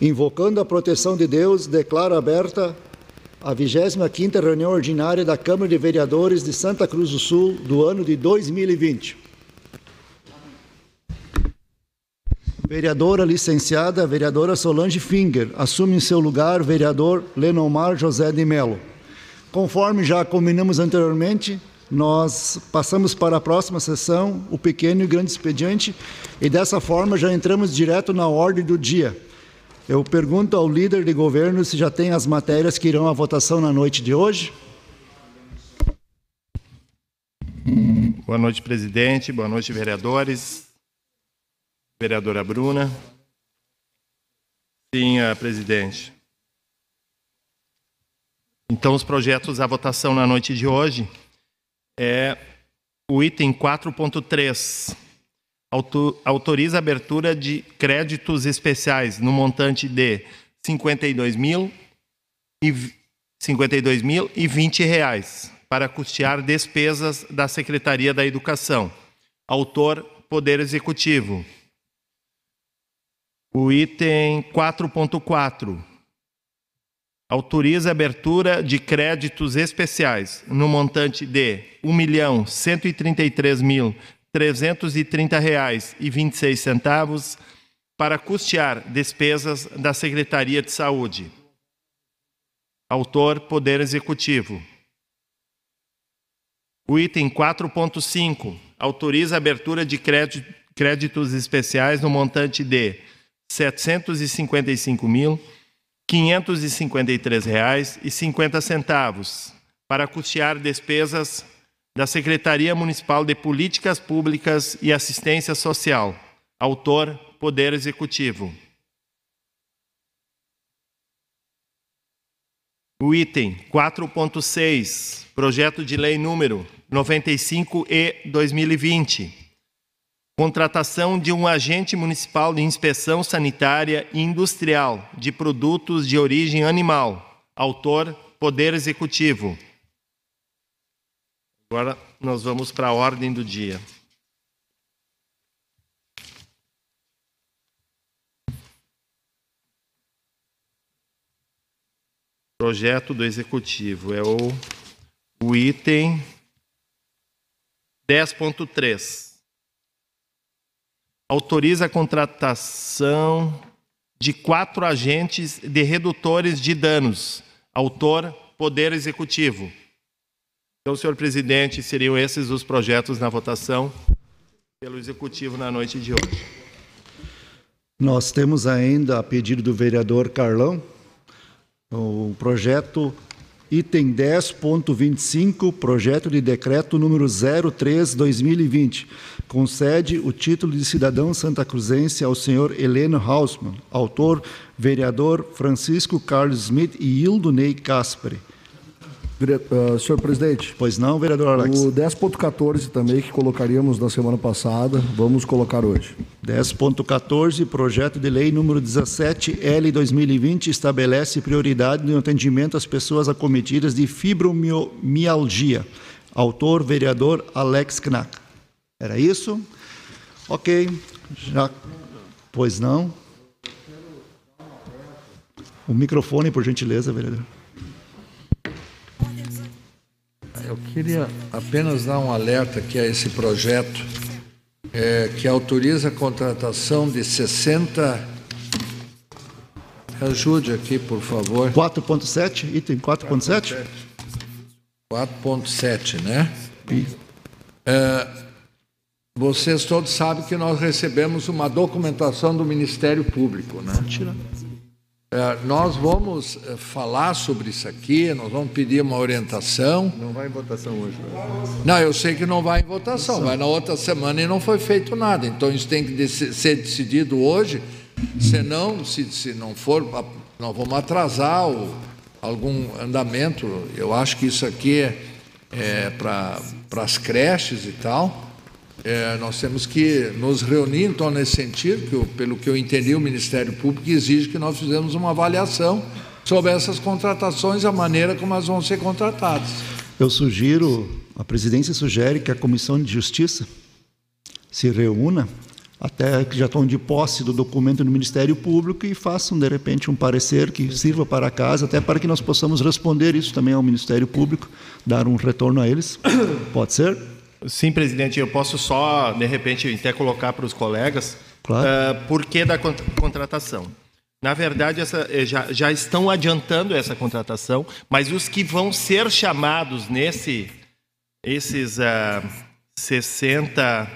Invocando a proteção de Deus, declaro aberta a 25ª reunião ordinária da Câmara de Vereadores de Santa Cruz do Sul do ano de 2020. Vereadora licenciada, vereadora Solange Finger, assume em seu lugar vereador Lenomar José de Melo. Conforme já combinamos anteriormente, nós passamos para a próxima sessão, o pequeno e grande expediente, e dessa forma já entramos direto na ordem do dia. Eu pergunto ao líder de governo se já tem as matérias que irão à votação na noite de hoje. Boa noite, presidente. Boa noite, vereadores. Vereadora Bruna. Sim, presidente. Então, os projetos à votação na noite de hoje é o item 4.3. Autoriza a abertura de créditos especiais no montante de 52 mil e 52 mil e 20 reais para custear despesas da Secretaria da Educação. Autor Poder Executivo. O item 4.4 autoriza a abertura de créditos especiais no montante de R$ 1.133.330,26 reais e 26 centavos para custear despesas da Secretaria de Saúde. Autor Poder Executivo. O item 4.5 autoriza a abertura de créditos especiais no montante de 755.553,50 reais e centavos para custear despesas da Secretaria Municipal de Políticas Públicas e Assistência Social. Autor Poder Executivo. O item 4.6, projeto de lei número 95 e 2020 Contratação de um agente municipal de inspeção sanitária e industrial de produtos de origem animal. Autor: Poder Executivo. Agora nós vamos para a ordem do dia. Projeto do Executivo é o, o item 10.3 autoriza a contratação de quatro agentes de redutores de danos. Autor, Poder Executivo. Então, senhor presidente, seriam esses os projetos na votação pelo Executivo na noite de hoje. Nós temos ainda, a pedido do vereador Carlão, o projeto Item 10.25, projeto de decreto número 03/2020, concede o título de cidadão santacruzense ao senhor Heleno Hausmann, autor vereador Francisco Carlos Smith e Hildo Ney Caspari. Uh, senhor presidente. Pois não, vereador Alex. O 10.14 também, que colocaríamos na semana passada, vamos colocar hoje. 10.14, projeto de lei número 17L 2020 estabelece prioridade no atendimento às pessoas acometidas de fibromialgia. Autor, vereador Alex Knack. Era isso? Ok. Já. Pois não. O microfone, por gentileza, vereador. Eu queria apenas dar um alerta aqui a esse projeto é, que autoriza a contratação de 60. Ajude aqui, por favor. 4.7, item 4.7? 4.7, né? É, vocês todos sabem que nós recebemos uma documentação do Ministério Público, né? Tira. É, nós vamos é, falar sobre isso aqui, nós vamos pedir uma orientação. Não vai em votação hoje. Né? Não, eu sei que não vai em votação, vai na outra semana e não foi feito nada. Então isso tem que ser decidido hoje, senão, se, se não for, nós vamos atrasar o, algum andamento. Eu acho que isso aqui é, é para as creches e tal é, nós temos que nos reunir, então, nesse sentido, que eu, pelo que eu entendi, o Ministério Público exige que nós fizemos uma avaliação sobre essas contratações, a maneira como elas vão ser contratadas. Eu sugiro, a presidência sugere que a Comissão de Justiça se reúna até que já estão de posse do documento no Ministério Público e façam, de repente, um parecer que sirva para casa, até para que nós possamos responder isso também ao Ministério Público, dar um retorno a eles. Pode ser? Sim, presidente, eu posso só, de repente, até colocar para os colegas Claro. uh, por que da cont- contratação. Na verdade, essa, eh, já, já estão adiantando essa contratação, mas os que vão ser chamados nesse, esses ah, 60,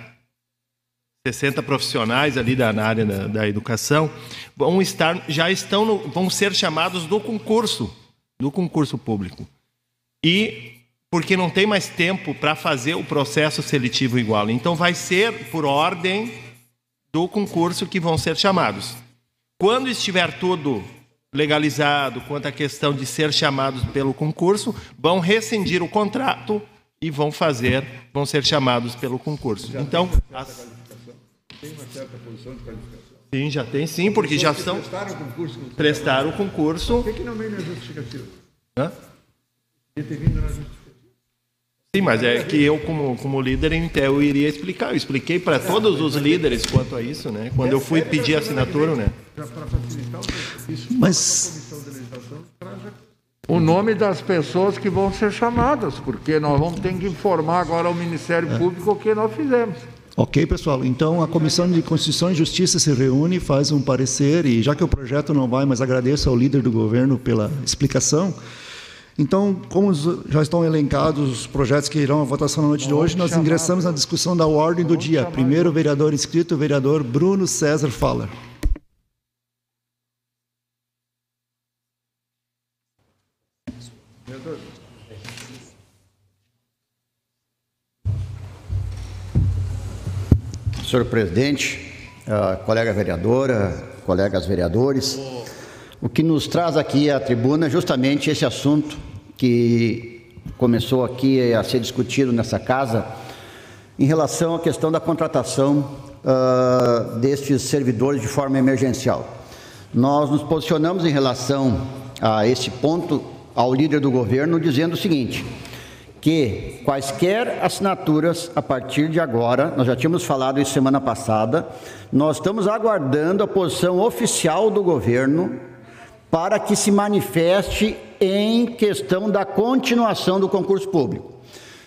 60 profissionais ali da, na área da, da educação vão estar, já estão, no, vão ser chamados do concurso, do concurso público. E porque não tem mais tempo para fazer o processo seletivo igual. Então vai ser por ordem do concurso que vão ser chamados. Quando estiver tudo legalizado quanto à questão de ser chamados pelo concurso, vão rescindir o contrato e vão fazer, vão ser chamados pelo concurso. Então, as... Sim, já tem sim, porque já são Prestaram o concurso. prestaram o concurso. Por que não vem na justificativa? Hã? Ter vindo na justificativa. Sim, mas é que eu, como, como líder, eu iria explicar. Eu expliquei para todos os líderes quanto a isso, né? Quando eu fui pedir a assinatura, né? Já para facilitar o processo. Isso Mas, comissão de legislação traz a O nome das pessoas que vão ser chamadas, porque nós vamos ter que informar agora ao Ministério Público o que nós fizemos. ok, pessoal. Então, a Comissão de Constituição e Justiça se reúne, faz um parecer, e já que o projeto não vai, mas agradeço ao líder do governo pela explicação. Então, como já estão elencados os projetos que irão à votação na noite de hoje, nós ingressamos na discussão da ordem do dia. Primeiro, o vereador inscrito, o vereador Bruno César Faller. Senhor presidente, colega vereadora, colegas vereadores, o que nos traz aqui à tribuna é justamente esse assunto que começou aqui a ser discutido nessa casa em relação à questão da contratação ah, destes servidores de forma emergencial. Nós nos posicionamos em relação a esse ponto ao líder do governo dizendo o seguinte: que quaisquer assinaturas a partir de agora, nós já tínhamos falado isso semana passada, nós estamos aguardando a posição oficial do governo para que se manifeste em questão da continuação do concurso público.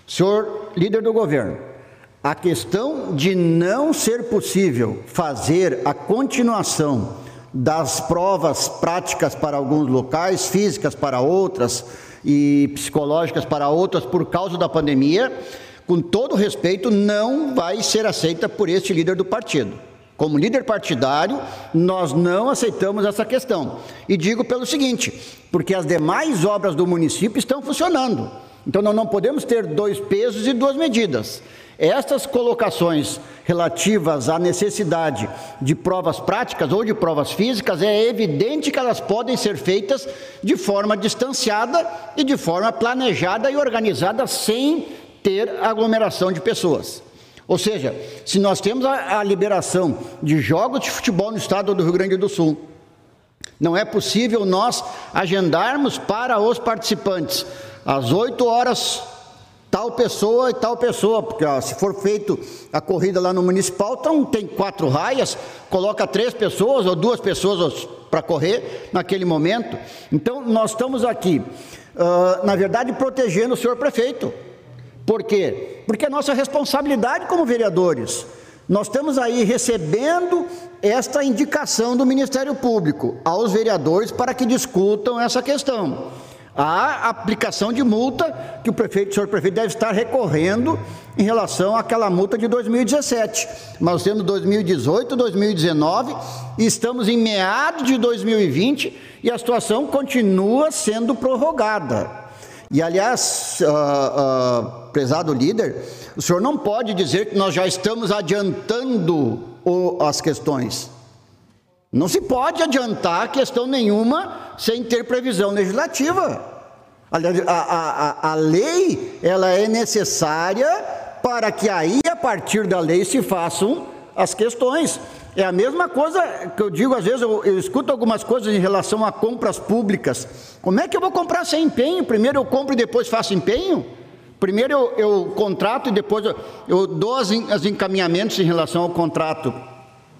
Senhor líder do governo, a questão de não ser possível fazer a continuação das provas práticas para alguns locais, físicas para outras e psicológicas para outras por causa da pandemia, com todo respeito, não vai ser aceita por este líder do partido. Como líder partidário, nós não aceitamos essa questão. E digo pelo seguinte: porque as demais obras do município estão funcionando. Então nós não podemos ter dois pesos e duas medidas. Estas colocações relativas à necessidade de provas práticas ou de provas físicas, é evidente que elas podem ser feitas de forma distanciada e de forma planejada e organizada sem ter aglomeração de pessoas. Ou seja, se nós temos a, a liberação de jogos de futebol no estado do Rio Grande do Sul, não é possível nós agendarmos para os participantes às 8 horas tal pessoa e tal pessoa, porque ó, se for feito a corrida lá no municipal, então tem quatro raias, coloca três pessoas ou duas pessoas para correr naquele momento. Então nós estamos aqui, ah, na verdade, protegendo o senhor prefeito. Por quê? Porque é nossa responsabilidade como vereadores. Nós estamos aí recebendo esta indicação do Ministério Público aos vereadores para que discutam essa questão. A aplicação de multa que o prefeito, o senhor prefeito deve estar recorrendo em relação àquela multa de 2017. Nós temos 2018, 2019 e estamos em meados de 2020 e a situação continua sendo prorrogada. E aliás, ah, ah, prezado líder, o senhor não pode dizer que nós já estamos adiantando o- as questões. Não se pode adiantar questão nenhuma sem ter previsão legislativa. A, a, a, a lei ela é necessária para que aí, a partir da lei, se façam as questões. É a mesma coisa que eu digo, às vezes eu, eu escuto algumas coisas em relação a compras públicas. Como é que eu vou comprar sem empenho? Primeiro eu compro e depois faço empenho? Primeiro eu, eu contrato e depois eu, eu dou as, os encaminhamentos em relação ao contrato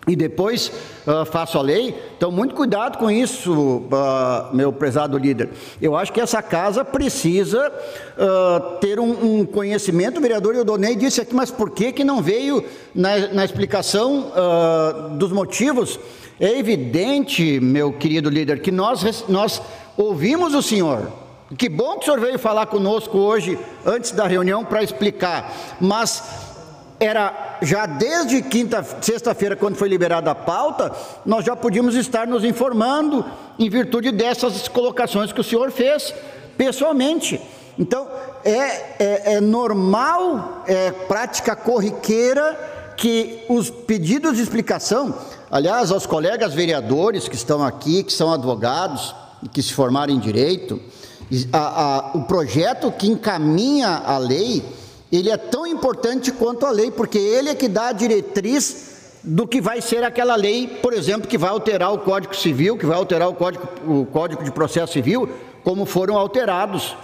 e depois uh, faço a lei. Então, muito cuidado com isso, uh, meu prezado líder. Eu acho que essa casa precisa uh, ter um, um, conhecimento. O vereador Eudonei disse aqui, mas por que, que não veio na, na explicação dos motivos? É evidente, meu querido líder, que nós, nós ouvimos o senhor. Que bom que o senhor veio falar conosco hoje, antes da reunião, para explicar. Mas era já desde quinta, sexta-feira, quando foi liberada a pauta, nós já podíamos estar nos informando em virtude dessas colocações que o senhor fez pessoalmente. Então, é, é, é normal, é prática corriqueira que os pedidos de explicação, aliás, aos colegas vereadores que estão aqui, que são advogados, que se formaram em direito, a, a, o projeto que encaminha a lei ele é tão importante quanto a lei, porque ele é que dá a diretriz do que vai ser aquela lei, por exemplo, que vai alterar o Código Civil, que vai alterar o Código, o Código de Processo Civil, como foram alterados.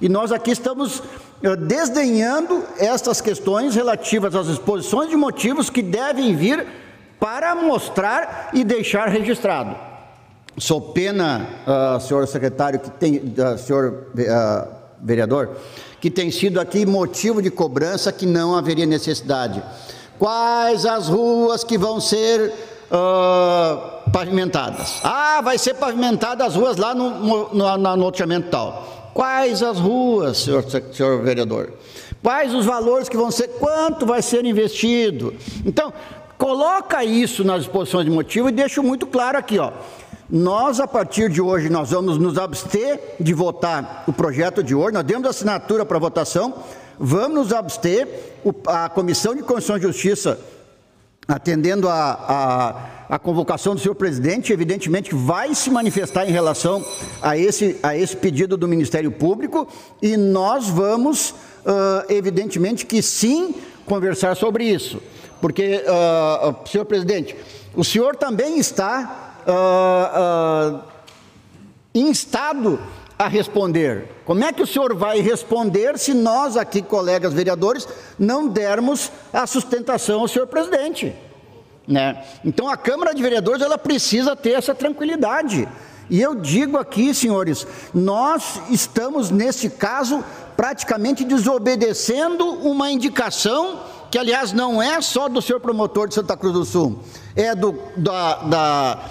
E nós aqui estamos eh, desdenhando estas questões relativas às exposições de motivos que devem vir para mostrar e deixar registrado. Sou pena, uh, senhor secretário, que tem, uh, senhor uh, vereador, que tem sido aqui motivo de cobrança que não haveria necessidade. Quais as ruas que vão ser uh, pavimentadas? Ah, vai ser pavimentadas as ruas lá no, no, no loteamento tal. Quais as ruas, senhor, senhor vereador? Quais os valores que vão ser? Quanto vai ser investido? Então, coloca isso nas exposições de motivo e deixa muito claro aqui, ó. Nós, a partir de hoje, nós vamos nos abster de votar o projeto de hoje, nós demos assinatura para votação, vamos nos abster, a Comissão de Constituição e Justiça, atendendo a, a, a convocação do senhor presidente, evidentemente vai se manifestar em relação a esse, a esse pedido do Ministério Público, e nós vamos, uh, evidentemente que sim, conversar sobre isso. Porque, uh, senhor presidente, o senhor também está uh, uh, instado a responder. Como é que o senhor vai responder se nós aqui, colegas vereadores, não dermos a sustentação ao senhor presidente? Né? Então a Câmara de Vereadores ela precisa ter essa tranquilidade. E eu digo aqui, senhores, nós estamos nesse caso praticamente desobedecendo uma indicação que, aliás, não é só do senhor promotor de Santa Cruz do Sul, é do, da, da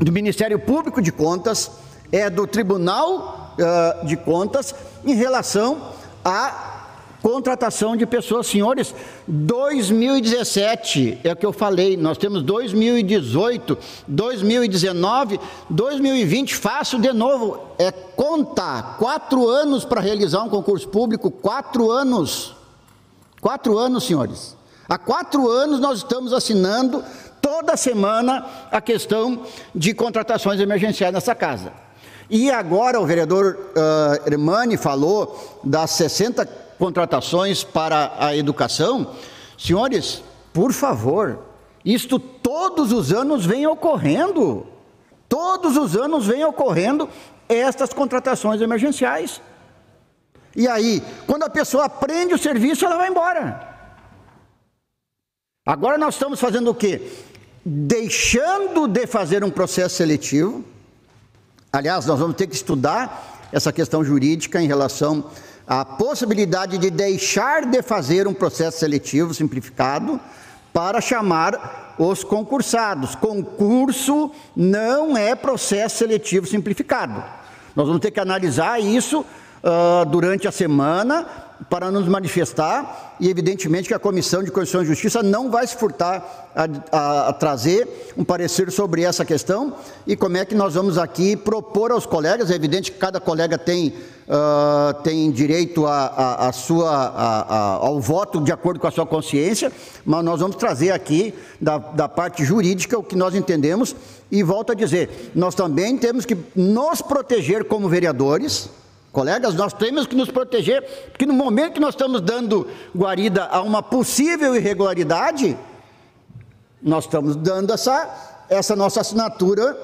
do Ministério Público de Contas, é do Tribunal uh, de Contas em relação à contratação de pessoas. Senhores, 2017 é o que eu falei, nós temos 2018, 2019, 2020, faço de novo, é contar quatro anos para realizar um concurso público, quatro anos. Quatro anos, senhores. Há quatro anos nós estamos assinando toda semana a questão de contratações emergenciais nessa casa. E agora o vereador uh, Hermani falou das 60 contratações para a educação. Senhores, por favor, isto todos os anos vem ocorrendo. Todos os anos vem ocorrendo estas contratações emergenciais. E aí, quando a pessoa aprende o serviço, ela vai embora. Agora nós estamos fazendo o quê? Deixando de fazer um processo seletivo. Aliás, nós vamos ter que estudar essa questão jurídica em relação à possibilidade de deixar de fazer um processo seletivo simplificado para chamar os concursados. Concurso não é processo seletivo simplificado. Nós vamos ter que analisar isso uh, durante a semana para nos manifestar e, evidentemente, que a Comissão de Constituição e Justiça não vai se furtar a, a, a, trazer um parecer sobre essa questão e como é que nós vamos aqui propor aos colegas. É evidente que cada colega tem, uh, tem direito a, a sua, ao voto de acordo com a sua consciência, mas nós vamos trazer aqui, da, da parte jurídica, o que nós entendemos e volto a dizer: nós também temos que nos proteger como vereadores Colegas, nós temos que nos proteger, porque no momento que nós estamos dando guarida a uma possível irregularidade, nós estamos dando essa, essa nossa assinatura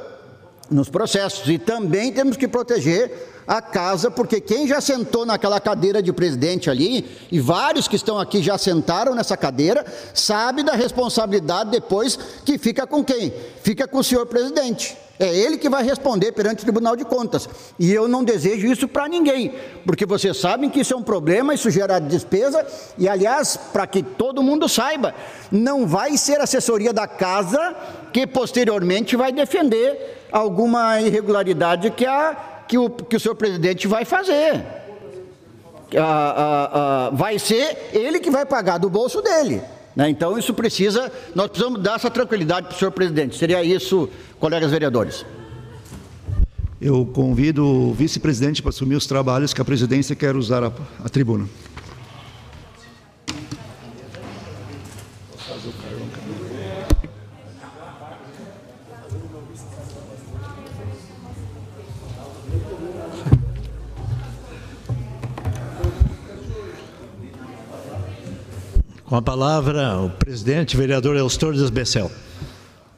nos processos. E também temos que proteger a casa, porque quem já sentou naquela cadeira de presidente ali, e vários que estão aqui já sentaram nessa cadeira, sabe da responsabilidade depois que fica com quem? Fica com o senhor presidente. É ele que vai responder perante o Tribunal de Contas. E eu não desejo isso para ninguém, porque vocês sabem que isso é um problema, isso gera despesa, e aliás, para que todo mundo saiba, não vai ser a assessoria da casa que posteriormente vai defender alguma irregularidade que, a, que, o, que o senhor presidente vai fazer. Ah, ah, ah, vai ser ele que vai pagar do bolso dele. Né? Então, isso precisa, nós precisamos dar essa tranquilidade para o senhor presidente. Seria isso, colegas vereadores. Eu convido o vice-presidente para assumir os trabalhos que a presidência quer usar a, a tribuna. Com a palavra, o presidente, vereador Eustor Desbecel.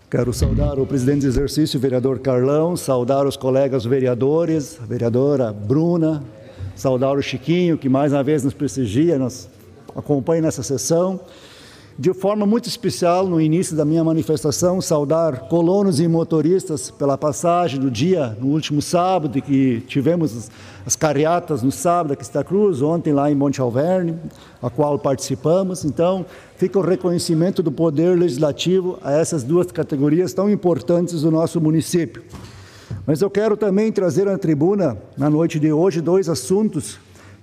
Quero saudar o presidente de exercício, vereador Carlão, saudar os colegas vereadores, a vereadora Bruna, saudar o Chiquinho, que mais uma vez nos prestigia, nos acompanha nessa sessão. De forma muito especial, no início da minha manifestação, saudar colonos e motoristas pela passagem do dia no último sábado, que tivemos as carreatas no sábado aqui está Cruz, ontem lá em Monte Alverne, a qual participamos. Então, fica o reconhecimento do poder legislativo a essas duas categorias tão importantes do nosso município. Mas eu quero também trazer à tribuna, na noite de hoje, dois assuntos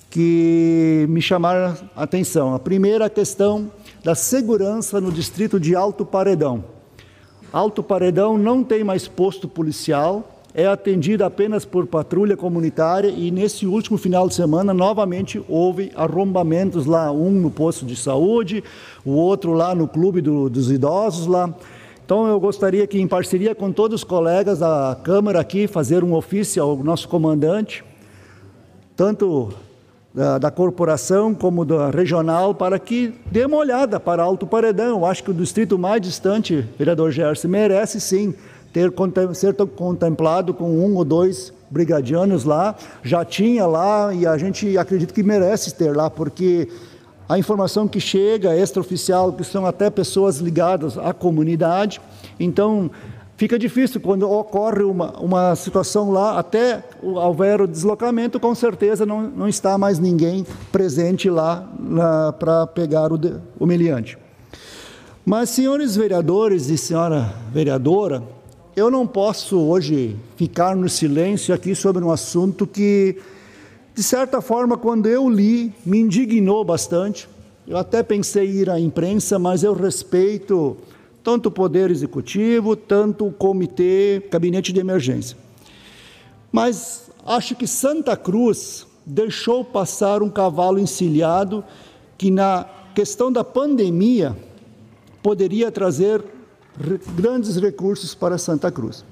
que me chamaram a atenção. A primeira, questão da segurança no distrito de Alto Paredão. Alto Paredão não tem mais posto policial, é atendido apenas por patrulha comunitária e nesse último final de semana novamente houve arrombamentos lá, um no posto de saúde, o outro lá no clube do, dos idosos lá. Então eu gostaria que em parceria com todos os colegas da Câmara aqui fazer um ofício ao nosso comandante, tanto da, da, corporação como da regional para que dê uma olhada para Alto Paredão. Acho que o distrito mais distante, vereador Gerson, merece sim ter ser contemplado com um ou dois brigadianos lá. Já tinha lá e a gente acredita que merece ter lá, porque a informação que chega, extraoficial, que são até pessoas ligadas à comunidade, então Fica difícil quando ocorre uma, uma situação lá, até houver o deslocamento, com certeza não, não está mais ninguém presente lá para pegar o, o meliante. Mas, senhores vereadores e senhora vereadora, eu não posso hoje ficar no silêncio aqui sobre um assunto que, de certa forma, quando eu li, me indignou bastante. Eu até pensei em ir à imprensa, mas eu respeito tanto o Poder Executivo, tanto o Comitê, Gabinete de Emergência. Mas acho que Santa Cruz deixou passar um cavalo encilhado que, na questão da pandemia, poderia trazer grandes recursos para Santa Cruz.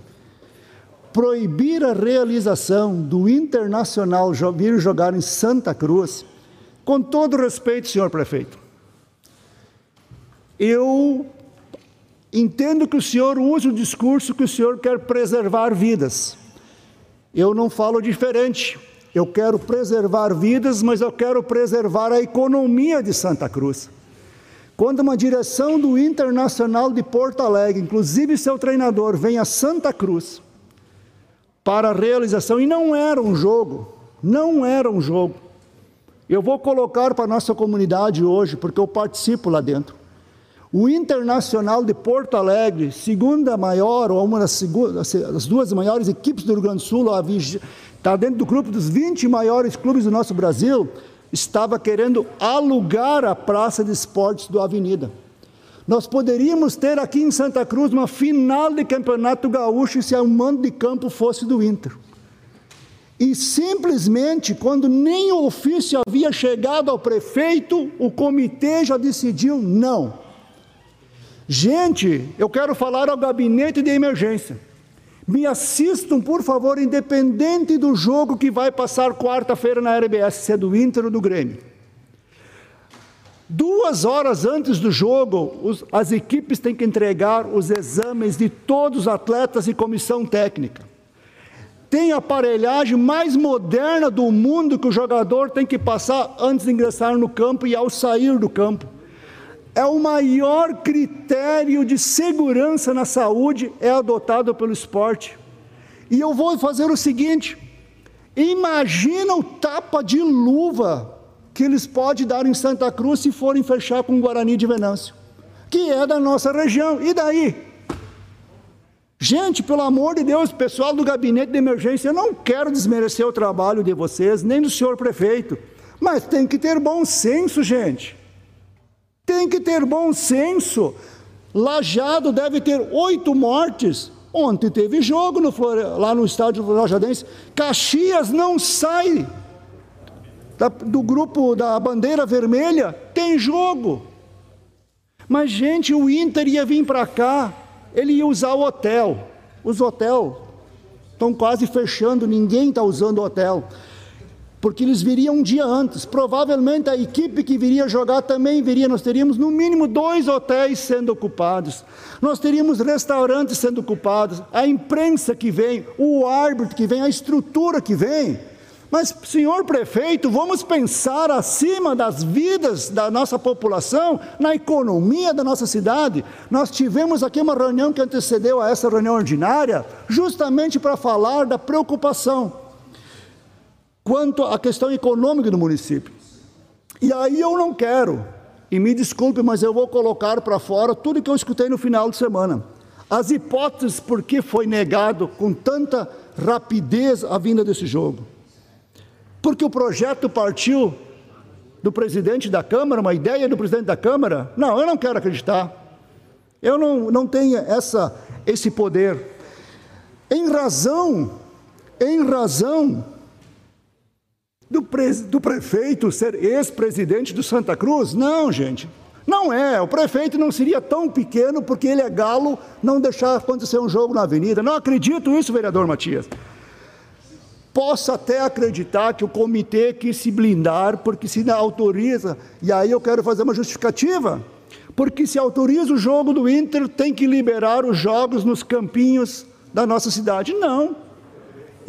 Proibir a realização do Internacional vir jogar em Santa Cruz, com todo respeito, senhor prefeito, eu Entendo que o senhor usa o discurso que o senhor quer preservar vidas. Eu não falo diferente. Eu quero preservar vidas, mas eu quero preservar a economia de Santa Cruz. Quando uma direção do Internacional de Porto Alegre, inclusive seu treinador, vem a Santa Cruz para a realização, e não era um jogo, não era um jogo. Eu vou colocar para a nossa comunidade hoje, porque eu participo lá dentro. O Internacional de Porto Alegre, segunda maior, ou uma das, das duas maiores equipes do Rio Grande do Sul, está dentro do grupo dos 20 maiores clubes do nosso Brasil, estava querendo alugar a praça de esportes do Avenida. Nós poderíamos ter aqui em Santa Cruz uma final de campeonato gaúcho se o mando de campo fosse do Inter. E simplesmente, quando nem o ofício havia chegado ao prefeito, o comitê já decidiu não. Gente, eu quero falar ao gabinete de emergência. Me assistam, por favor, independente do jogo que vai passar quarta-feira na RBS, se é do Inter ou do Grêmio. Duas horas antes do jogo, os, as equipes têm que entregar os exames de todos os atletas e comissão técnica. tem a aparelhagem mais moderna do mundo que o jogador tem que passar antes de ingressar no campo e ao sair do campo. É o maior critério de segurança na saúde é adotado pelo esporte. E eu vou fazer o seguinte: imagina o tapa de luva que eles podem dar em Santa Cruz se forem fechar com o Guarani de Venâncio, que é da nossa região. E daí? Gente, pelo amor de Deus, pessoal do gabinete de emergência, eu não quero desmerecer o trabalho de vocês, nem do senhor prefeito, mas tem que ter bom senso, gente. Tem que ter bom senso. Lajado deve ter oito mortes. Ontem teve jogo no lá no estádio Lajadense. Caxias não sai da, do grupo da bandeira vermelha. Tem jogo. Mas, gente, o Inter ia vir para cá ele ia usar o hotel. Os hotéis estão quase fechando, ninguém está usando o hotel. Porque eles viriam um dia antes. Provavelmente a equipe que viria jogar também viria. Nós teríamos no mínimo dois hotéis sendo ocupados. Nós teríamos restaurantes sendo ocupados. A imprensa que vem, o árbitro que vem, a estrutura que vem. Mas, senhor prefeito, vamos pensar acima das vidas da nossa população, na economia da nossa cidade. Nós tivemos aqui uma reunião que antecedeu a essa reunião ordinária, justamente para falar da preocupação quanto à questão econômica do município. E aí eu não quero, e me desculpe, mas eu vou colocar para fora tudo que eu escutei no final de semana. As hipóteses por que foi negado com tanta rapidez a vinda desse jogo. Porque o projeto partiu do presidente da Câmara, uma ideia do presidente da Câmara? Não, eu não quero acreditar. Eu não, não tenho essa, esse poder. Em razão, em razão do, pre, do prefeito ser ex-presidente do Santa Cruz? Não, gente. Não é, o prefeito não seria tão pequeno porque ele é galo não deixar acontecer um jogo na avenida. Não acredito isso, vereador Matias. Posso até acreditar que o comitê quis se blindar, porque se autoriza, e aí eu quero fazer uma justificativa, porque se autoriza o jogo do Inter, tem que liberar os jogos nos campinhos da nossa cidade. Não.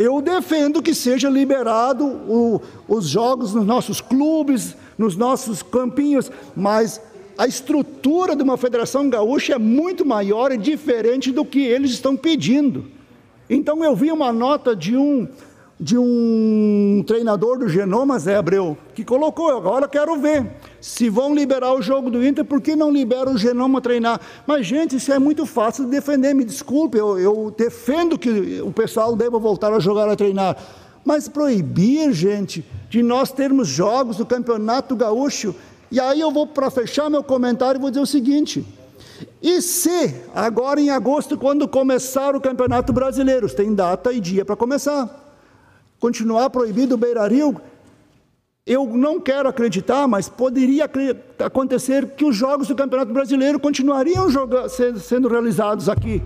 Eu defendo que seja liberado o, os jogos nos nossos clubes, nos nossos campinhos, mas a estrutura de uma federação gaúcha é muito maior e diferente do que eles estão pedindo. Então eu vi uma nota de um de um treinador do Genoma, Zé Abreu, que colocou, agora quero ver, se vão liberar o jogo do Inter, por que não libera o Genoma treinar? Mas, gente, isso é muito fácil de defender, me desculpe, eu, eu defendo que o pessoal deva voltar a jogar a treinar, mas proibir, gente, de nós termos jogos do Campeonato Gaúcho, e aí eu vou, para fechar meu comentário, vou dizer o seguinte, e se, agora em agosto, quando começar o Campeonato Brasileiro, tem data e dia para começar, continuar proibido o beirario, eu não quero acreditar, mas poderia acontecer que os jogos do Campeonato Brasileiro continuariam sendo realizados aqui.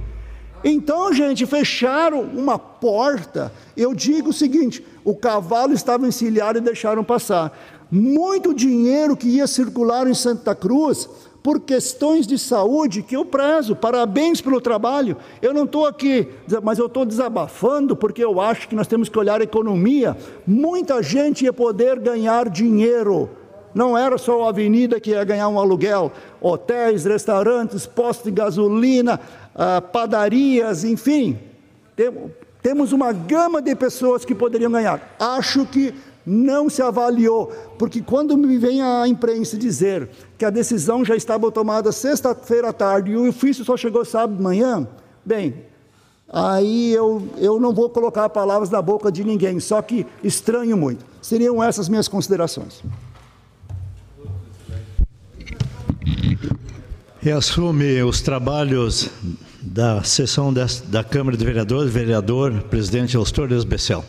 Então, gente, fecharam uma porta. Eu digo o seguinte: o cavalo estava encilhado e deixaram passar. Muito dinheiro que ia circular em Santa Cruz por questões de saúde que eu prezo. Parabéns pelo trabalho. Eu não estou aqui, mas eu estou desabafando porque eu acho que nós temos que olhar a economia. Muita gente ia poder ganhar dinheiro. Não era só a avenida que ia ganhar um aluguel, hotéis, restaurantes, postos de gasolina, ah, padarias, enfim. Temos uma gama de pessoas que poderiam ganhar. Acho que não se avaliou, porque quando me vem a imprensa dizer que a decisão já estava tomada sexta-feira à tarde e o ofício só chegou sábado de manhã, bem, aí eu, eu não vou colocar palavras na boca de ninguém, só que estranho muito. Seriam essas minhas considerações. Reassume os trabalhos da sessão da Câmara de Vereadores, vereador, presidente Eustor Esbecel.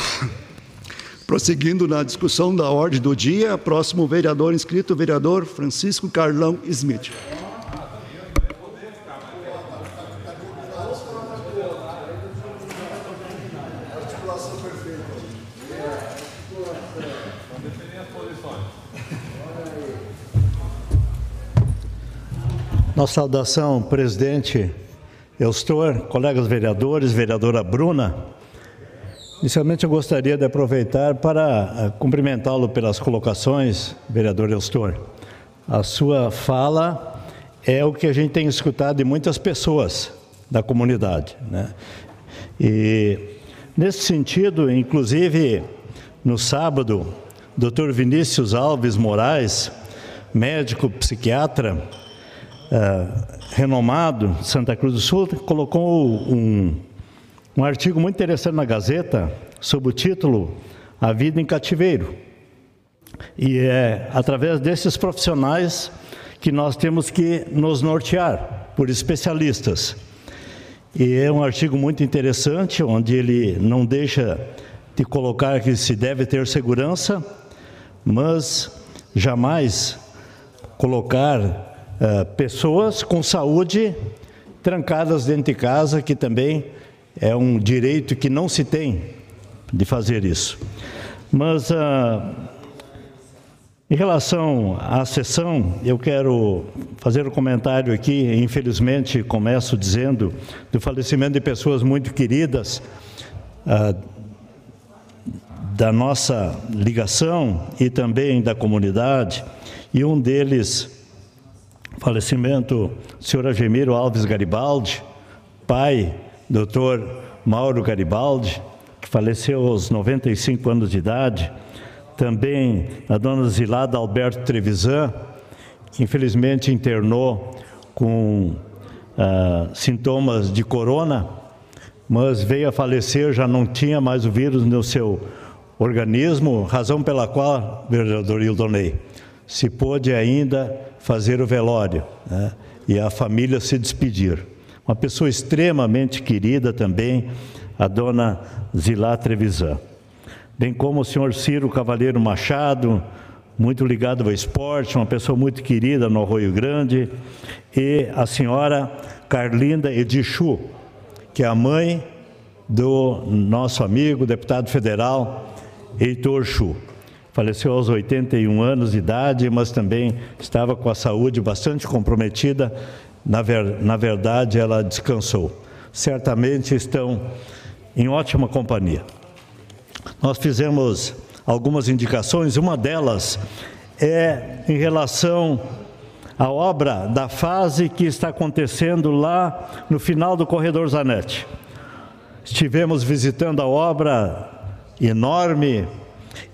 Prosseguindo na discussão da ordem do dia, próximo vereador inscrito, vereador Francisco Carlão Smith. Nossa saudação, presidente Eustor, colegas vereadores, vereadora Bruna. Inicialmente eu gostaria de aproveitar para eh, cumprimentá-lo pelas colocações, vereador Eustor. A sua fala é o que a gente tem escutado de muitas pessoas da comunidade. Né? E nesse sentido, inclusive, no sábado, Dr. Vinícius Alves Moraes, médico psiquiatra uh, renomado Santa Cruz do Sul, colocou um, um artigo muito interessante na Gazeta sob o título A Vida em Cativeiro. E é através desses profissionais que nós temos que nos nortear por especialistas. E é um artigo muito interessante, onde ele não deixa de colocar que se deve ter segurança, mas jamais colocar uh, pessoas com saúde trancadas dentro de casa, que também é um direito que não se tem de fazer isso. Mas uh, em relação à sessão, eu quero fazer um comentário aqui. Infelizmente, começo dizendo do falecimento de pessoas muito queridas uh, da nossa ligação e também da comunidade. E um deles, falecimento senhor Agemiro Alves Garibaldi, pai, doutor Mauro Garibaldi, que faleceu aos 95 anos de idade também a dona Zilada Alberto Trevisan, que infelizmente internou com ah, sintomas de corona, mas veio a falecer, já não tinha mais o vírus no seu organismo, razão pela qual, vereador Ildonei, se pôde ainda fazer o velório né, e a família se despedir. Uma pessoa extremamente querida também, a dona Zilá Trevisan bem como o senhor Ciro Cavalheiro Machado, muito ligado ao esporte, uma pessoa muito querida no Arroio Grande, e a senhora Carlinda Edichu, que é a mãe do nosso amigo, deputado federal Heitor Chu. Faleceu aos 81 anos de idade, mas também estava com a saúde bastante comprometida. Na, ver, na verdade, ela descansou. Certamente estão em ótima companhia. Nós fizemos algumas indicações, uma delas é em relação à obra da fase que está acontecendo lá no final do corredor Zanetti. Estivemos visitando a obra enorme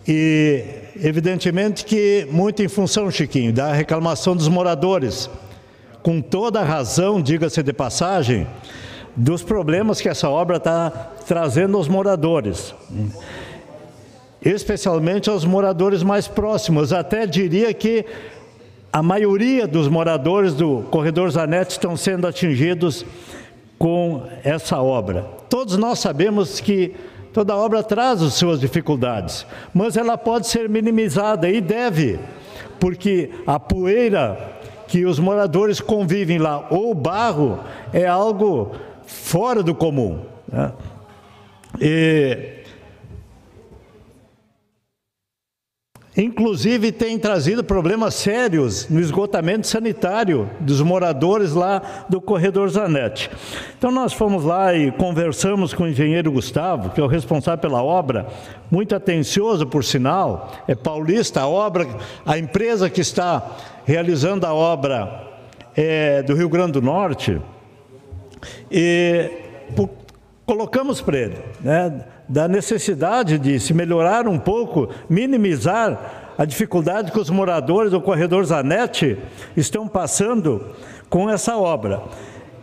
e evidentemente que muito em função, Chiquinho, da reclamação dos moradores, com toda a razão, diga-se de passagem, dos problemas que essa obra está trazendo aos moradores especialmente aos moradores mais próximos. Até diria que a maioria dos moradores do corredor Zanetti estão sendo atingidos com essa obra. Todos nós sabemos que toda obra traz as suas dificuldades, mas ela pode ser minimizada e deve, porque a poeira que os moradores convivem lá, o barro, é algo fora do comum. Né? E Inclusive tem trazido problemas sérios no esgotamento sanitário dos moradores lá do corredor Zanetti. Então nós fomos lá e conversamos com o engenheiro Gustavo, que é o responsável pela obra, muito atencioso por sinal, é paulista, a obra, a empresa que está realizando a obra é do Rio Grande do Norte, e colocamos para ele, né? da necessidade de se melhorar um pouco, minimizar a dificuldade que os moradores do corredor Zanetti estão passando com essa obra.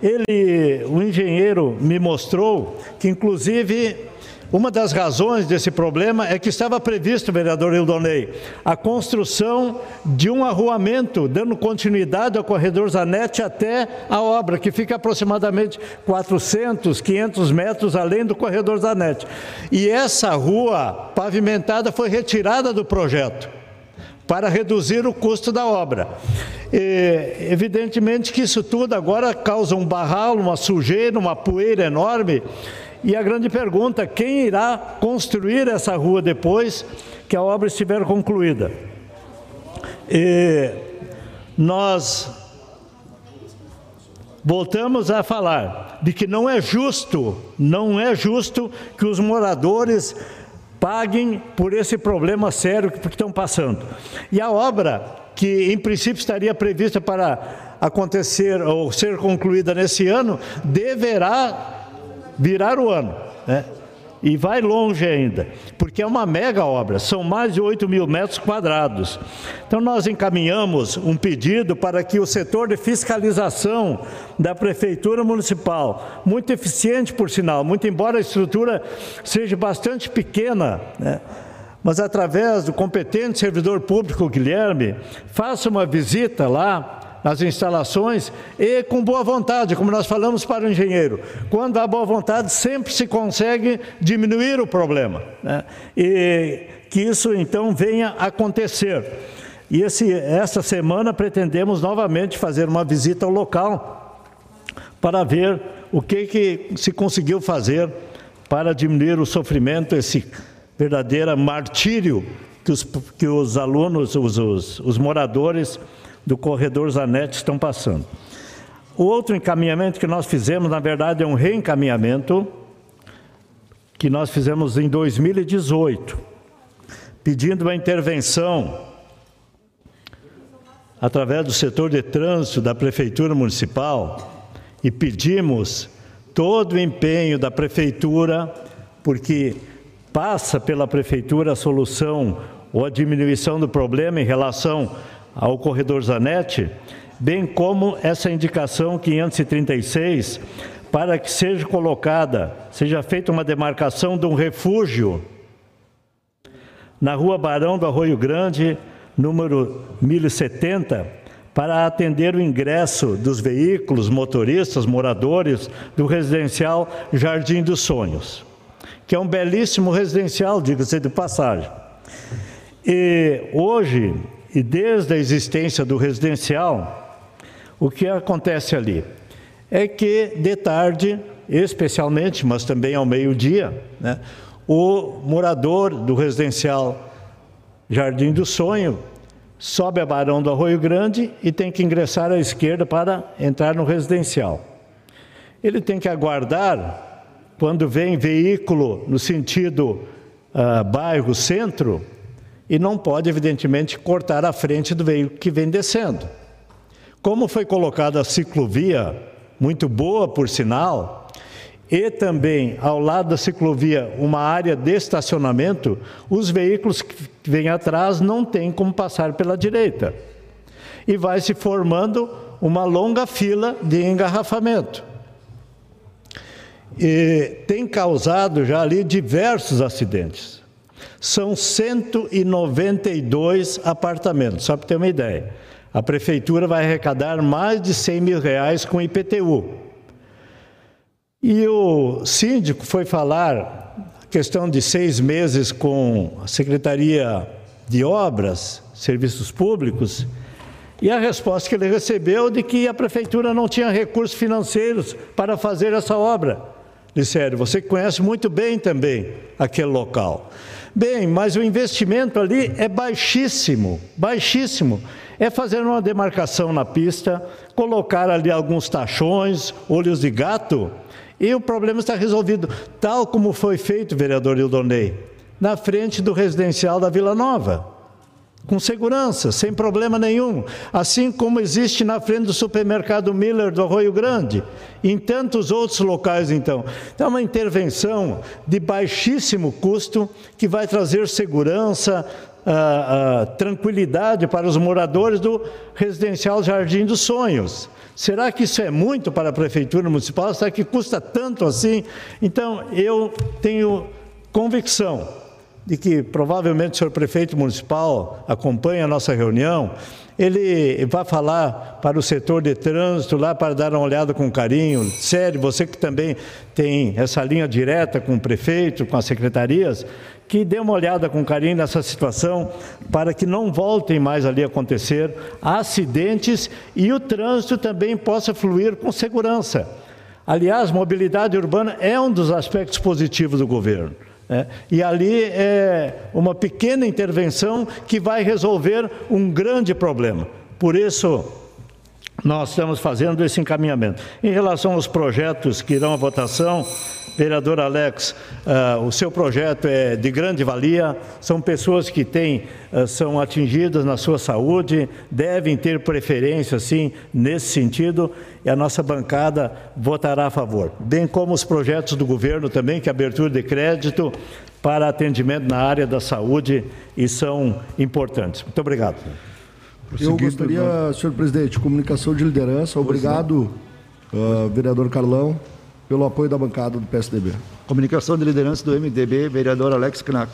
Ele, o engenheiro me mostrou que inclusive uma das razões desse problema é que estava previsto, vereador Ildonei, a construção de um arruamento, dando continuidade ao corredor Zanetti até a obra, que fica aproximadamente 400, 500 metros além do corredor Zanetti. E essa rua pavimentada foi retirada do projeto para reduzir o custo da obra. E, evidentemente que isso tudo agora causa um barralo, uma sujeira, uma poeira enorme e a grande pergunta: quem irá construir essa rua depois que a obra estiver concluída? E nós voltamos a falar de que não é justo, não é justo que os moradores paguem por esse problema sério que estão passando. E a obra, que em princípio estaria prevista para acontecer ou ser concluída nesse ano, deverá virar o ano. Né? e vai longe ainda, porque é uma mega obra, são mais de 8 mil metros quadrados. Então, nós encaminhamos um pedido para que o setor de fiscalização da Prefeitura Municipal, muito eficiente por sinal, muito embora a estrutura seja bastante pequena, né? mas através do competente servidor público Guilherme, faça uma visita lá nas instalações e com boa vontade, como nós falamos para o engenheiro. Quando há boa vontade, sempre se consegue diminuir o problema. Né? E que isso então venha acontecer. E esse, essa semana pretendemos novamente fazer uma visita ao local para ver o que, que se conseguiu fazer para diminuir o sofrimento, esse verdadeiro martírio que os, que os alunos, os, os, os moradores do corredor Zanetti estão passando. O outro encaminhamento que nós fizemos, na verdade, é um reencaminhamento que nós fizemos em 2018, pedindo uma intervenção através do setor de trânsito da Prefeitura Municipal e pedimos todo o empenho da Prefeitura, porque passa pela Prefeitura a solução ou a diminuição do problema em relação ao corredor Zanetti, bem como essa indicação 536 para que seja colocada, seja feita uma demarcação de um refúgio na Rua Barão do Arroio Grande, número 1070, para atender o ingresso dos veículos, motoristas, moradores do residencial Jardim dos Sonhos, que é um belíssimo residencial, diga-se de passagem. E hoje e desde a existência do residencial, o que acontece ali? É que de tarde, especialmente, mas também ao meio-dia, né, o morador do residencial Jardim do Sonho sobe a Barão do Arroio Grande e tem que ingressar à esquerda para entrar no residencial. Ele tem que aguardar, quando vem veículo no sentido uh, bairro centro, e não pode, evidentemente, cortar a frente do veículo que vem descendo. Como foi colocada a ciclovia, muito boa por sinal, e também ao lado da ciclovia uma área de estacionamento, os veículos que vêm atrás não têm como passar pela direita. E vai se formando uma longa fila de engarrafamento. E tem causado já ali diversos acidentes. São 192 apartamentos, só para ter uma ideia. A prefeitura vai arrecadar mais de 100 mil reais com IPTU. E o síndico foi falar questão de seis meses com a Secretaria de Obras, Serviços Públicos, e a resposta que ele recebeu de que a prefeitura não tinha recursos financeiros para fazer essa obra. Disseram, você conhece muito bem também aquele local. Bem, mas o investimento ali é baixíssimo, baixíssimo. É fazer uma demarcação na pista, colocar ali alguns tachões, olhos de gato, e o problema está resolvido, tal como foi feito, vereador Ildonei, na frente do residencial da Vila Nova com segurança, sem problema nenhum, assim como existe na frente do supermercado Miller do Arroio Grande, em tantos outros locais então. Então é uma intervenção de baixíssimo custo que vai trazer segurança, ah, ah, tranquilidade para os moradores do residencial Jardim dos Sonhos. Será que isso é muito para a prefeitura municipal? Será que custa tanto assim? Então eu tenho convicção de que provavelmente o senhor prefeito municipal acompanha a nossa reunião, ele vai falar para o setor de trânsito lá para dar uma olhada com carinho. Sério, você que também tem essa linha direta com o prefeito, com as secretarias, que dê uma olhada com carinho nessa situação para que não voltem mais ali a acontecer acidentes e o trânsito também possa fluir com segurança. Aliás, mobilidade urbana é um dos aspectos positivos do governo. É, e ali é uma pequena intervenção que vai resolver um grande problema. Por isso, nós estamos fazendo esse encaminhamento. Em relação aos projetos que irão à votação, vereador Alex, uh, o seu projeto é de grande valia, são pessoas que têm, uh, são atingidas na sua saúde, devem ter preferência, sim, nesse sentido, e a nossa bancada votará a favor. Bem como os projetos do governo também, que é abertura de crédito para atendimento na área da saúde, e são importantes. Muito obrigado. Eu gostaria, senhor presidente, comunicação de liderança. Obrigado, uh, vereador Carlão, pelo apoio da bancada do PSDB. Comunicação de liderança do MDB, vereador Alex Knack.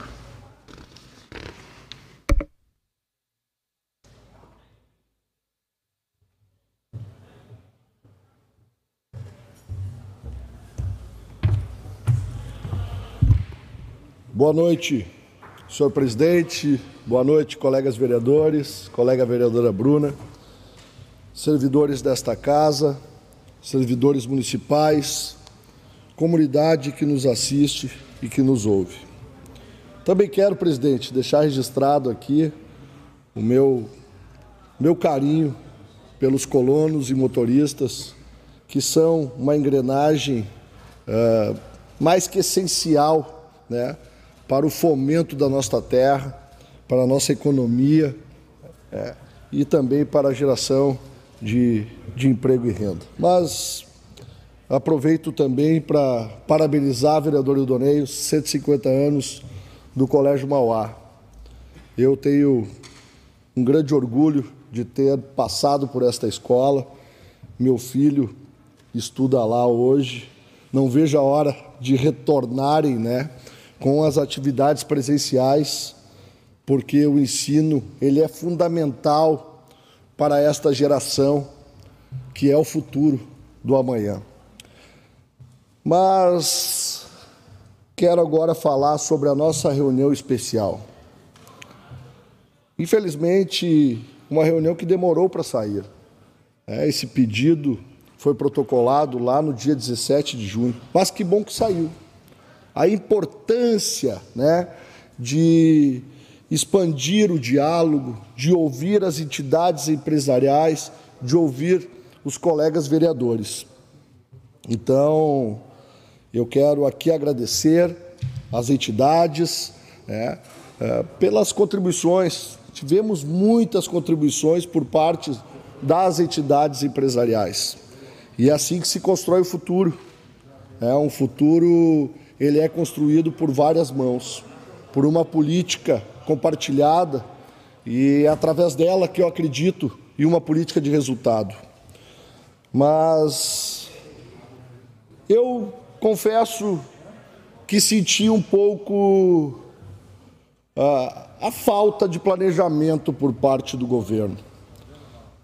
Boa noite, senhor presidente. Boa noite, colegas vereadores, colega vereadora Bruna, servidores desta casa, servidores municipais, comunidade que nos assiste e que nos ouve. Também quero, presidente, deixar registrado aqui o meu, meu carinho pelos colonos e motoristas, que são uma engrenagem uh, mais que essencial né, para o fomento da nossa terra, para a nossa economia é, e também para a geração de, de emprego e renda. Mas aproveito também para parabenizar a vereadora Ildoneio, 150 anos do Colégio Mauá. Eu tenho um grande orgulho de ter passado por esta escola. Meu filho estuda lá hoje. Não vejo a hora de retornarem né, com as atividades presenciais, porque o ensino ele é fundamental para esta geração que é o futuro do amanhã. Mas quero agora falar sobre a nossa reunião especial. Infelizmente, uma reunião que demorou para sair. É, esse pedido foi protocolado lá no dia 17 de junho, mas que bom que saiu. A importância né, de expandir o diálogo, de ouvir as entidades empresariais, de ouvir os colegas vereadores. Então, eu quero aqui agradecer às entidades né, é, pelas contribuições. Tivemos muitas contribuições por parte das entidades empresariais. E é assim que se constrói o futuro. É um futuro, ele é construído por várias mãos, por uma política compartilhada e é através dela que eu acredito em uma política de resultado. Mas eu confesso que senti um pouco a, a falta de planejamento por parte do governo.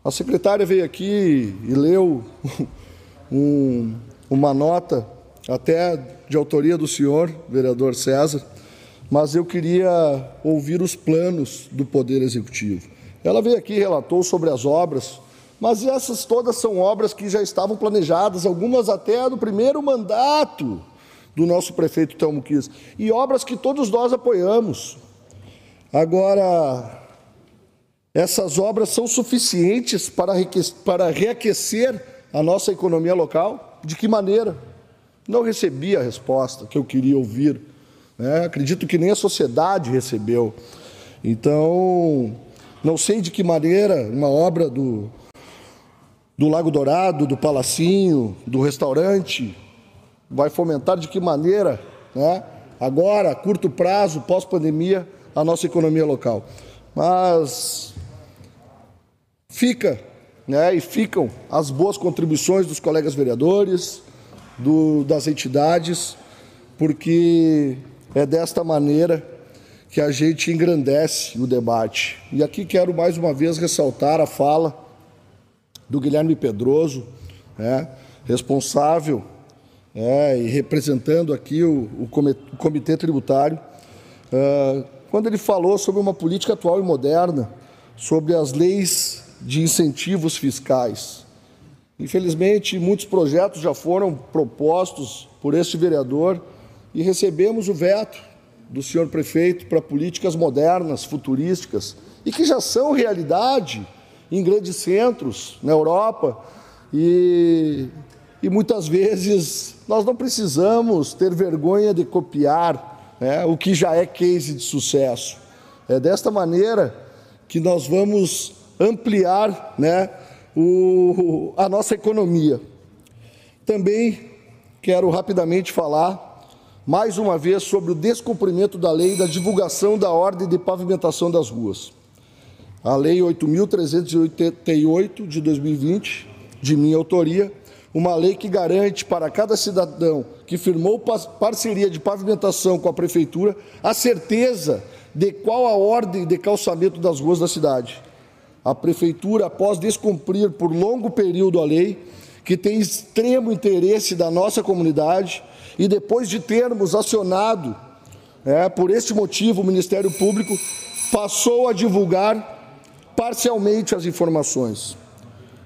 A secretária veio aqui e leu um, uma nota, até de autoria do senhor, vereador César, mas eu queria ouvir os planos do Poder Executivo. Ela veio aqui e relatou sobre as obras, mas essas todas são obras que já estavam planejadas, algumas até no primeiro mandato do nosso prefeito Telmo Kiss, e obras que todos nós apoiamos. Agora, essas obras são suficientes para, para reaquecer a nossa economia local? De que maneira? Não recebi a resposta que eu queria ouvir né? Acredito que nem a sociedade recebeu. Então, não sei de que maneira uma obra do, do Lago Dourado, do Palacinho, do restaurante, vai fomentar de que maneira, né? agora, curto prazo, pós-pandemia, a nossa economia local. Mas fica, né, e ficam as boas contribuições dos colegas vereadores, do, das entidades, porque é desta maneira que a gente engrandece o debate. E aqui quero mais uma vez ressaltar a fala do Guilherme Pedroso, né, responsável é, e representando aqui o, o Comitê Tributário, quando ele falou sobre uma política atual e moderna, sobre as leis de incentivos fiscais. Infelizmente, muitos projetos já foram propostos por este vereador e recebemos o veto do senhor prefeito para políticas modernas, futurísticas, e que já são realidade em grandes centros na Europa e, e muitas vezes nós não precisamos ter vergonha de copiar né, o que já é case de sucesso. É desta maneira que nós vamos ampliar né, o, a nossa economia. Também quero rapidamente falar mais uma vez sobre o descumprimento da lei da divulgação da ordem de pavimentação das ruas. A Lei 8.388 de 2020, de minha autoria, uma lei que garante para cada cidadão que firmou parceria de pavimentação com a Prefeitura a certeza de qual a ordem de calçamento das ruas da cidade. A Prefeitura, após descumprir por longo período a lei, que tem extremo interesse da nossa comunidade, e depois de termos acionado, é, por este motivo, o Ministério Público passou a divulgar parcialmente as informações,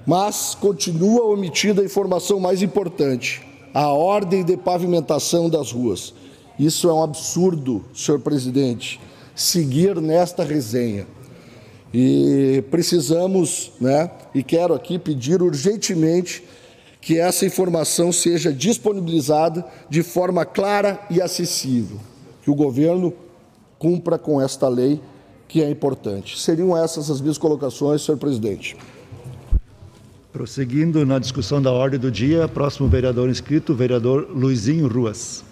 mas continua omitida a informação mais importante, a ordem de pavimentação das ruas. Isso é um absurdo, senhor presidente, seguir nesta resenha. E precisamos, né, e quero aqui pedir urgentemente que essa informação seja disponibilizada de forma clara e acessível, que o governo cumpra com esta lei que é importante. Seriam essas as minhas colocações, senhor presidente. Prosseguindo na discussão da ordem do dia, próximo vereador inscrito, vereador Luizinho Ruas.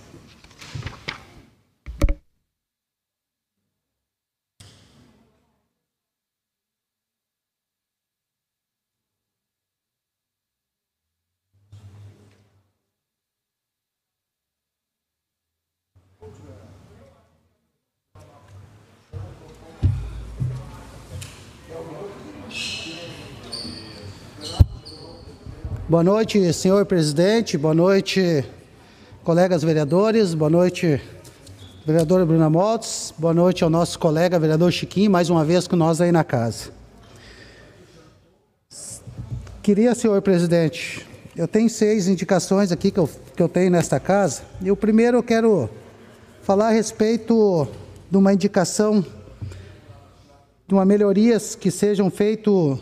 Boa noite, senhor presidente. Boa noite, colegas vereadores. Boa noite, vereadora Bruna Motos. Boa noite ao nosso colega vereador Chiquinho, mais uma vez com nós aí na casa. Queria, senhor presidente, eu tenho seis indicações aqui que eu, que eu tenho nesta casa. E o primeiro eu quero falar a respeito de uma indicação de uma melhorias que sejam feitas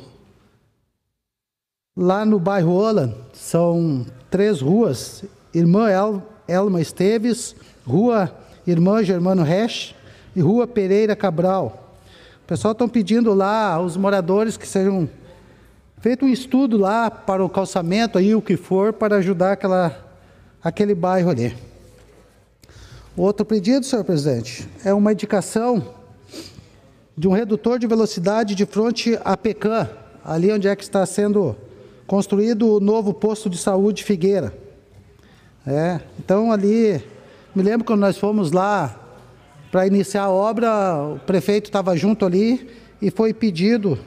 Lá no bairro Ola, são três ruas: Irmã El, Elma Esteves, Rua Irmã Germano Resch e Rua Pereira Cabral. O pessoal estão pedindo lá os moradores que sejam feito um estudo lá para o calçamento aí o que for para ajudar aquela aquele bairro ali. Outro pedido, senhor presidente, é uma indicação de um redutor de velocidade de frente a Pecan, ali onde é que está sendo construído o novo posto de saúde Figueira. É, então ali, me lembro quando nós fomos lá para iniciar a obra, o prefeito estava junto ali e foi pedido,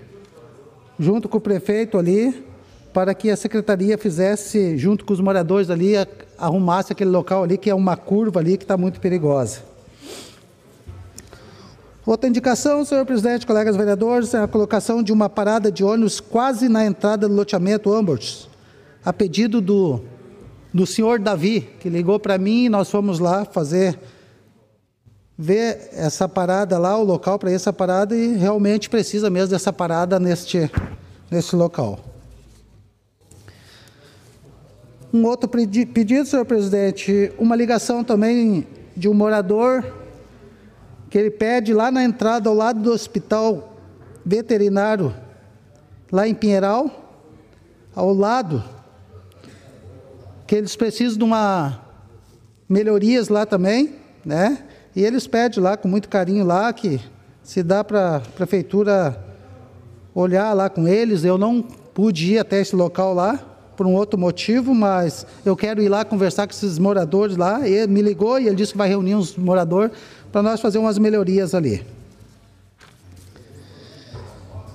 junto com o prefeito ali, para que a secretaria fizesse, junto com os moradores ali, arrumasse aquele local ali, que é uma curva ali que está muito perigosa. Outra indicação, senhor presidente, colegas vereadores, é a colocação de uma parada de ônibus quase na entrada do loteamento Ambers, a pedido do, do senhor Davi, que ligou para mim e nós fomos lá fazer, ver essa parada lá, o local para essa parada, e realmente precisa mesmo dessa parada neste, neste local. Um outro pedido, senhor presidente, uma ligação também de um morador que ele pede lá na entrada, ao lado do hospital veterinário, lá em Pinheiral, ao lado, que eles precisam de uma melhorias lá também, né? E eles pedem lá com muito carinho lá que se dá para a prefeitura olhar lá com eles. Eu não pude ir até esse local lá por um outro motivo, mas eu quero ir lá conversar com esses moradores lá. Ele me ligou e ele disse que vai reunir uns moradores para nós fazer umas melhorias ali.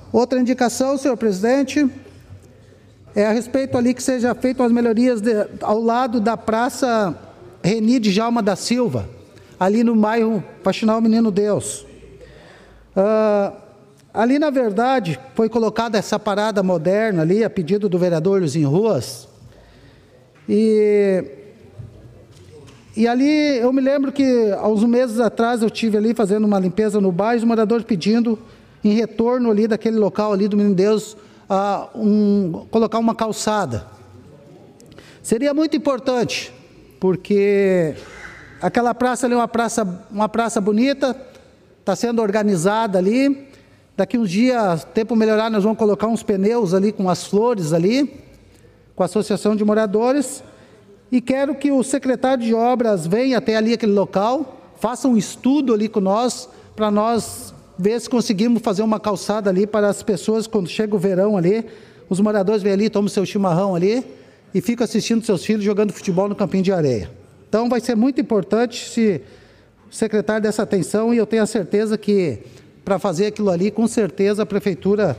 Outra indicação, senhor presidente, é a respeito ali que seja feito as melhorias de, ao lado da Praça Reni de Jalma da Silva, ali no bairro Faxinal Menino Deus. Uh, ali, na verdade, foi colocada essa parada moderna ali, a pedido do vereador Luizinho Ruas, e e ali eu me lembro que há uns meses atrás eu tive ali fazendo uma limpeza no bairro, os moradores pedindo em retorno ali daquele local ali do Menino Deus uh, um, colocar uma calçada. Seria muito importante, porque aquela praça ali é uma praça, uma praça bonita, está sendo organizada ali. Daqui uns dias, tempo melhorar, nós vamos colocar uns pneus ali com as flores ali, com a associação de moradores. E quero que o secretário de obras venha até ali aquele local, faça um estudo ali com nós, para nós ver se conseguimos fazer uma calçada ali para as pessoas, quando chega o verão ali, os moradores vêm ali, tomam seu chimarrão ali e ficam assistindo seus filhos jogando futebol no campinho de areia. Então vai ser muito importante se o secretário dessa atenção e eu tenho a certeza que para fazer aquilo ali, com certeza a prefeitura,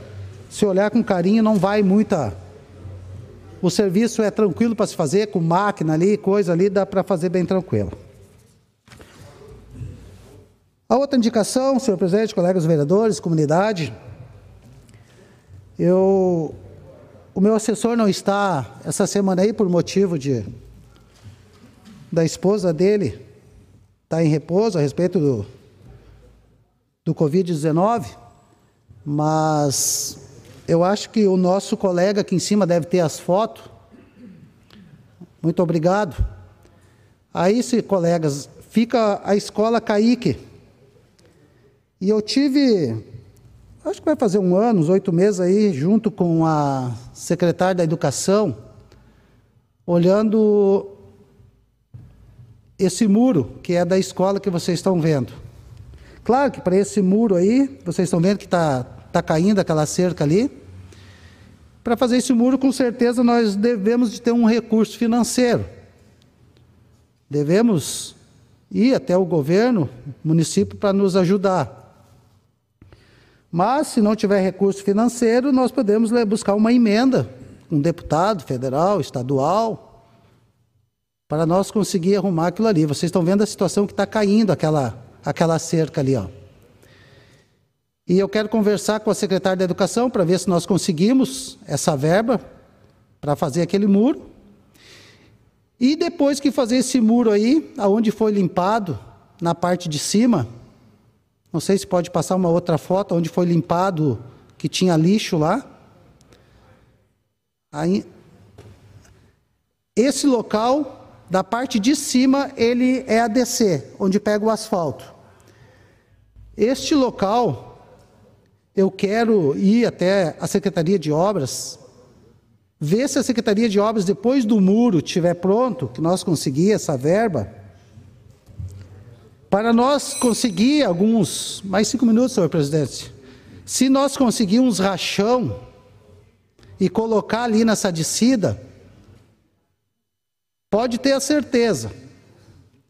se olhar com carinho, não vai muita. O serviço é tranquilo para se fazer, com máquina ali, coisa ali, dá para fazer bem tranquilo. A outra indicação, senhor presidente, colegas vereadores, comunidade, eu, o meu assessor não está essa semana aí por motivo de da esposa dele está em repouso a respeito do, do Covid-19, mas eu acho que o nosso colega aqui em cima deve ter as fotos. Muito obrigado. Aí, se colegas, fica a escola Caíque e eu tive, acho que vai fazer um ano, oito meses aí, junto com a secretária da Educação, olhando esse muro que é da escola que vocês estão vendo. Claro que para esse muro aí, vocês estão vendo que está tá caindo aquela cerca ali. Para fazer esse muro, com certeza, nós devemos de ter um recurso financeiro. Devemos ir até o governo, município, para nos ajudar. Mas, se não tiver recurso financeiro, nós podemos buscar uma emenda, um deputado federal, estadual, para nós conseguir arrumar aquilo ali. Vocês estão vendo a situação que está caindo, aquela, aquela cerca ali. Ó. E eu quero conversar com a secretária da Educação para ver se nós conseguimos essa verba para fazer aquele muro. E depois que fazer esse muro aí, aonde foi limpado, na parte de cima, não sei se pode passar uma outra foto onde foi limpado que tinha lixo lá. Aí, esse local, da parte de cima, ele é a DC, onde pega o asfalto. Este local, eu quero ir até a Secretaria de Obras, ver se a Secretaria de Obras, depois do muro estiver pronto, que nós conseguir essa verba, para nós conseguir alguns, mais cinco minutos, senhor presidente. Se nós conseguirmos rachão e colocar ali nessa descida, pode ter a certeza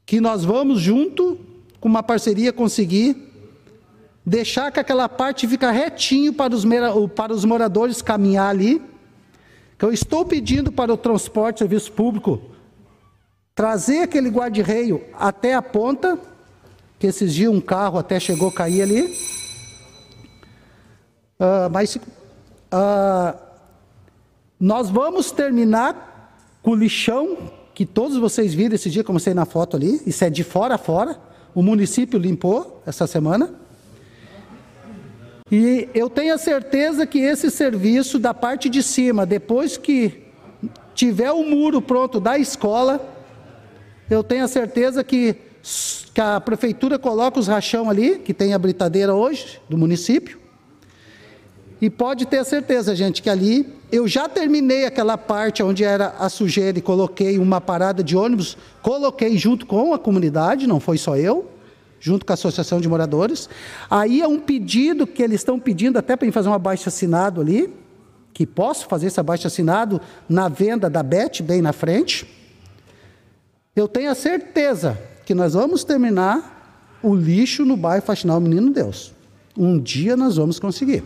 que nós vamos junto com uma parceria conseguir deixar que aquela parte fica retinho para os, para os moradores caminhar ali. Que eu estou pedindo para o transporte serviço público trazer aquele guarda-reio até a ponta que esses dias um carro até chegou a cair ali. Uh, mas uh, nós vamos terminar com o lixão que todos vocês viram esse dia, como sei na foto ali. Isso é de fora a fora. O município limpou essa semana. E eu tenho a certeza que esse serviço da parte de cima, depois que tiver o muro pronto da escola, eu tenho a certeza que que a prefeitura coloca os rachão ali, que tem a britadeira hoje, do município. E pode ter certeza, gente, que ali eu já terminei aquela parte onde era a sujeira e coloquei uma parada de ônibus, coloquei junto com a comunidade, não foi só eu, junto com a associação de moradores. Aí é um pedido que eles estão pedindo até para fazer um abaixo assinado ali, que posso fazer esse abaixo assinado na venda da Bet bem na frente. Eu tenho a certeza que nós vamos terminar o lixo no bairro Faxinal Menino Deus. Um dia nós vamos conseguir.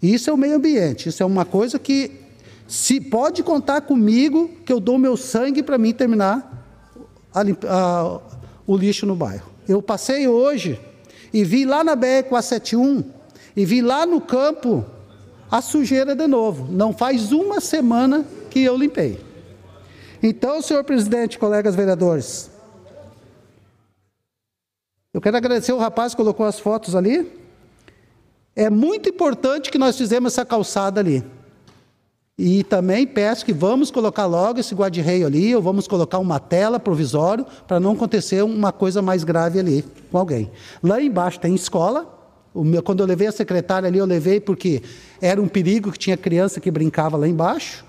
Isso é o meio ambiente, isso é uma coisa que se pode contar comigo que eu dou meu sangue para mim terminar a, a, o lixo no bairro. Eu passei hoje e vi lá na BR 471 e vi lá no campo a sujeira de novo. Não faz uma semana que eu limpei. Então, senhor presidente, colegas vereadores, eu quero agradecer o rapaz que colocou as fotos ali. É muito importante que nós fizemos essa calçada ali. E também peço que vamos colocar logo esse guarda-reio ali, ou vamos colocar uma tela provisório para não acontecer uma coisa mais grave ali com alguém. Lá embaixo tem escola. Meu, quando eu levei a secretária ali, eu levei porque era um perigo que tinha criança que brincava lá embaixo.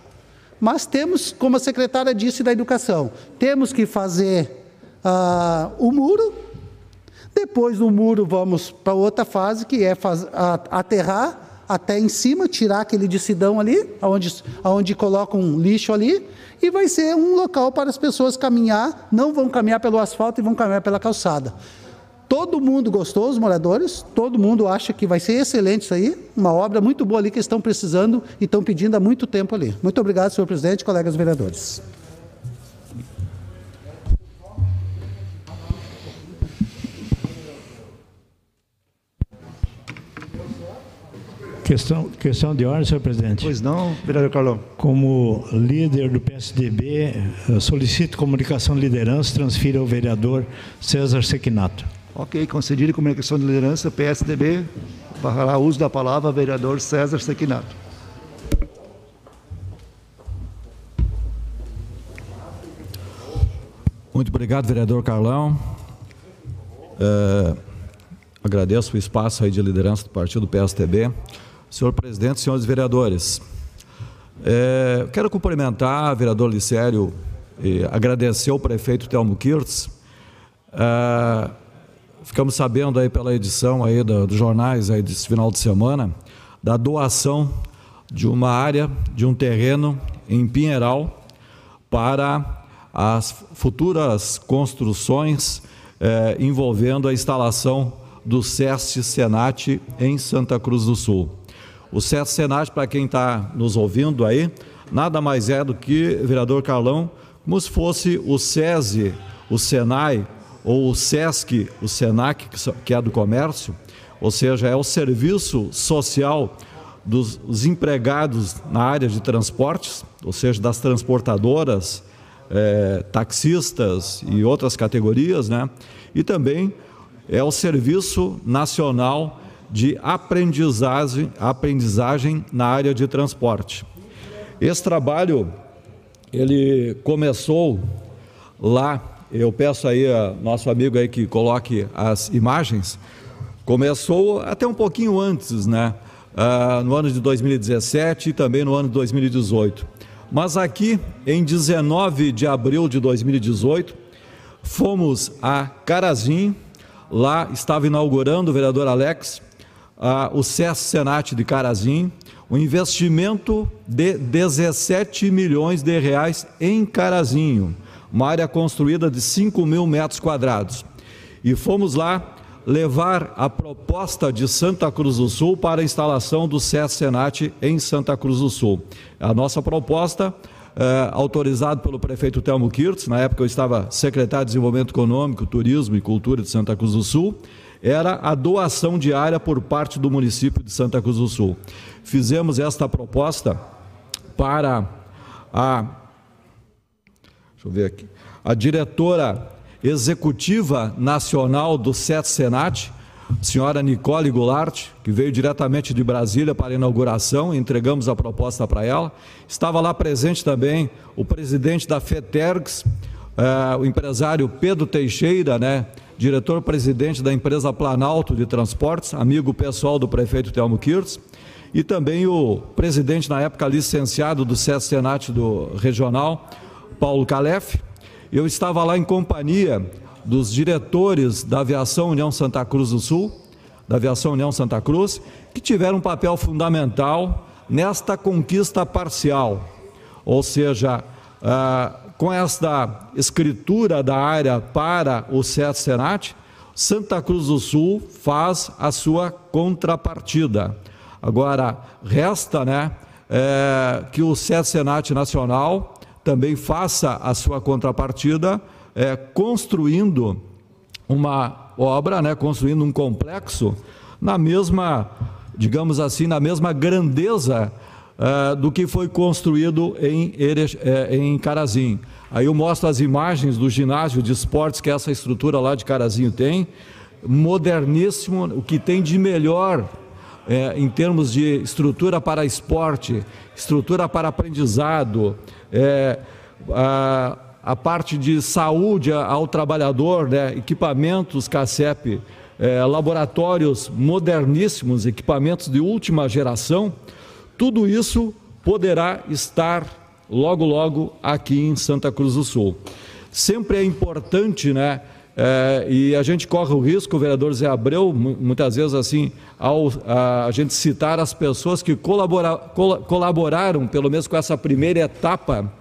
Mas temos, como a secretária disse da educação, temos que fazer uh, o muro. Depois do muro, vamos para outra fase, que é faz, aterrar até em cima, tirar aquele decidão ali, onde, onde colocam um lixo ali, e vai ser um local para as pessoas caminhar, não vão caminhar pelo asfalto e vão caminhar pela calçada. Todo mundo gostou, os moradores, todo mundo acha que vai ser excelente isso aí, uma obra muito boa ali que estão precisando e estão pedindo há muito tempo ali. Muito obrigado, senhor presidente, colegas vereadores. Questão, questão de ordem, senhor presidente. Pois não, vereador Carlão. Como líder do PSDB, solicito comunicação de liderança, transfira ao vereador César Sequinato. Ok, concedido comunicação de liderança, PSDB, para uso da palavra, vereador César Sequinato. Muito obrigado, vereador Carlão. É, agradeço o espaço aí de liderança do partido PSTB. Senhor presidente, senhores vereadores, é, quero cumprimentar o vereador Licério e agradecer ao prefeito Telmo Kirtz. É, ficamos sabendo aí pela edição aí dos jornais aí desse final de semana da doação de uma área, de um terreno em Pinheiral para as futuras construções é, envolvendo a instalação do SEST Senat em Santa Cruz do Sul. O CET Senat, para quem está nos ouvindo aí, nada mais é do que, vereador Carlão, como se fosse o SESI, o SENAI, ou o SESC, o SENAC, que é do comércio, ou seja, é o serviço social dos empregados na área de transportes, ou seja, das transportadoras, é, taxistas e outras categorias, né? E também é o Serviço Nacional de aprendizagem, aprendizagem na área de transporte. Esse trabalho ele começou lá, eu peço aí a nosso amigo aí que coloque as imagens, começou até um pouquinho antes, né? Ah, no ano de 2017 e também no ano de 2018. Mas aqui, em 19 de abril de 2018, fomos a Carazim, lá estava inaugurando o vereador Alex, ah, o SES Senat de Carazim, um investimento de 17 milhões de reais em Carazinho, uma área construída de 5 mil metros quadrados. E fomos lá levar a proposta de Santa Cruz do Sul para a instalação do SES Senat em Santa Cruz do Sul. A nossa proposta, é, autorizada pelo prefeito Telmo Kirtz, na época eu estava secretário de Desenvolvimento Econômico, Turismo e Cultura de Santa Cruz do Sul, era a doação diária por parte do município de Santa Cruz do Sul. Fizemos esta proposta para a deixa eu ver aqui, a diretora executiva nacional do SET Senat, senhora Nicole Goulart, que veio diretamente de Brasília para a inauguração, entregamos a proposta para ela. Estava lá presente também o presidente da FETERGS, eh, o empresário Pedro Teixeira, né, diretor-presidente da empresa Planalto de Transportes, amigo pessoal do prefeito Telmo Kirtz, e também o presidente, na época, licenciado do SES Senat do Regional, Paulo Calef. Eu estava lá em companhia dos diretores da Aviação União Santa Cruz do Sul, da Aviação União Santa Cruz, que tiveram um papel fundamental nesta conquista parcial, ou seja, ah, com esta escritura da área para o SET Senat, Santa Cruz do Sul faz a sua contrapartida. Agora, resta né, é, que o SET Senat Nacional também faça a sua contrapartida, é, construindo uma obra, né, construindo um complexo na mesma, digamos assim, na mesma grandeza uh, do que foi construído em, uh, em Carazim. Aí eu mostro as imagens do ginásio de esportes que essa estrutura lá de Carazinho tem, moderníssimo, o que tem de melhor é, em termos de estrutura para esporte, estrutura para aprendizado, é, a, a, parte de saúde ao trabalhador, né, equipamentos CACEP, é, laboratórios moderníssimos, equipamentos de última geração, tudo isso poderá estar logo, logo aqui em Santa Cruz do Sul. Sempre é importante, né? É, e a gente corre o risco, o vereador Zé Abreu, muitas vezes assim, ao a, a gente citar as pessoas que colabora, col, colaboraram, pelo menos com essa primeira etapa,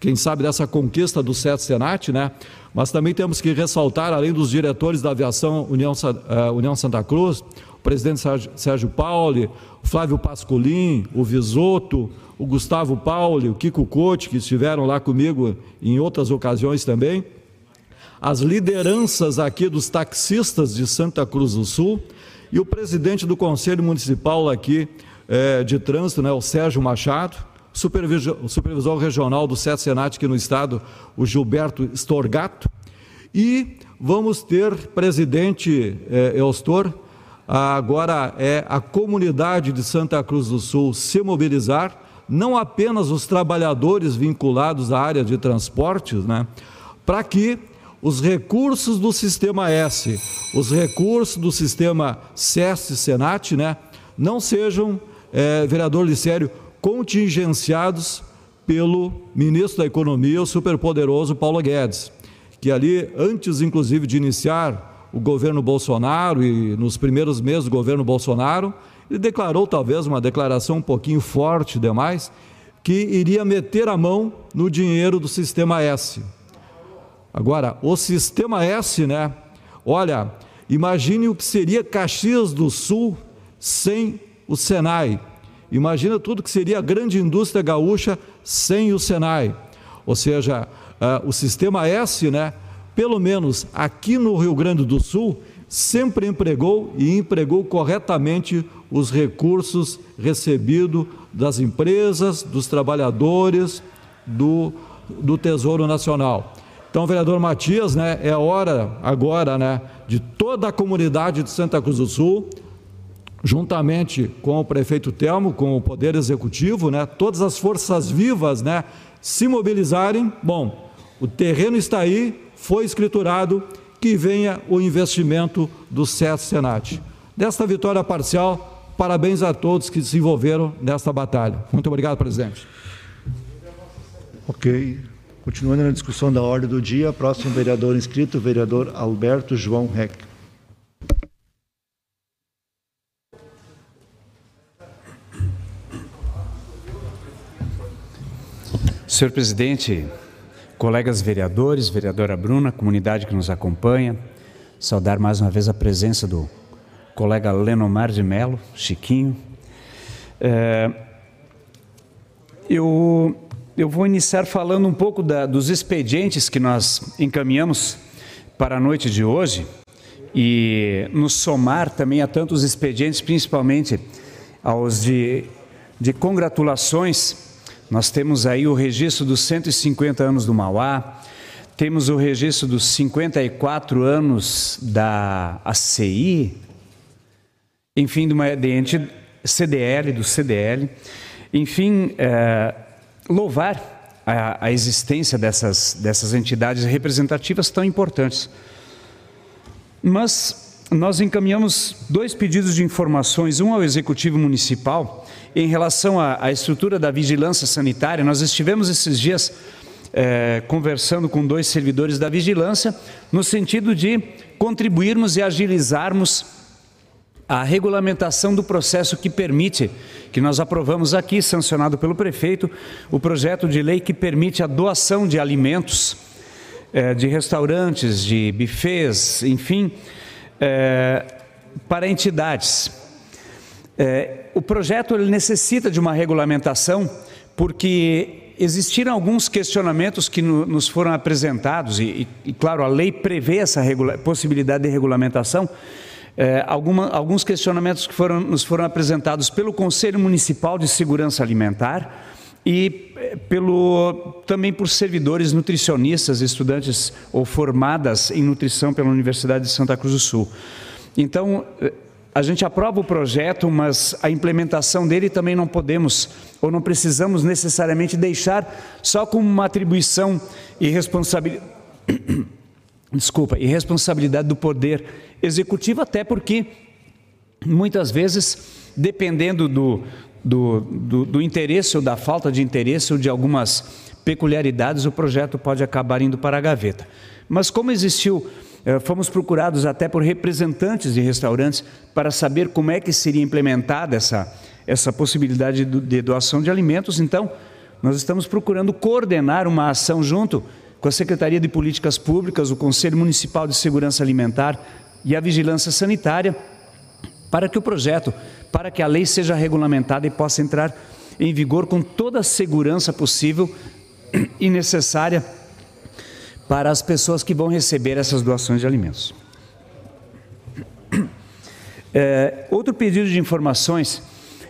quem sabe dessa conquista do SET Senat, né? Mas também temos que ressaltar, além dos diretores da aviação União, uh, União Santa Cruz, o presidente Sérgio, Sérgio Pauli, Flávio Pascolin, o Visoto, o Gustavo Pauli, o Kiko Cote, que estiveram lá comigo em outras ocasiões também, as lideranças aqui dos taxistas de Santa Cruz do Sul e o presidente do Conselho Municipal aqui é, de Trânsito, né, o Sérgio Machado, supervisor, o supervisor regional do SET Senat aqui no estado, o Gilberto Storgato, e vamos ter presidente é, agora é a comunidade de Santa Cruz do Sul se mobilizar, não apenas os trabalhadores vinculados à área de transportes, né, para que os recursos do sistema S, os recursos do sistema SESC Senat, né, não sejam, é, vereador Licério, contingenciados pelo ministro da Economia, o superpoderoso Paulo Guedes, que ali, antes inclusive de iniciar o governo Bolsonaro e nos primeiros meses do governo Bolsonaro, ele declarou talvez uma declaração um pouquinho forte demais, que iria meter a mão no dinheiro do sistema S, Agora, o sistema S, né? Olha, imagine o que seria Caxias do Sul sem o Senai. Imagina tudo que seria a grande indústria gaúcha sem o Senai. Ou seja, uh, o sistema S, né? Pelo menos aqui no Rio Grande do Sul, sempre empregou e empregou corretamente os recursos recebidos das empresas, dos trabalhadores, do, do Tesouro Nacional. Então, vereador Matias, né, é hora agora, né, de toda a comunidade de Santa Cruz do Sul, juntamente com o prefeito Telmo, com o Poder Executivo, né, todas as forças vivas, né, se mobilizarem. Bom, o terreno está aí, foi escriturado, que venha o investimento do SES Senat. Desta vitória parcial, parabéns a todos que se envolveram nesta batalha. Muito obrigado, presidente. Ok. Continuando na discussão da ordem do dia, próximo vereador inscrito, vereador Alberto João Reck. Senhor presidente, colegas vereadores, vereadora Bruna, comunidade que nos acompanha, saudar mais uma vez a presença do colega Lenomar de Melo, Chiquinho. É, eu eu vou iniciar falando um pouco da, dos expedientes que nós encaminhamos para a noite de hoje e nos somar também a tantos expedientes, principalmente aos de, de congratulações. Nós temos aí o registro dos 150 anos do Mauá, temos o registro dos 54 anos da ACI, enfim, de uma de CDL, do CDL, enfim, é, louvar a, a existência dessas, dessas entidades representativas tão importantes. Mas nós encaminhamos dois pedidos de informações, um ao Executivo Municipal, em relação à, à estrutura da vigilância sanitária. Nós estivemos esses dias é, conversando com dois servidores da vigilância, no sentido de contribuirmos e agilizarmos a regulamentação do processo que permite, que nós aprovamos aqui, sancionado pelo prefeito, o projeto de lei que permite a doação de alimentos, é, de restaurantes, de bufês, enfim, é, para entidades. É, o projeto ele necessita de uma regulamentação porque existiram alguns questionamentos que no, nos foram apresentados, e, e, claro, a lei prevê essa possibilidade de regulamentação, é, alguma, alguns questionamentos que foram, nos foram apresentados pelo Conselho Municipal de Segurança Alimentar e é, pelo, também por servidores nutricionistas, estudantes ou formadas em nutrição pela Universidade de Santa Cruz do Sul. Então, é, a gente aprova o projeto, mas a implementação dele também não podemos ou não precisamos necessariamente deixar só como uma atribuição e responsabilidade. Desculpa, e responsabilidade do poder executivo, até porque muitas vezes, dependendo do, do, do, do interesse ou da falta de interesse ou de algumas peculiaridades, o projeto pode acabar indo para a gaveta. Mas como existiu fomos procurados até por representantes de restaurantes para saber como é que seria implementada essa, essa possibilidade de doação de alimentos. Então, nós estamos procurando coordenar uma ação junto com a Secretaria de Políticas Públicas, o Conselho Municipal de Segurança Alimentar e a Vigilância Sanitária, para que o projeto, para que a lei seja regulamentada e possa entrar em vigor com toda a segurança possível e necessária para as pessoas que vão receber essas doações de alimentos. É, outro pedido de informações,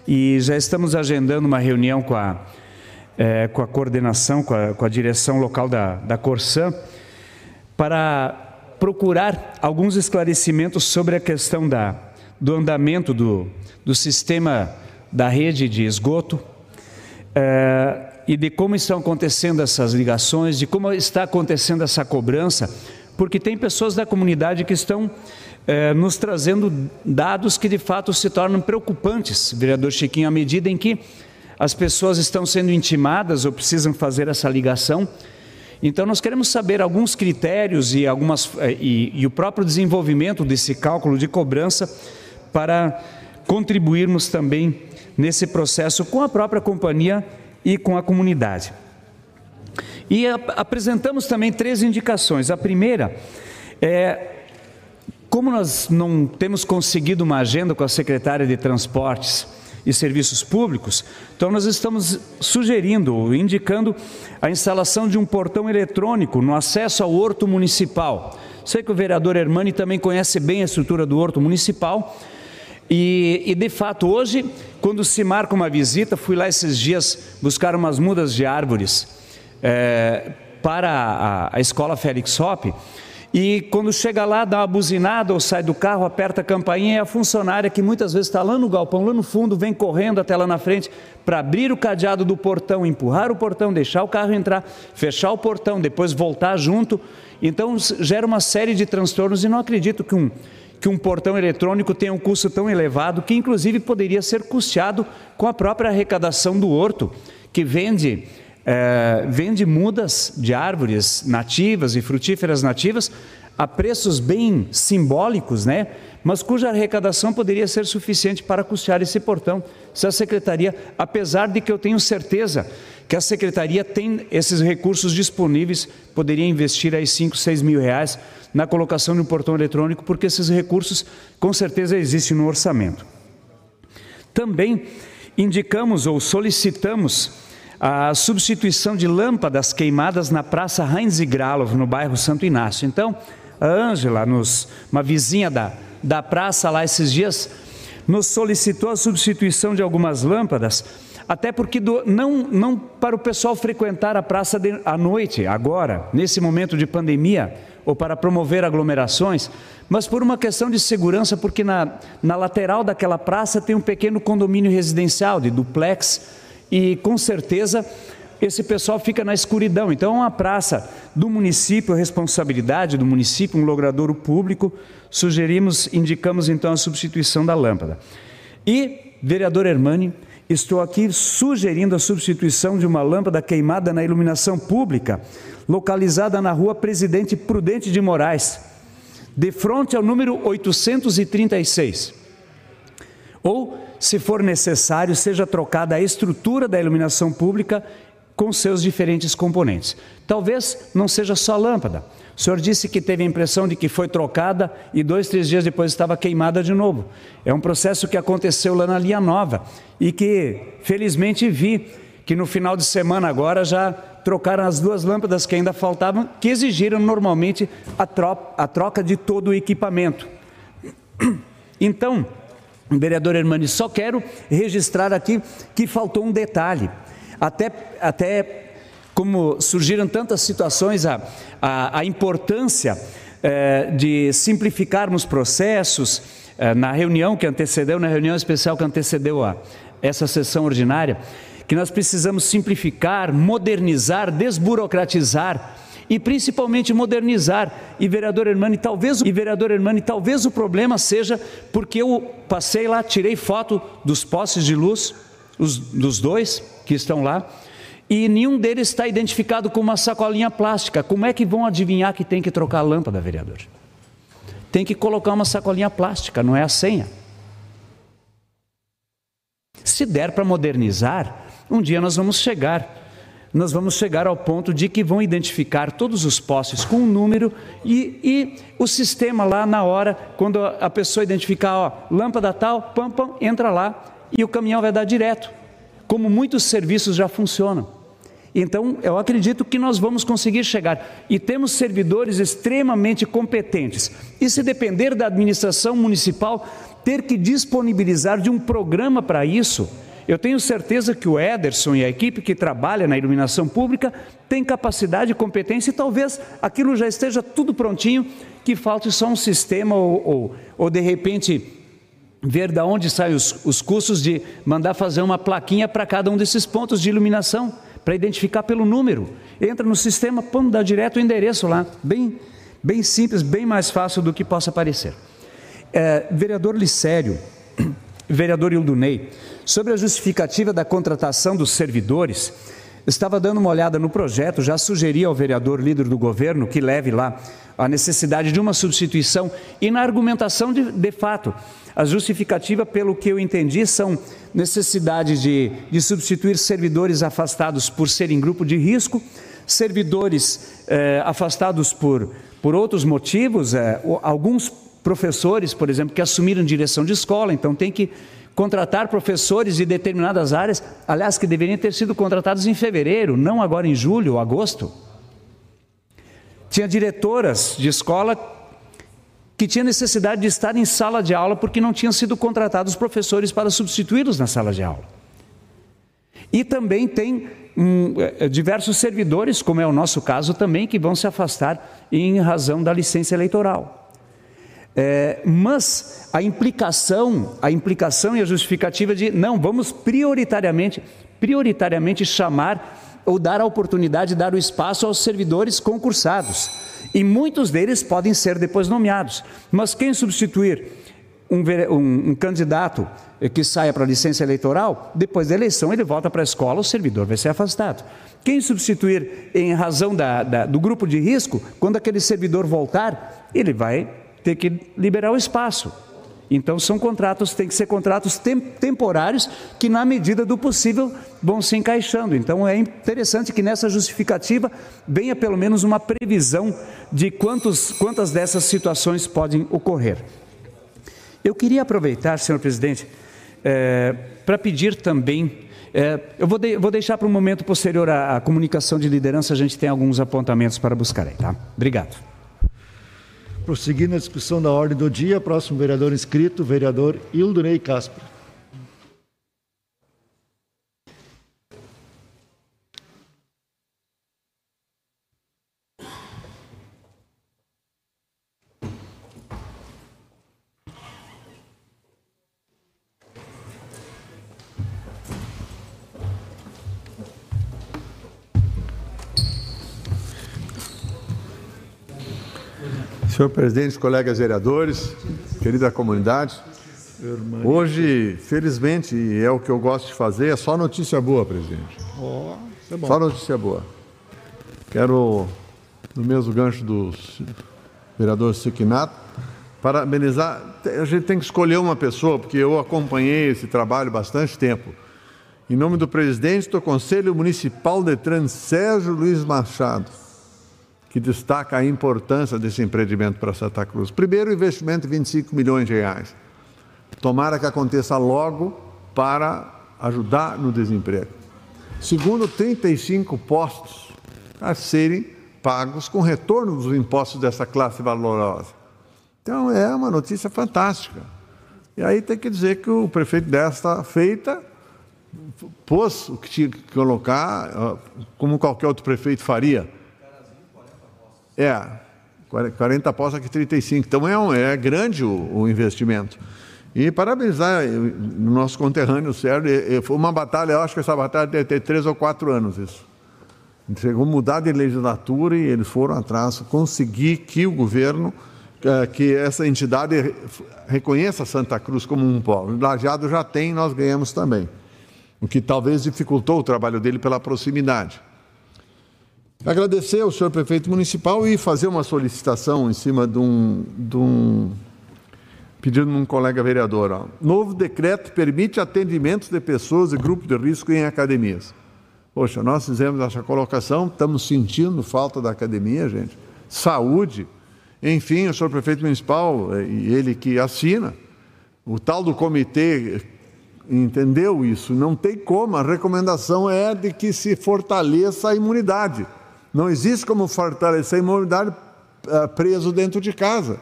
e já estamos agendando uma reunião com a, é, com a coordenação, com a, com a direção local da, da Corsã, para procurar alguns esclarecimentos sobre a questão da, do andamento do, do sistema da rede de esgoto. É, e de como estão acontecendo essas ligações, de como está acontecendo essa cobrança, porque tem pessoas da comunidade que estão eh, nos trazendo dados que de fato se tornam preocupantes, vereador Chiquinho, à medida em que as pessoas estão sendo intimadas ou precisam fazer essa ligação. Então, nós queremos saber alguns critérios e, algumas, eh, e, e o próprio desenvolvimento desse cálculo de cobrança para contribuirmos também nesse processo com a própria companhia e com a comunidade. E ap apresentamos também três indicações. A primeira é como nós não temos conseguido uma agenda com a secretária de Transportes e Serviços Públicos, então nós estamos sugerindo, indicando a instalação de um portão eletrônico no acesso ao horto municipal. Sei que o vereador Hermani também conhece bem a estrutura do horto municipal e, e, de fato, hoje, quando se marca uma visita, fui lá esses dias buscar umas mudas de árvores é, para a, a, escola Félix Hop. E quando chega lá, dá uma buzinada ou sai do carro, aperta a campainha e a funcionária que muitas vezes está lá no galpão, lá no fundo, vem correndo até lá na frente para abrir o cadeado do portão, empurrar o portão, deixar o carro entrar, fechar o portão, depois voltar junto. Então gera uma série de transtornos e não acredito que um que um portão eletrônico tenha um custo tão elevado que, inclusive, poderia ser custeado com a própria arrecadação do horto, que vende, é, vende mudas de árvores nativas e frutíferas nativas a preços bem simbólicos, né? mas cuja arrecadação poderia ser suficiente para custear esse portão, se a secretaria, apesar de que eu tenho certeza que a secretaria tem esses recursos disponíveis, poderia investir aí 5, 6 mil reais na colocação de um portão eletrônico, porque esses recursos com certeza existem no orçamento. Também indicamos ou solicitamos a substituição de lâmpadas queimadas na Praça Heinz Gralov, no bairro Santo Inácio. Então, a Ângela, uma vizinha da, da praça lá esses dias, nos solicitou a substituição de algumas lâmpadas, até porque do, não, não para o pessoal frequentar a praça de, à noite, agora, nesse momento de pandemia, ou para promover aglomerações, mas por uma questão de segurança, porque na, na lateral daquela praça tem um pequeno condomínio residencial de duplex e com certeza esse pessoal fica na escuridão. Então, é uma praça do município, responsabilidade do município, um logradouro público, sugerimos, indicamos então a substituição da lâmpada. E, vereador Hermani, estou aqui sugerindo a substituição de uma lâmpada queimada na iluminação pública, localizada na rua Presidente Prudente de Moraes, de frente ao número 836. Ou, se for necessário, seja trocada a estrutura da iluminação pública com seus diferentes componentes. Talvez não seja só lâmpada. O senhor disse que teve a impressão de que foi trocada e dois, três dias depois estava queimada de novo. É um processo que aconteceu lá na linha nova e que, felizmente, vi que no final de semana agora já trocaram as duas lâmpadas que ainda faltavam, que exigiram normalmente a, tro a troca de todo o equipamento. Então, vereador Hermani, só quero registrar aqui que faltou um detalhe até, até como surgiram tantas situações, a, a, a importância é, de simplificarmos processos, eh, na reunião que antecedeu, na reunião especial que antecedeu a essa sessão ordinária, que nós precisamos simplificar, modernizar, desburocratizar e principalmente modernizar. E vereador Hermani, talvez e vereador Hermani, talvez o problema seja porque eu passei lá, tirei foto dos postes de luz, os, dos dois que estão lá, e nenhum deles está identificado com uma sacolinha plástica. Como é que vão adivinhar que tem que trocar a lâmpada, vereador? Tem que colocar uma sacolinha plástica, não é a senha. Se der para modernizar, um dia nós vamos chegar. Nós vamos chegar ao ponto de que vão identificar todos os postes com um número e, e o sistema lá na hora, quando a pessoa identificar, ó, lâmpada tal, pam, pam, entra lá e o caminhão vai dar direto, como muitos serviços já funcionam. Então, eu acredito que nós vamos conseguir chegar. E temos servidores extremamente competentes. E se depender da administração municipal ter que disponibilizar de um programa para isso, eu tenho certeza que o Ederson e a equipe que trabalha na iluminação pública tem capacidade e competência e talvez aquilo já esteja tudo prontinho, que falte só um sistema ou, ou, ou de repente ver de onde saem os, os custos de mandar fazer uma plaquinha para cada um desses pontos de iluminação, para identificar pelo número. Entra no sistema, pum, dá direto o endereço lá. Bem, bem simples, bem mais fácil do que possa parecer. É, vereador Licério, vereador Ildunei, sobre a justificativa da contratação dos servidores, estava dando uma olhada no projeto, já sugeri ao vereador líder do governo que leve lá a necessidade de uma substituição e na argumentação de, de fato, a justificativa, pelo que eu entendi, são necessidade de, de substituir servidores afastados por serem grupo de risco, servidores eh, afastados por, por outros motivos, eh, alguns professores, por exemplo, que assumiram direção de escola, então tem que contratar professores de determinadas áreas, aliás, que deveriam ter sido contratados em fevereiro, não agora em julho ou agosto. Tinha diretoras de escola que tinham necessidade de estar em sala de aula porque não tinham sido contratados professores para substituí-los na sala de aula. E também tem hum, diversos servidores, como é o nosso caso também, que vão se afastar em razão da licença eleitoral. É, mas a implicação, a implicação e a justificativa de não, vamos prioritariamente, prioritariamente chamar ou dar a oportunidade, dar o espaço aos servidores concursados. E muitos deles podem ser depois nomeados. Mas quem substituir um, um, um candidato que saia para a licença eleitoral, depois da eleição ele volta para a escola, o servidor vai ser afastado. Quem substituir em razão da, da, do grupo de risco, quando aquele servidor voltar, ele vai ter que liberar o espaço. Então são contratos, tem que ser contratos tem, temporários que na medida do possível vão se encaixando. Então é interessante que nessa justificativa venha pelo menos uma previsão de quantos, quantas dessas situações podem ocorrer. Eu queria aproveitar, senhor presidente, é, para pedir também. É, eu vou, de, vou deixar para um momento posterior à, comunicação de liderança, a gente tem alguns apontamentos para buscar aí, tá? Obrigado. Prosseguindo a discussão da ordem do dia, próximo vereador inscrito, vereador Ildonei Casper. Senhor presidente, colegas vereadores, querida comunidade, hoje, felizmente, é o que eu gosto de fazer, é só notícia boa, presidente. Oh, é bom. Só notícia boa. Quero, no mesmo gancho do vereador Siquinato, parabenizar. A gente tem que escolher uma pessoa, porque eu acompanhei esse trabalho bastante tempo. Em nome do presidente do Conselho Municipal de Trans, Sérgio Luiz Machado que destaca a importância desse empreendimento para Santa Cruz. Primeiro, investimento de 25 milhões de reais. Tomara que aconteça logo para ajudar no desemprego. Segundo, 35 postos a serem pagos com retorno dos impostos dessa classe valorosa. Então, é uma notícia fantástica. E aí tem que dizer que o prefeito desta feita pôs o que tinha que colocar, como qualquer outro prefeito faria é, 40 aposta que 35. Então é, um, é grande o, o investimento. E parabenizar o nosso conterrâneo Sérgio. Foi uma batalha, eu acho que essa batalha deve ter três ou quatro anos isso. Chegou a mudar de legislatura e eles foram atrás, conseguir que o governo, eh, que essa entidade reconheça Santa Cruz como um polo. O Lajeado já tem, nós ganhamos também. O que talvez dificultou o trabalho dele pela proximidade. Agradecer ao senhor prefeito municipal e fazer uma solicitação em cima de um, de um pedido de um colega vereador. Ó. Novo decreto permite atendimentos de pessoas e grupos de risco em academias. Poxa, nós fizemos essa colocação, estamos sentindo falta da academia, gente. Saúde. Enfim, o senhor prefeito municipal, eh, ele que assina, o tal do comitê entendeu isso. Não tem como, a recomendação é de que se fortaleça a imunidade. Não existe como fortalecer a imunidade eh, preso dentro de casa.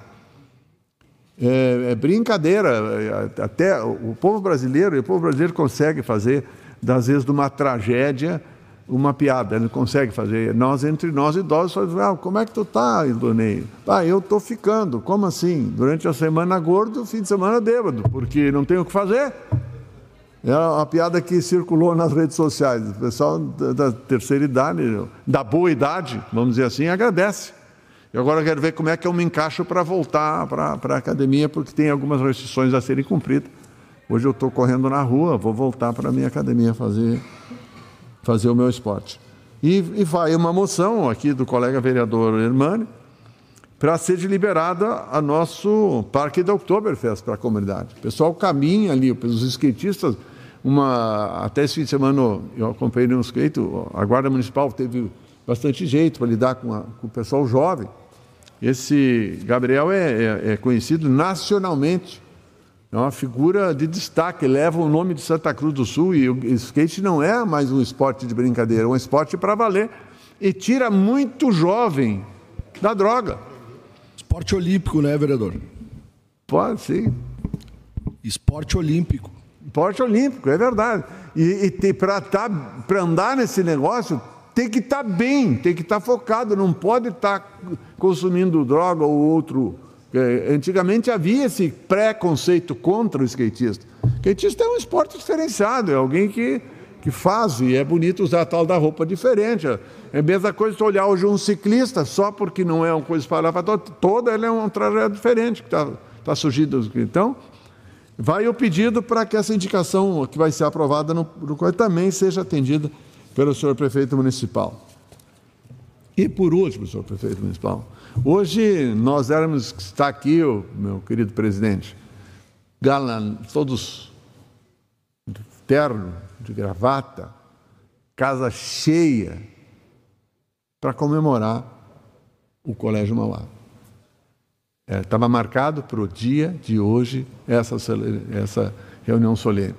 É, é brincadeira. É, até o povo brasileiro, o povo brasileiro consegue fazer das vezes de uma tragédia uma piada, ele consegue fazer. Nós, entre nós idosos, falamos, ah, como é que tu tá, Idonei? Ah, eu estou ficando. Como assim? Durante a semana gordo, fim de semana bêbado, porque não tenho o que fazer. É uma piada que circulou nas redes sociais. O pessoal da terceira idade, da boa idade, vamos dizer assim, agradece. E agora eu quero ver como é que eu me encaixo para voltar para a academia, porque tem algumas restrições a serem cumpridas. Hoje eu estou correndo na rua, vou voltar para a minha academia fazer, fazer o meu esporte. E, e vai uma moção aqui do colega vereador Hermani para ser liberada a nosso parque da Oktoberfest para a comunidade. O pessoal caminha ali, os skatistas, uma, até esse fim de semana eu acompanhei um skate, a Guarda Municipal teve bastante jeito para lidar com, a, com, o pessoal jovem. Esse Gabriel é, é, é conhecido nacionalmente é uma figura de destaque, leva o nome de Santa Cruz do Sul e o skate não é mais um esporte de brincadeira, é um esporte para valer e tira muito jovem da droga. Esporte olímpico, né, vereador? Pode, sim. Esporte olímpico. Esporte olímpico, é verdade. E, e para tá, andar nesse negócio, tem que estar tá bem, tem que estar tá focado, não pode estar tá consumindo droga ou outro Antigamente havia esse preconceito contra o skatista. O skatista é um esporte diferenciado, é alguém que, que faz, e é bonito usar a tal da roupa diferente. É a mesma coisa se olhar hoje um ciclista, só porque não é uma coisa para toda, ele é um trajeto diferente que está tá surgindo. Então, vai o pedido para que essa indicação que vai ser aprovada no, no também seja atendida pelo senhor prefeito municipal. E por último, senhor prefeito municipal, Hoje nós éramos, está aqui o meu querido presidente, galan, todos de terno, de gravata, casa cheia, para comemorar o Colégio Mauá. Estava é, marcado para o dia de hoje essa, essa reunião solene.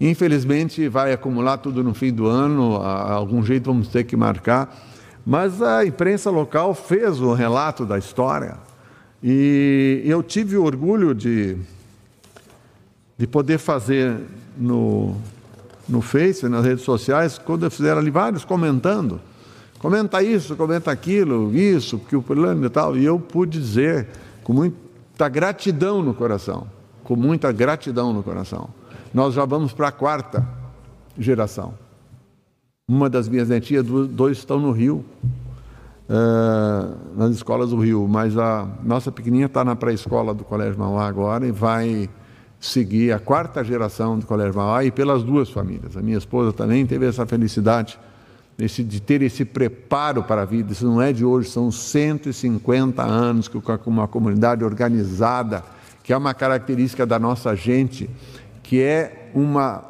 Infelizmente, vai acumular tudo no fim do ano, a, algum jeito vamos ter que marcar mas a imprensa local fez o relato da história e eu tive o orgulho de, de poder fazer no, no Face, nas redes sociais, quando fizeram ali vários comentando. Comenta isso, comenta aquilo, isso, porque o plano e tal. E eu pude dizer com muita gratidão no coração, com muita gratidão no coração. Nós já vamos para a quarta geração. Uma das minhas netinhas, dois estão no Rio, uh, nas escolas do Rio, mas a nossa pequenininha está na pré-escola do Colégio Mauá agora e vai seguir a quarta geração do Colégio Mauá e pelas duas famílias. A minha esposa também teve essa felicidade esse, de ter esse preparo para a vida. Isso não é de hoje, são 150 anos que uma comunidade organizada, que é uma característica da nossa gente, que é uma.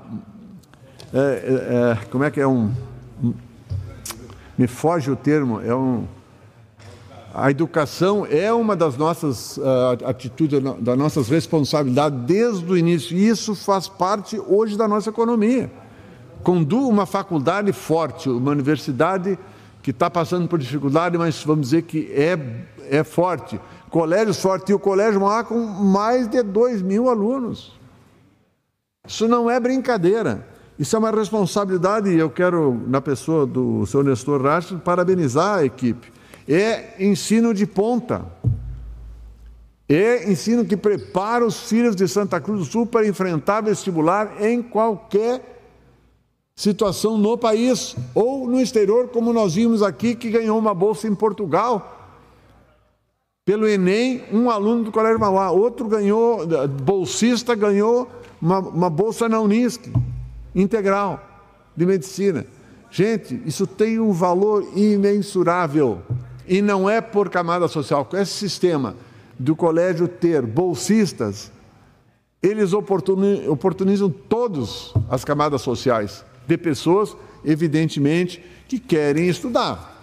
É, é, é como é que é um me foge o termo, é um, a educação é uma das nossas uh, atitudes, das nossas responsabilidades desde o início. E isso faz parte hoje da nossa economia. Conduz uma faculdade forte, uma universidade que está passando por dificuldade, mas vamos dizer que é, é forte. Colégios fortes, e o Colégio Mauá com mais de 2 mil alunos. Isso não é brincadeira. Isso é uma responsabilidade e eu quero, na pessoa do senhor Nestor Rachel, parabenizar a equipe. é ensino de ponta. É ensino que prepara os filhos de Santa Cruz do Sul para enfrentar vestibular em qualquer situação no país ou no exterior, como nós vimos aqui que ganhou uma bolsa em Portugal. Pelo Enem, um aluno do Colégio Mauá, outro ganhou, bolsista ganhou uma, uma bolsa na Unisc, integral, de medicina. Gente, isso tem um valor imensurável. E não é por camada social. Com esse sistema do colégio ter bolsistas, eles oportunizam todas as camadas sociais de pessoas, evidentemente, que querem estudar.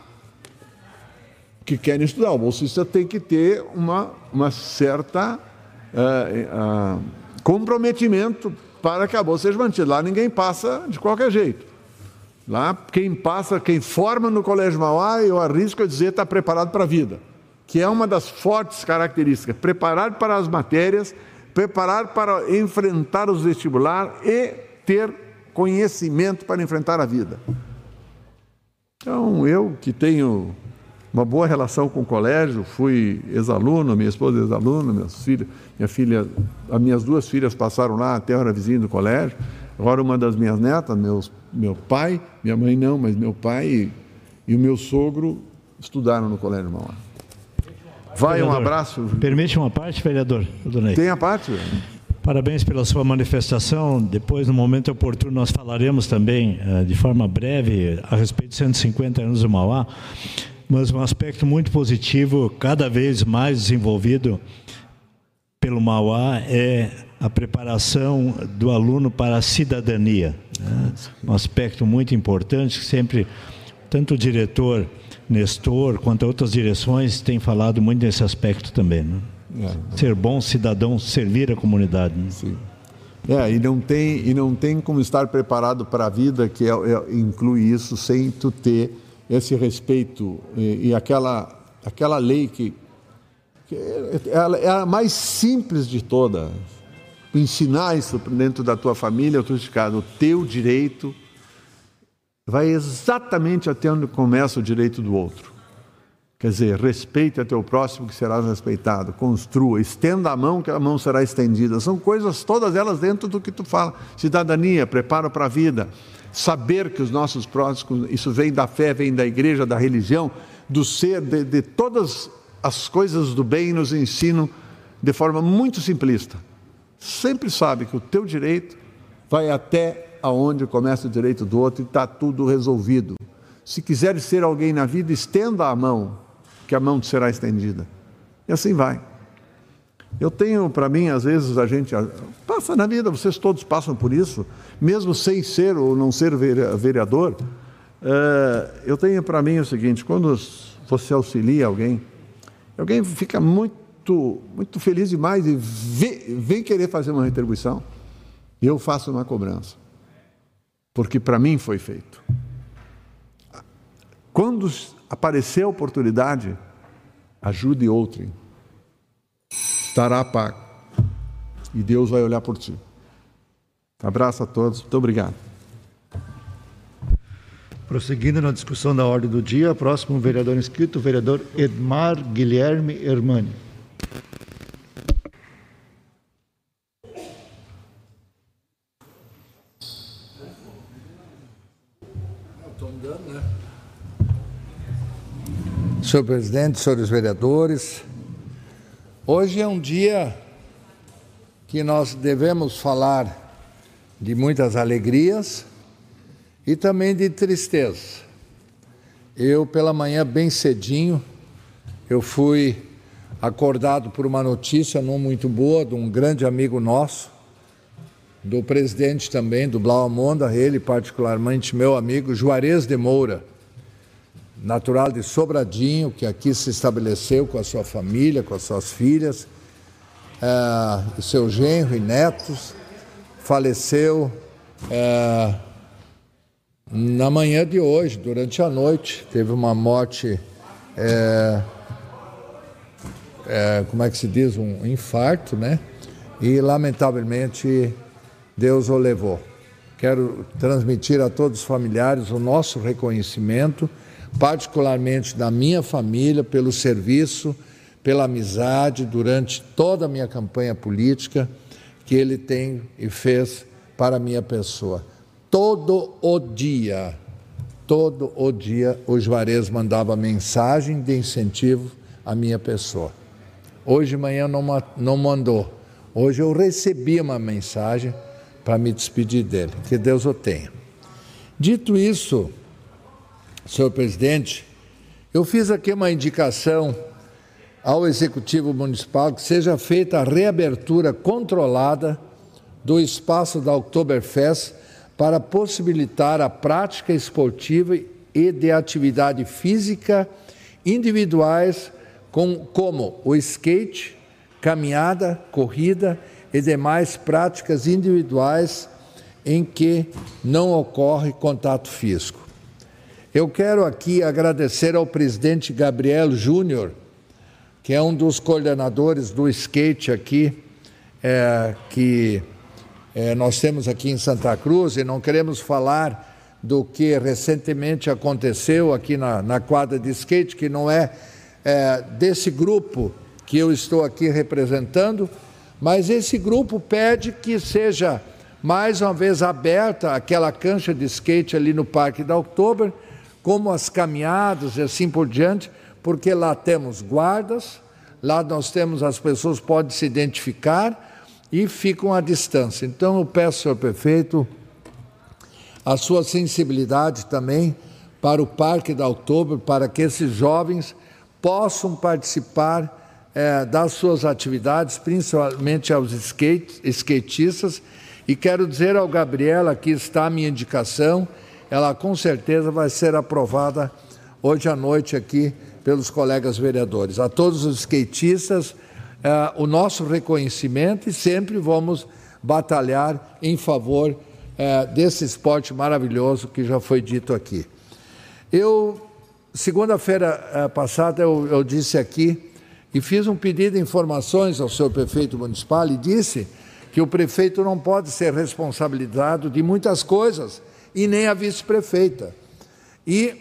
Que querem estudar. O bolsista tem que ter uma, uma certa uh, uh, comprometimento para que a bolsa seja mantida. Lá ninguém passa de qualquer jeito. Lá, quem passa, quem forma no Colégio Mauá, eu arrisco a dizer, está preparado para a vida, que é uma das fortes características. Preparar para as matérias, preparar para enfrentar os vestibular e ter conhecimento para enfrentar a vida. Então, eu que tenho uma boa relação com o colégio, fui ex-aluno, minha esposa é ex-aluna, meus filhos, minha filha, as minhas duas filhas passaram lá, até eu era vizinho do colégio. Agora uma das minhas netas, meus, meu pai, minha mãe não, mas meu pai e, e o meu sogro estudaram no Colégio Mauá. Vai, vereador, um abraço. Permite uma parte, vereador? Tem a parte. Parabéns pela sua manifestação. Depois, no momento oportuno, nós falaremos também, eh, de forma breve, a respeito de 150 anos do Mauá, mas um aspecto muito positivo, cada vez mais desenvolvido pelo Mauá, é a preparação do aluno para a cidadania. Né? Um aspecto muito importante que sempre, tanto o diretor Nestor quanto outras direções têm falado muito nesse aspecto também. Né? É. Ser bom cidadão, servir a comunidade. Né? Sim. É, e não tem e não tem como estar preparado para a vida que é, é, inclui isso sem tu ter esse respeito e, e aquela aquela lei que, que é, é, a mais simples de todas ensinar isso dentro da tua família, o teu direito vai exatamente até onde começa o direito do outro. Quer dizer, respeite a teu próximo que será respeitado, construa, estenda a mão que a mão será estendida. São coisas todas elas dentro do que tu fala. Cidadania, preparo para a vida, saber que os nossos próximos, isso vem da fé, vem da igreja, da religião, do ser, de, de todas as coisas do bem nos ensinam de forma muito simplista sempre sabe que o teu direito vai até aonde começa o direito do outro e está tudo resolvido. Se quiseres ser alguém na vida, estenda a mão, que a mão te será estendida. E assim vai. Eu tenho para mim, às vezes a gente passa na vida, vocês todos passam por isso, mesmo sem ser ou não ser vereador. Eh, eu tenho para mim o seguinte: quando você auxilia alguém, alguém fica muito muito, feliz demais e vem, querer fazer uma retribuição, eu faço uma cobrança. Porque para mim foi feito. Quando aparecer a oportunidade, ajude outro. Estará pago. E Deus vai olhar por ti. Abraço a todos. Muito obrigado. Prosseguindo na discussão da ordem do dia, próximo vereador inscrito, vereador Edmar Guilherme Hermani. Senhor presidente, senhores vereadores, hoje é um dia que nós devemos falar de muitas alegrias e também de tristeza. Eu, pela manhã, bem cedinho, eu fui acordado por uma notícia não muito boa de um grande amigo nosso, do presidente também, do Blau Amonda, ele particularmente meu amigo, Juarez de Moura natural de Sobradinho, que aqui se estabeleceu com a sua família, com as suas filhas, é, seu genro e netos, faleceu é, na manhã de hoje, durante a noite, teve uma morte, é, é, como é que se diz, um infarto, né? E lamentavelmente Deus o levou. Quero transmitir a todos os familiares o nosso reconhecimento particularmente da minha família, pelo serviço, pela amizade durante toda a minha campanha política que ele tem e fez para a minha pessoa. Todo o dia, todo o dia, o Juarez mandava mensagem de incentivo à minha pessoa. Hoje de manhã não, não mandou. Hoje eu recebi uma mensagem para me despedir dele. Que Deus o tenha. Dito isso, senhor presidente, eu fiz aqui uma indicação ao Executivo Municipal que seja feita a reabertura controlada do espaço da Oktoberfest para possibilitar a prática esportiva e de atividade física individuais com, como o skate, caminhada, corrida e demais práticas individuais em que não ocorre contato físico. Eu quero aqui agradecer ao presidente Gabriel Júnior, que é um dos coordenadores do skate aqui, é, que é, nós temos aqui em Santa Cruz, e não queremos falar do que recentemente aconteceu aqui na, na quadra de skate, que não é é, desse grupo que eu estou aqui representando, mas esse grupo pede que seja mais uma vez aberta aquela cancha de skate ali no Parque da Oktober, como as caminhadas e assim por diante, porque lá temos guardas, lá nós temos as pessoas podem se identificar e ficam à distância. Então eu peço, senhor prefeito, a sua sensibilidade também para o Parque da Oktober, para que esses jovens possam participar é, das suas atividades, principalmente aos skate, skatistas. E quero dizer ao Gabriel, aqui está a minha indicação, ela com certeza vai ser aprovada hoje à noite aqui pelos colegas vereadores. A todos os skatistas, é, o nosso reconhecimento e sempre vamos batalhar em favor é, desse esporte maravilhoso que já foi dito aqui. Eu Segunda-feira eh, passada eu, eu disse aqui e fiz um pedido de informações ao senhor prefeito municipal e disse que o prefeito não pode ser responsabilizado de muitas coisas e nem a vice-prefeita. E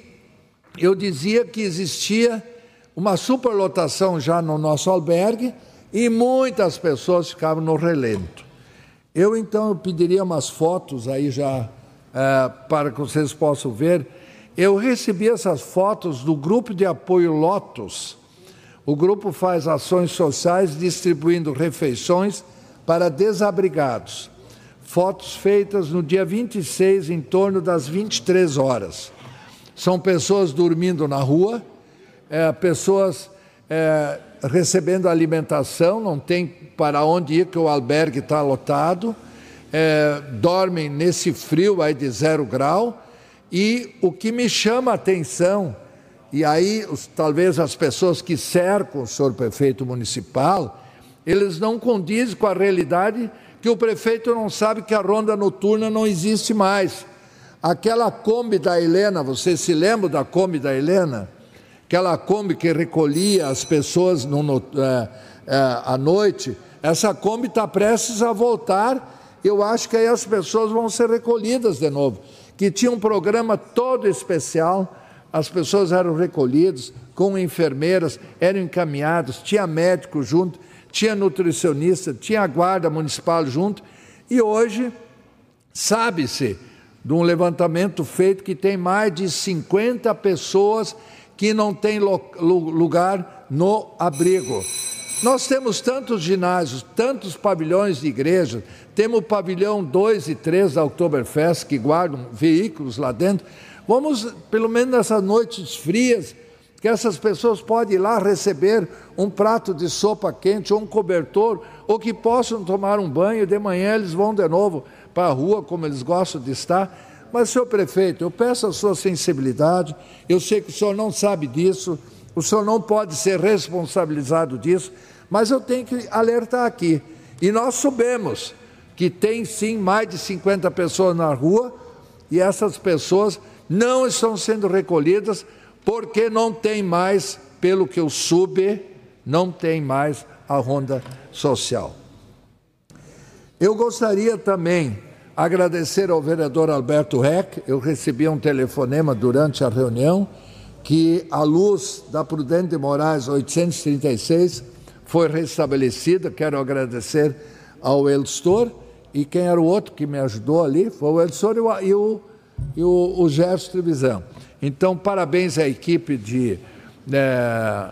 eu dizia que existia uma superlotação já no nosso albergue e muitas pessoas ficavam no relento. Eu então eu pediria umas fotos aí já é, para que vocês possam ver eu recebi essas fotos do grupo de apoio Lotus. O grupo faz ações sociais distribuindo refeições para desabrigados. Fotos feitas no dia 26, em torno das 23 horas. São pessoas dormindo na rua, é, pessoas é, recebendo alimentação, não tem para onde ir, que o albergue está lotado, é, dormem nesse frio aí de zero grau e o que me chama a atenção, e aí os, talvez as pessoas que cercam o senhor prefeito municipal, eles não condizem com a realidade que o prefeito não sabe que a ronda noturna não existe mais. Aquela Kombi da Helena, você se lembra da Kombi da Helena? Aquela Kombi que recolhia as pessoas no, no, é, é, à noite, essa Kombi está prestes a voltar. Eu acho que aí as pessoas vão ser recolhidas de novo que tinha um programa todo especial. As pessoas eram recolhidas com enfermeiras, eram encaminhados, tinha médico junto, tinha nutricionista, tinha a guarda municipal junto. E hoje, sabe-se de um levantamento feito que tem mais de 50 pessoas que não têm lugar no abrigo. Nós temos tantos ginásios, tantos pavilhões de igrejas, temos o pavilhão 2 e 3 da Oktoberfest que guardam veículos lá dentro. Vamos, pelo menos nessas noites frias, que essas pessoas podem ir lá receber um prato de sopa quente ou um cobertor, ou que possam tomar um banho, de manhã eles vão de novo para a rua, como eles gostam de estar. Mas, senhor prefeito, eu peço a sua sensibilidade, eu sei que o senhor não sabe disso, o senhor não pode ser responsabilizado disso, mas eu tenho que alertar aqui. E nós sabemos que tem sim mais de 50 pessoas na rua e essas pessoas não estão sendo recolhidas porque não tem mais, pelo que eu soube, não tem mais a ronda social. Eu gostaria também agradecer ao vereador Alberto Reck, eu recebi um telefonema durante a reunião que a luz da Prudente de Moraes 836 foi restabelecida. Quero agradecer ao Elstor e quem era o outro que me ajudou ali foi o Elstor e o, e o, o Gerson Trevisan. Então, parabéns à equipe de, é,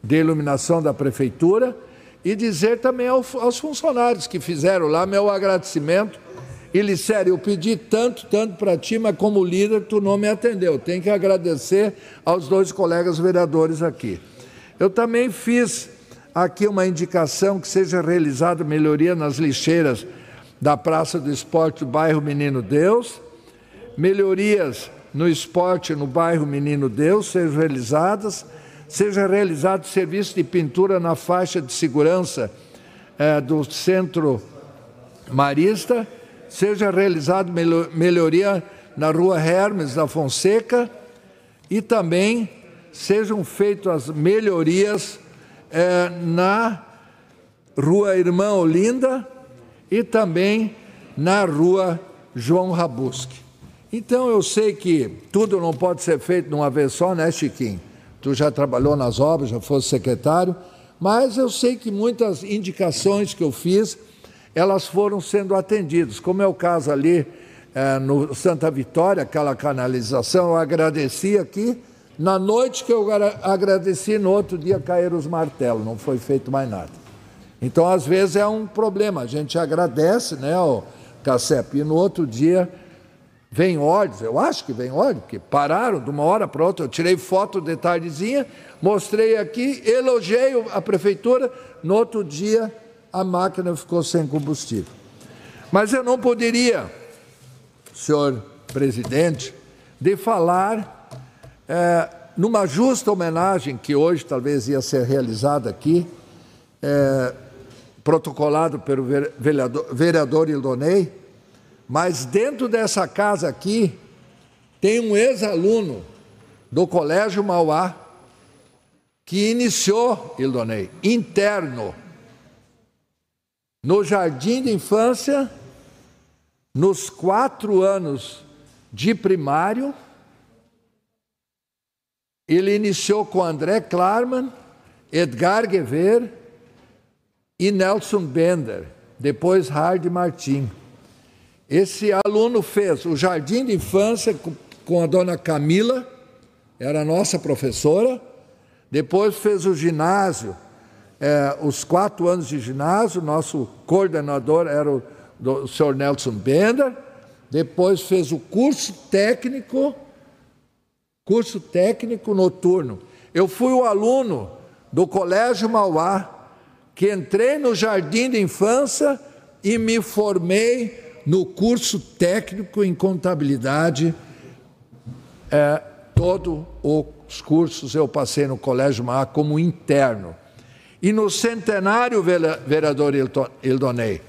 de iluminação da Prefeitura e dizer também aos funcionários que fizeram lá meu agradecimento. E sério, eu pedi tanto, tanto para ti, mas como líder tu não me atendeu. Tem que agradecer aos dois colegas vereadores aqui. Eu também fiz aqui uma indicação que seja realizada melhoria nas lixeiras da Praça do Esporte do bairro Menino Deus, melhorias no esporte no bairro Menino Deus sejam realizadas, seja realizado serviço de pintura na faixa de segurança eh, do Centro Marista, seja realizado melhoria na rua Hermes da Fonseca e também sejam feitas as melhorias eh, na rua Irmã Olinda e também na rua João Rabuski. Então eu sei que tudo não pode ser feito numa vez só, né, Chiquinho? Tu já trabalhou nas obras, já fosse secretário, mas eu sei que muitas indicações que eu fiz, elas foram sendo atendidas, como é o caso ali é, no Santa Vitória, aquela canalização, eu agradeci aqui, na noite que eu agradeci, no outro dia caíram os martelos, não foi feito mais nada. Então, às vezes é um problema, a gente agradece, né, o Cacep, e no outro dia Vem ódios, eu acho que vem ódio, porque pararam de uma hora para outra. Eu tirei foto de tardezinha, mostrei aqui, elogiei a prefeitura. No outro dia, a máquina ficou sem combustível. Mas eu não poderia, senhor presidente, de falar é, numa justa homenagem que hoje talvez ia ser realizada aqui, é, protocolado pelo vereador, vereador Ildonei, mas dentro dessa casa aqui, tem um ex-aluno do Colégio Mauá que iniciou, Ildonei, interno, no jardim de infância, nos quatro anos de primário. Ele iniciou com André Klarman, Edgar Guever e Nelson Bender, depois Hard Martin. Esse aluno fez o jardim de infância com a dona Camila, era nossa professora, depois fez o ginásio, é, os quatro anos de ginásio, nosso coordenador era o, do, o senhor Nelson Bender, depois fez o curso técnico, curso técnico noturno. Eu fui o aluno do Colégio Mauá, que entrei no jardim de infância e me formei no curso técnico em contabilidade, é, todos os cursos eu passei no Colégio Mar como interno. E no centenário, vereador Ildonei,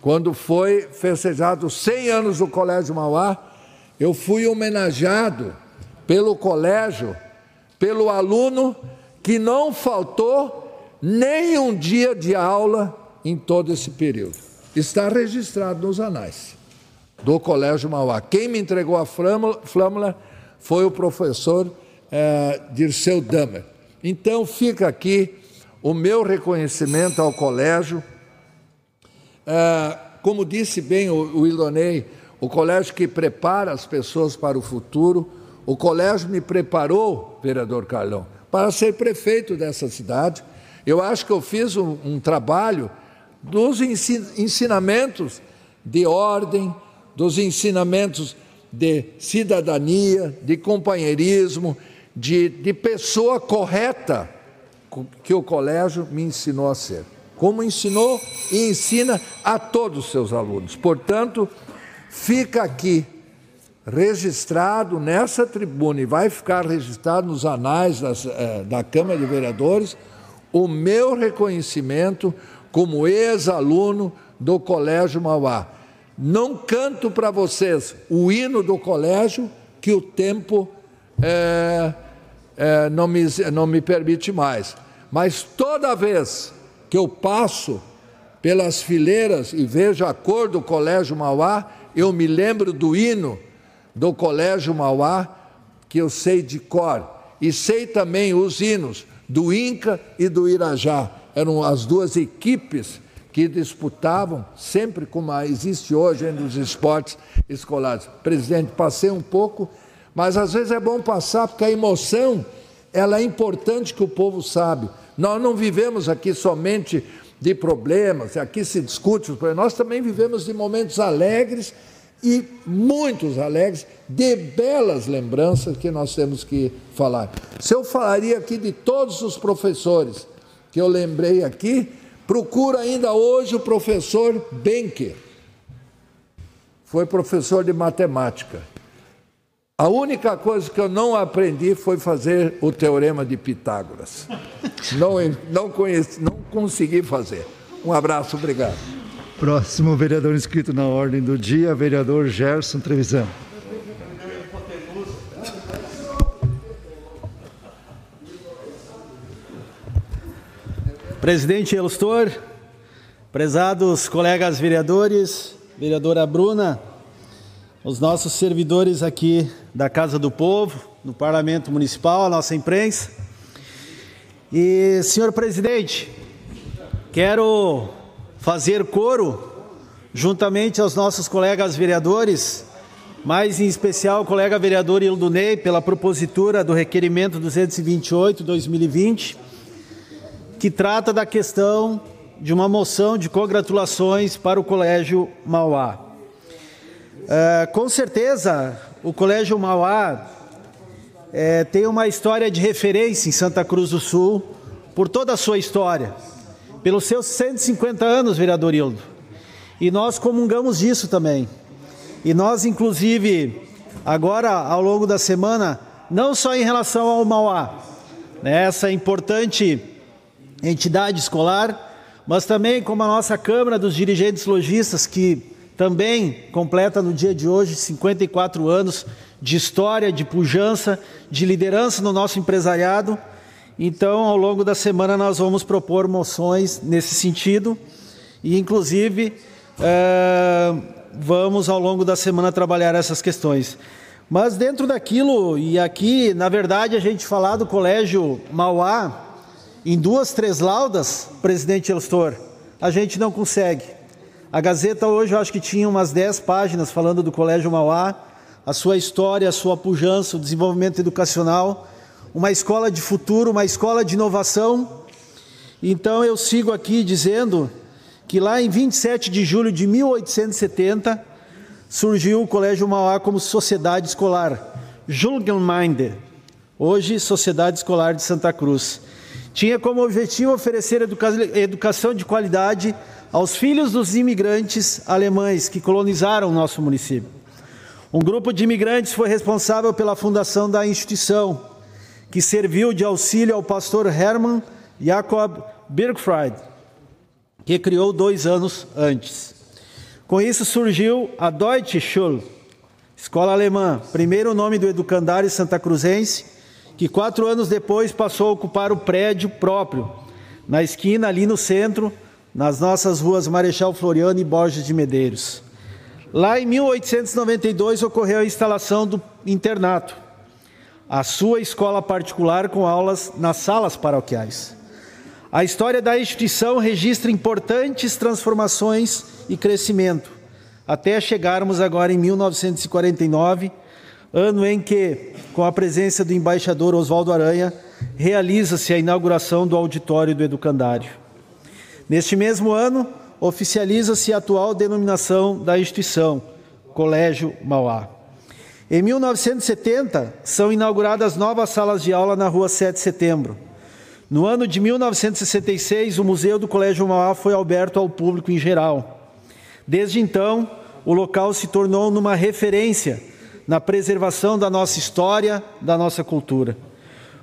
quando foi festejado 100 anos do Colégio Mauá, eu fui homenageado pelo colégio, pelo aluno que não faltou nem um dia de aula em todo esse período está registrado nos anais do Colégio Mauá. Quem me entregou a flâmula foi o professor eh, Dirceu Damer. Então fica aqui o meu reconhecimento ao colégio. Eh, como disse bem o, o Ilonei, o colégio que prepara as pessoas para o futuro, o colégio me preparou, vereador Carlão, para ser prefeito dessa cidade. Eu acho que eu fiz um, um trabalho dos ensinamentos de ordem, dos ensinamentos de cidadania, de companheirismo, de, de pessoa correta que o colégio me ensinou a ser. Como ensinou e ensina a todos os seus alunos. Portanto, fica aqui registrado nessa tribuna e vai ficar registrado nos anais das, eh, da Câmara de Vereadores o meu reconhecimento como ex-aluno do Colégio Mauá. Não canto para vocês o hino do colégio, que o tempo é, é, não, me, não me permite mais. Mas toda vez que eu passo pelas fileiras e vejo a cor do Colégio Mauá, eu me lembro do hino do Colégio Mauá, que eu sei de cor. e sei também os hinos do Inca e do Irajá. Eram as duas equipes que disputavam, sempre como existe hoje nos esportes escolares. Presidente, passei um pouco, mas às vezes é bom passar, porque a emoção ela é importante que o povo sabe. Nós não vivemos aqui somente de problemas, aqui se discute os problemas, nós também vivemos de momentos alegres e muitos alegres, de belas lembranças que nós temos que falar. Se eu falaria aqui de todos os professores que eu lembrei aqui, procura ainda hoje o professor Benker. Foi professor de matemática. A única coisa que eu não aprendi foi fazer o teorema de Pitágoras. Não, não, conheci, não consegui fazer. Um abraço, obrigado. Próximo vereador inscrito na ordem do dia, vereador Gerson Trevisan. Presidente Elustor, prezados colegas vereadores, vereadora Bruna, os nossos servidores aqui da Casa do Povo, no Parlamento Municipal, a nossa imprensa. E, senhor presidente, quero fazer coro juntamente aos nossos colegas vereadores, mais em especial o colega vereador Ildo Ney, pela propositura do requerimento 228-2020, que trata da questão de uma moção de congratulações para o Colégio Mauá. É, com certeza, o Colégio Mauá é, tem uma história de referência em Santa Cruz do Sul, por toda a sua história pelos seus 150 anos, vereador Hildo. E nós comungamos disso também. E nós, inclusive, agora, ao longo da semana, não só em relação ao Mauá, né, essa importante entidade escolar, mas também como a nossa Câmara dos Dirigentes Logistas, que também completa no dia de hoje 54 anos de história, de pujança, de liderança no nosso empresariado, então, ao longo da semana, nós vamos propor moções nesse sentido e, inclusive, é, vamos ao longo da semana trabalhar essas questões. Mas dentro daquilo, e aqui, na verdade, a gente falar do Colégio Mauá, em duas, três laudas, presidente Elstor, a gente não consegue. A Gazeta hoje, eu acho que tinha umas dez páginas falando do Colégio Mauá, a sua história, a sua pujança, o desenvolvimento educacional uma escola de futuro, uma escola de inovação. Então eu sigo aqui dizendo que lá em 27 de julho de 1870 surgiu o Colégio Mauá como sociedade escolar, Julgenmeinde, hoje Sociedade Escolar de Santa Cruz. Tinha como objetivo oferecer educa educação de qualidade aos filhos dos imigrantes alemães que colonizaram o nosso município. Um grupo de imigrantes foi responsável pela fundação da instituição, que serviu de auxílio ao pastor Hermann Jakob Birkfried, que criou dois anos antes. Com isso surgiu a Deutsche Schule, escola alemã, primeiro nome do educandário santa cruzense, que quatro anos depois passou a ocupar o prédio próprio, na esquina ali no centro, nas nossas ruas Marechal Floriano e Borges de Medeiros. Lá em 1892 ocorreu a instalação do internato, a sua escola particular com aulas nas salas paroquiais. A história da instituição registra importantes transformações e crescimento, até chegarmos agora em 1949, ano em que, com a presença do embaixador Oswaldo Aranha, realiza-se a inauguração do auditório do Educandário. Neste mesmo ano, oficializa-se a atual denominação da instituição, Colégio Mauá. Em 1970, são inauguradas novas salas de aula na rua 7 de setembro. No ano de 1966, o Museu do Colégio Mauá foi aberto ao público em geral. Desde então, o local se tornou numa referência na preservação da nossa história, da nossa cultura.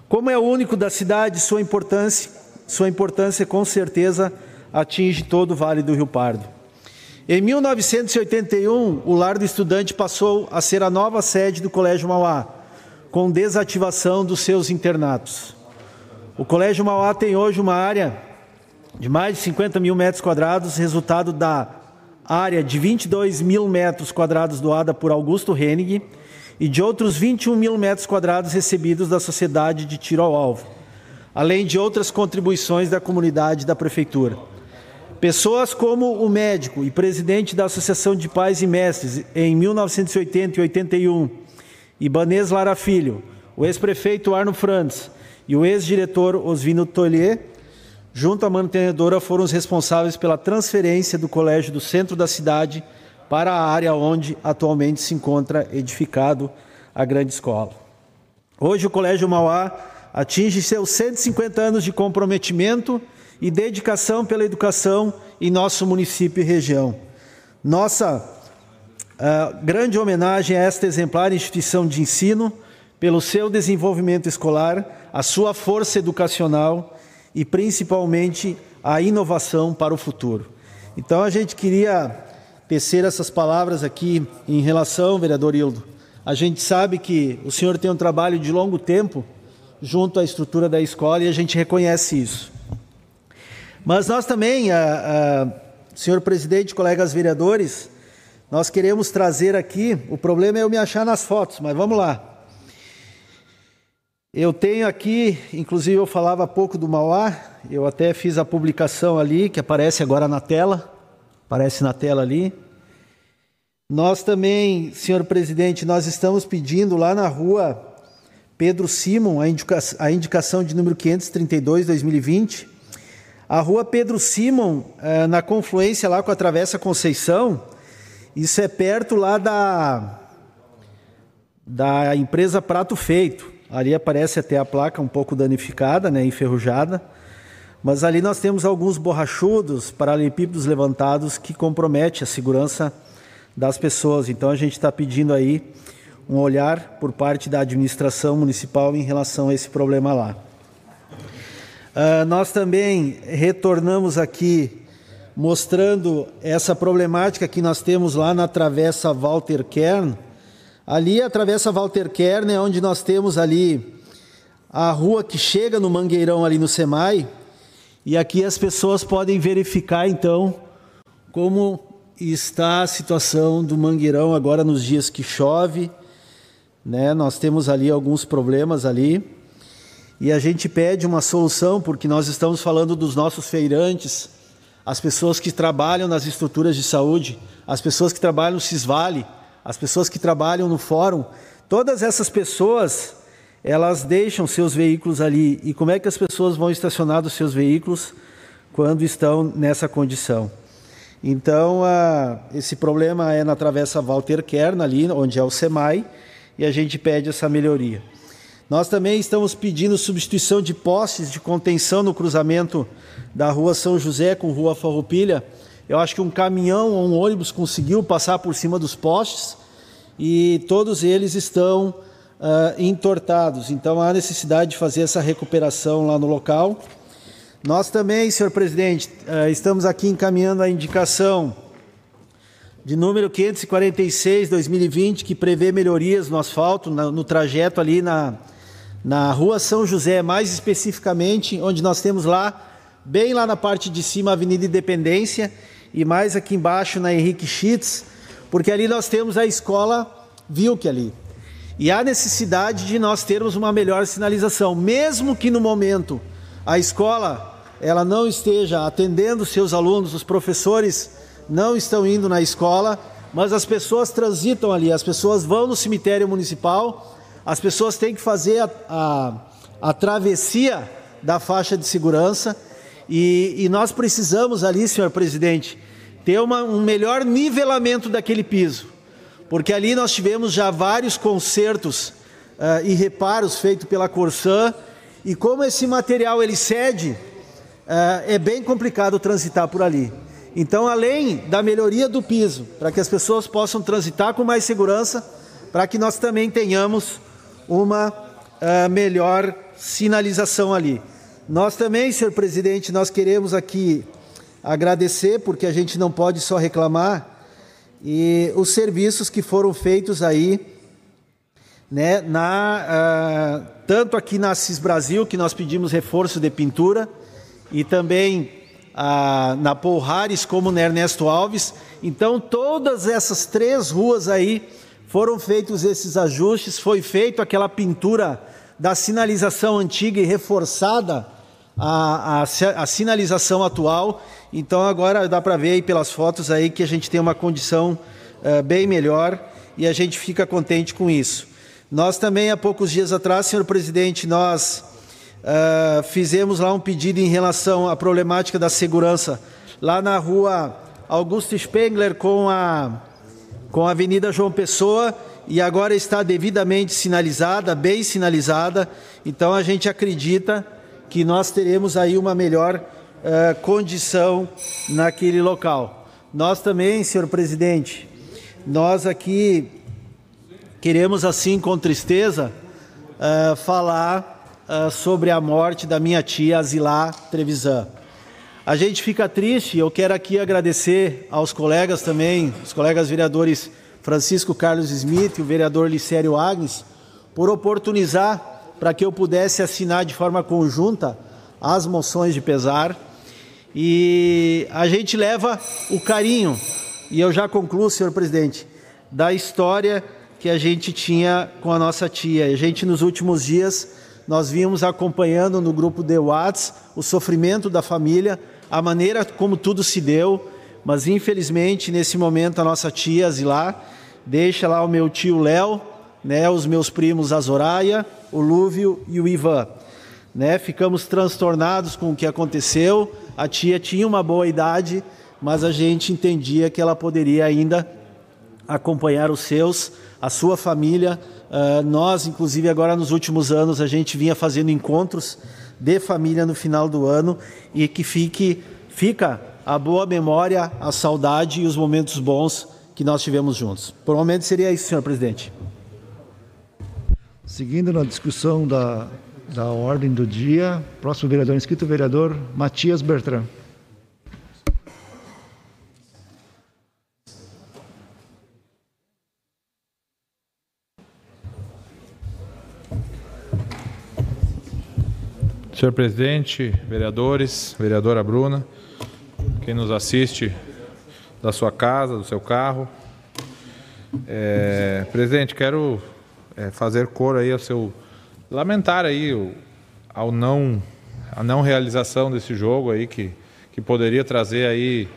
Como é o único da cidade, sua importância, sua importância com certeza atinge todo o Vale do Rio Pardo. Em 1981, o Lar do Estudante passou a ser a nova sede do Colégio Mauá, com desativação dos seus internatos. O Colégio Mauá tem hoje uma área de mais de 50 mil metros quadrados, resultado da área de 22 mil metros quadrados doada por Augusto Hennig e de outros 21 mil metros quadrados recebidos da sociedade de tiro ao alvo, além de outras contribuições da comunidade da prefeitura. Pessoas como o médico e presidente da Associação de Pais e Mestres em 1980 e 81, Ibanês Lara Filho, o ex-prefeito Arno Franz e o ex-diretor Osvino Tollier, junto à mantenedora, foram os responsáveis pela transferência do colégio do centro da cidade para a área onde atualmente se encontra edificado a grande escola. Hoje o Colégio Mauá atinge seus 150 anos de comprometimento e dedicação pela educação em nosso município e região. Nossa uh, grande homenagem a esta exemplar instituição de ensino pelo seu desenvolvimento escolar, a sua força educacional e principalmente a inovação para o futuro. Então a gente queria tecer essas palavras aqui em relação, vereador Hildo. A gente sabe que o senhor tem um trabalho de longo tempo junto à estrutura da escola e a gente reconhece isso. Mas nós também, a, a, senhor presidente, colegas vereadores, nós queremos trazer aqui, o problema é eu me achar nas fotos, mas vamos lá. Eu tenho aqui, inclusive eu falava há pouco do Mauá, eu até fiz a publicação ali, que aparece agora na tela, aparece na tela ali. Nós também, senhor presidente, nós estamos pedindo lá na rua Pedro Simon, a, indica a indicação de número 532, 2020. A rua Pedro Simon, eh, na confluência lá com a Travessa Conceição, isso é perto lá da, da empresa Prato Feito. Ali aparece até a placa um pouco danificada, né, enferrujada. Mas ali nós temos alguns borrachudos, paralelepípedos levantados que compromete a segurança das pessoas. Então a gente está pedindo aí um olhar por parte da administração municipal em relação a esse problema lá. Uh, nós também retornamos aqui mostrando essa problemática que nós temos lá na Travessa Walter Kern, Ali a Travessa Walter Kern é onde nós temos ali a rua que chega no Mangueirão ali no Semai, e aqui as pessoas podem verificar então como está a situação do Mangueirão agora nos dias que chove, né? Nós temos ali alguns problemas ali. E a gente pede uma solução porque nós estamos falando dos nossos feirantes, as pessoas que trabalham nas estruturas de saúde, as pessoas que trabalham no Cisvale, as pessoas que trabalham no fórum, todas essas pessoas, elas deixam seus veículos ali. E como é que as pessoas vão estacionar os seus veículos quando estão nessa condição? Então, esse problema é na Travessa Walter Kern, ali onde é o SEMAI, e a gente pede essa melhoria. Nós também estamos pedindo substituição de postes de contenção no cruzamento da Rua São José com Rua Farroupilha, eu acho que um caminhão ou um ônibus conseguiu passar por cima dos postes e todos eles estão uh, entortados. Então há necessidade de fazer essa recuperação lá no local. Nós também, senhor presidente, uh, estamos aqui encaminhando a indicação de número 546-2020, que prevê melhorias no asfalto, no, no trajeto ali na, na rua São José, mais especificamente, onde nós temos lá, bem lá na parte de cima, a Avenida Independência, e mais aqui embaixo na Henrique Schitz, porque ali nós temos a escola Vilk ali. E há necessidade de nós termos uma melhor sinalização, mesmo que no momento a escola ela não esteja atendendo seus alunos, os professores não estão indo na escola, mas as pessoas transitam ali, as pessoas vão no cemitério municipal, as pessoas têm que fazer a, a, a travessia da faixa de segurança e, e nós precisamos ali, senhor presidente, ter uma, um melhor nivelamento daquele piso, porque ali nós tivemos já vários consertos uh, e reparos feitos pela Corsan, e como esse material ele cede, uh, é bem complicado transitar por ali. Então, além da melhoria do piso, para que as pessoas possam transitar com mais segurança, para que nós também tenhamos uma uh, melhor sinalização ali. Nós também, senhor presidente, nós queremos aqui agradecer, porque a gente não pode só reclamar, e os serviços que foram feitos aí, né, na, uh, tanto aqui na Cis Brasil, que nós pedimos reforço de pintura, e também uh, na Paul Harris, como na Ernesto Alves. Então, todas essas três ruas aí foram feitos esses ajustes, foi feito aquela pintura da sinalização antiga e reforçada a, a, a sinalização atual. Então agora dá para ver aí pelas fotos aí que a gente tem uma condição uh, bem melhor e a gente fica contente com isso. Nós também, há poucos dias atrás, senhor presidente, nós uh, fizemos lá um pedido em relação à problemática da segurança lá na rua Augusto Spengler com a, com a Avenida João Pessoa e agora está devidamente sinalizada, bem sinalizada. Então a gente acredita que nós teremos aí uma melhor uh, condição naquele local. Nós também, senhor presidente, nós aqui queremos assim com tristeza uh, falar uh, sobre a morte da minha tia Azilá Trevisan. A gente fica triste, eu quero aqui agradecer aos colegas também, os colegas vereadores Francisco Carlos Smith e o vereador Licério Agnes, por oportunizar para que eu pudesse assinar de forma conjunta as moções de pesar. E a gente leva o carinho, e eu já concluo, senhor presidente, da história que a gente tinha com a nossa tia. A gente, nos últimos dias, nós vimos acompanhando no grupo de Whats o sofrimento da família, a maneira como tudo se deu, mas infelizmente nesse momento a nossa tia Zilá deixa lá o meu tio Léo, né, os meus primos Azoraia, o Lúvio e o Ivan. Né, ficamos transtornados com o que aconteceu. A tia tinha uma boa idade, mas a gente entendia que ela poderia ainda acompanhar os seus, a sua família. Uh, nós, inclusive, agora nos últimos anos, a gente vinha fazendo encontros de família no final do ano e que fique, fica a boa memória, a saudade e os momentos bons que nós tivemos juntos. Por um momento seria isso, senhor presidente. Seguindo na discussão da, da ordem do dia, próximo vereador inscrito, vereador Matias Bertrand. Senhor presidente, vereadores, vereadora Bruna, quem nos assiste da sua casa, do seu carro. É, presidente, quero é, fazer cor aí ao seu lamentar aí o, ao não a não realização desse jogo aí que, que poderia trazer aí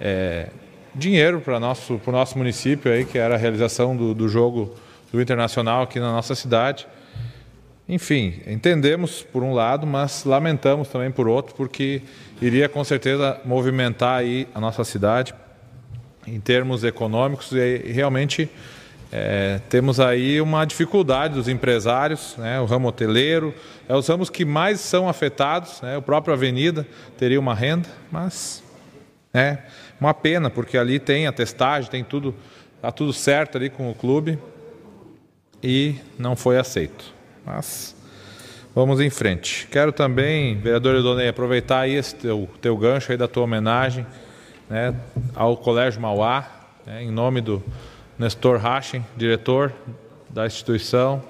é, dinheiro para nosso para o nosso município aí que era a realização do, do jogo do internacional aqui na nossa cidade. Enfim, entendemos por um lado, mas lamentamos também por outro, porque iria com certeza movimentar aí a nossa cidade em termos econômicos e realmente é, temos aí uma dificuldade dos empresários, né, o ramo hoteleiro, é os ramos que mais são afetados, né, o próprio Avenida teria uma renda, mas é uma pena, porque ali tem a testagem, tem tudo, está tudo certo ali com o clube e não foi aceito. Mas vamos em frente. Quero também, vereador Edonei, aproveitar aí esse teu, teu gancho aí da tua homenagem né, ao Colégio Mauá, né, em nome do Nestor Rachen, diretor da instituição,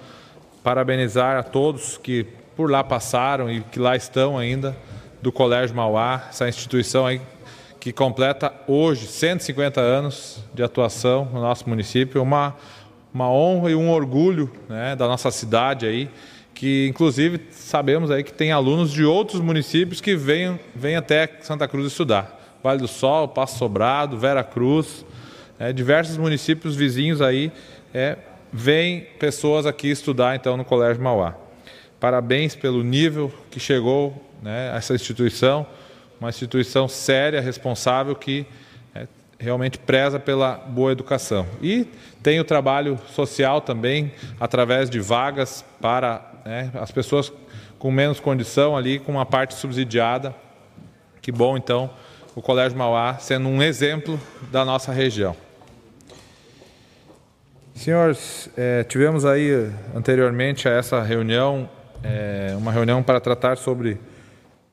parabenizar a todos que por lá passaram e que lá estão ainda do Colégio Mauá, essa instituição aí que completa hoje 150 anos de atuação no nosso município, uma uma honra e um orgulho né, da nossa cidade aí, que inclusive sabemos aí que tem alunos de outros municípios que vêm, vêm até Santa Cruz estudar. Vale do Sol, Passo Sobrado, Vera Cruz, é, diversos municípios vizinhos aí é, vêm pessoas aqui estudar então no Colégio Mauá. Parabéns pelo nível que chegou né, essa instituição, uma instituição séria, responsável que realmente preza pela boa educação. E tem o trabalho social também, através de vagas para né, as pessoas com menos condição ali, com uma parte subsidiada. Que bom, então, o Colégio Mauá sendo um exemplo da nossa região. Senhores, é, tivemos aí anteriormente a essa reunião, é, uma reunião para tratar sobre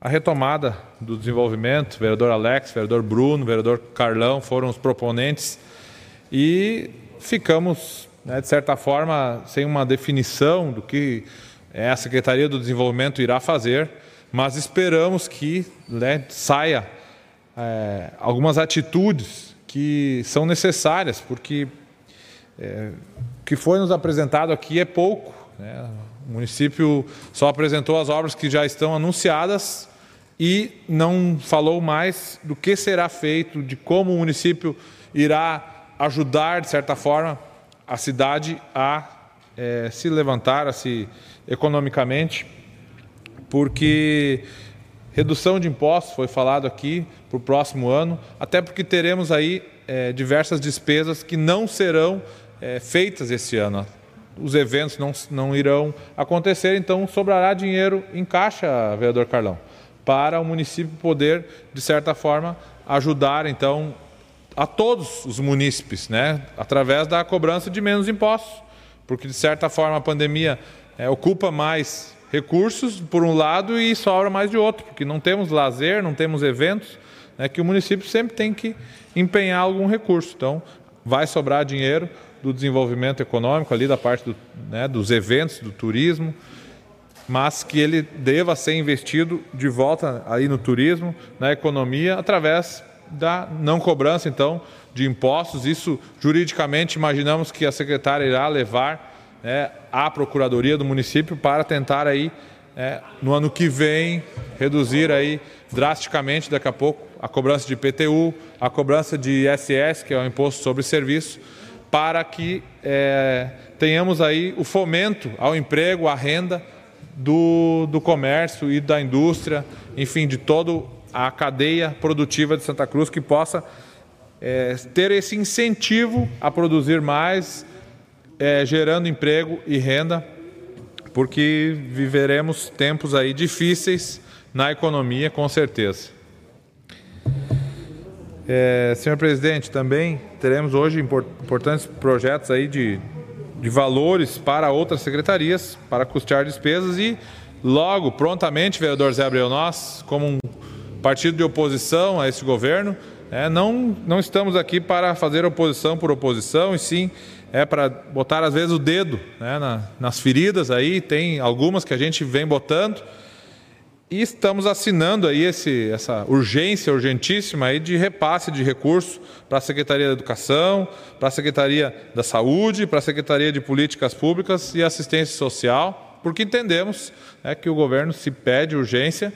a retomada do desenvolvimento, vereador Alex, vereador Bruno, vereador Carlão foram os proponentes e ficamos, né, de certa forma, sem uma definição do que a Secretaria do Desenvolvimento irá fazer, mas esperamos que né, saia é, algumas atitudes que são necessárias, porque é, que foi nos apresentado aqui é pouco. Né? O município só apresentou as obras que já estão anunciadas e não falou mais do que será feito, de como o município irá ajudar, de certa forma, a cidade a é, se levantar, a se economicamente, porque redução de impostos foi falado aqui para o próximo ano, até porque teremos aí é, diversas despesas que não serão é, feitas esse ano. Os eventos não, não irão acontecer, então sobrará dinheiro em caixa, vereador Carlão, para o município poder, de certa forma, ajudar então a todos os munícipes, né, através da cobrança de menos impostos, porque de certa forma a pandemia é, ocupa mais recursos por um lado e sobra mais de outro, porque não temos lazer, não temos eventos, né, que o município sempre tem que empenhar algum recurso. Então, vai sobrar dinheiro do desenvolvimento econômico ali da parte do, né, dos eventos, do turismo, mas que ele deva ser investido de volta aí no turismo, na economia, através da não cobrança, então, de impostos. Isso, juridicamente, imaginamos que a secretária irá levar né, à Procuradoria do município para tentar aí, é, no ano que vem, reduzir aí drasticamente, daqui a pouco, a cobrança de IPTU, a cobrança de ISS, que é o Imposto sobre Serviço, para que é, tenhamos aí o fomento ao emprego, à renda do, do comércio e da indústria, enfim, de todo a cadeia produtiva de Santa Cruz que possa é, ter esse incentivo a produzir mais, é, gerando emprego e renda, porque viveremos tempos aí difíceis na economia, com certeza. É, senhor presidente, também teremos hoje importantes projetos aí de, de valores para outras secretarias, para custear despesas e logo, prontamente, vereador Zé Abreu, nós, como um partido de oposição a esse governo, é, não, não estamos aqui para fazer oposição por oposição, e sim é para botar às vezes o dedo né, na, nas feridas aí, tem algumas que a gente vem botando, e estamos assinando aí esse, essa urgência urgentíssima aí de repasse de recursos para a Secretaria da Educação, para a Secretaria da Saúde, para a Secretaria de Políticas Públicas e Assistência Social, porque entendemos é, que o governo se pede urgência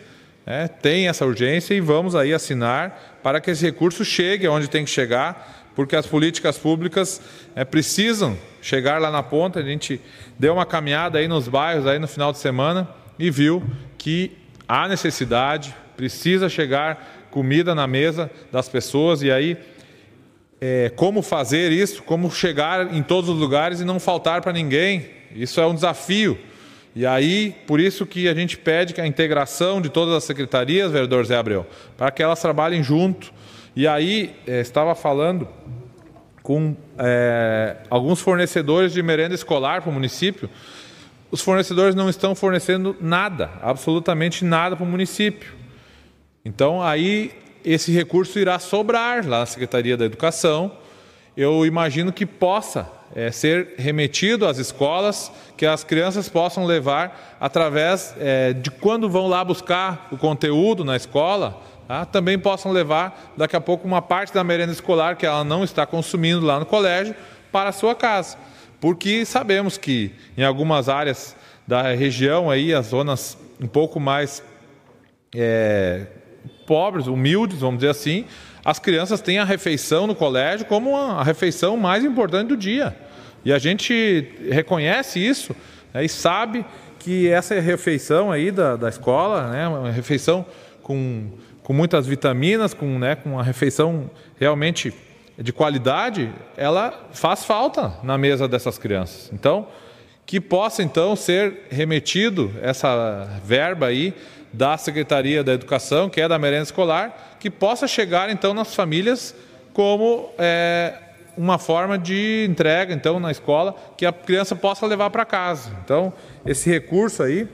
é, tem essa urgência e vamos aí assinar para que esse recurso chegue aonde tem que chegar, porque as políticas públicas é, precisam chegar lá na ponta. A gente deu uma caminhada aí nos bairros aí no final de semana e viu que há necessidade, precisa chegar comida na mesa das pessoas e aí é, como fazer isso, como chegar em todos os lugares e não faltar para ninguém. Isso é um desafio. E aí, por isso que a gente pede que a integração de todas as secretarias, vereador Zé Abreu, para que elas trabalhem junto. E aí, eh, estava falando com é, alguns fornecedores de merenda escolar para o município. Os fornecedores não estão fornecendo nada, absolutamente nada para o município. Então, aí, esse recurso irá sobrar lá na Secretaria da Educação. Eu imagino que possa é, ser remetido às escolas, que as crianças possam levar através é, de quando vão lá buscar o conteúdo na escola, tá? também possam levar daqui a pouco uma parte da merenda escolar que ela não está consumindo lá no colégio para a sua casa. Porque sabemos que em algumas áreas da região aí, as zonas um pouco mais é, pobres, humildes, vamos dizer assim, as crianças têm a refeição no colégio como a refeição mais importante do dia. E a gente reconhece isso né, e sabe que essa refeição aí da, da escola, né, uma refeição com, com muitas vitaminas, com, né, com uma refeição realmente de qualidade, ela faz falta na mesa dessas crianças. Então, que possa então ser remetido essa verba aí da Secretaria da Educação, que é da merenda escolar, que possa chegar então nas famílias como é, uma forma de entrega então na escola que a criança possa levar para casa. Então esse recurso aí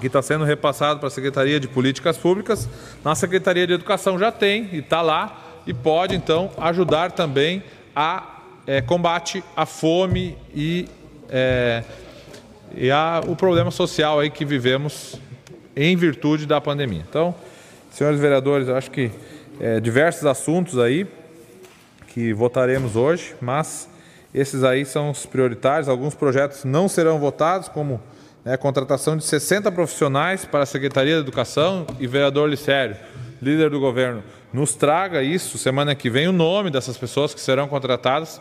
que está sendo repassado para a Secretaria de Políticas Públicas, na Secretaria de Educação já tem e está lá e pode então ajudar também a é, combate à fome e, é, e a, o problema social aí que vivemos em virtude da pandemia. Então, senhores vereadores, acho que é, diversos assuntos aí que votaremos hoje, mas Esses aí são os prioritários. Alguns projetos não serão votados, como né, contratação de 60 profissionais para a Secretaria da Educação e vereador Licério, líder do governo, nos traga isso semana que vem o nome dessas pessoas que serão contratadas,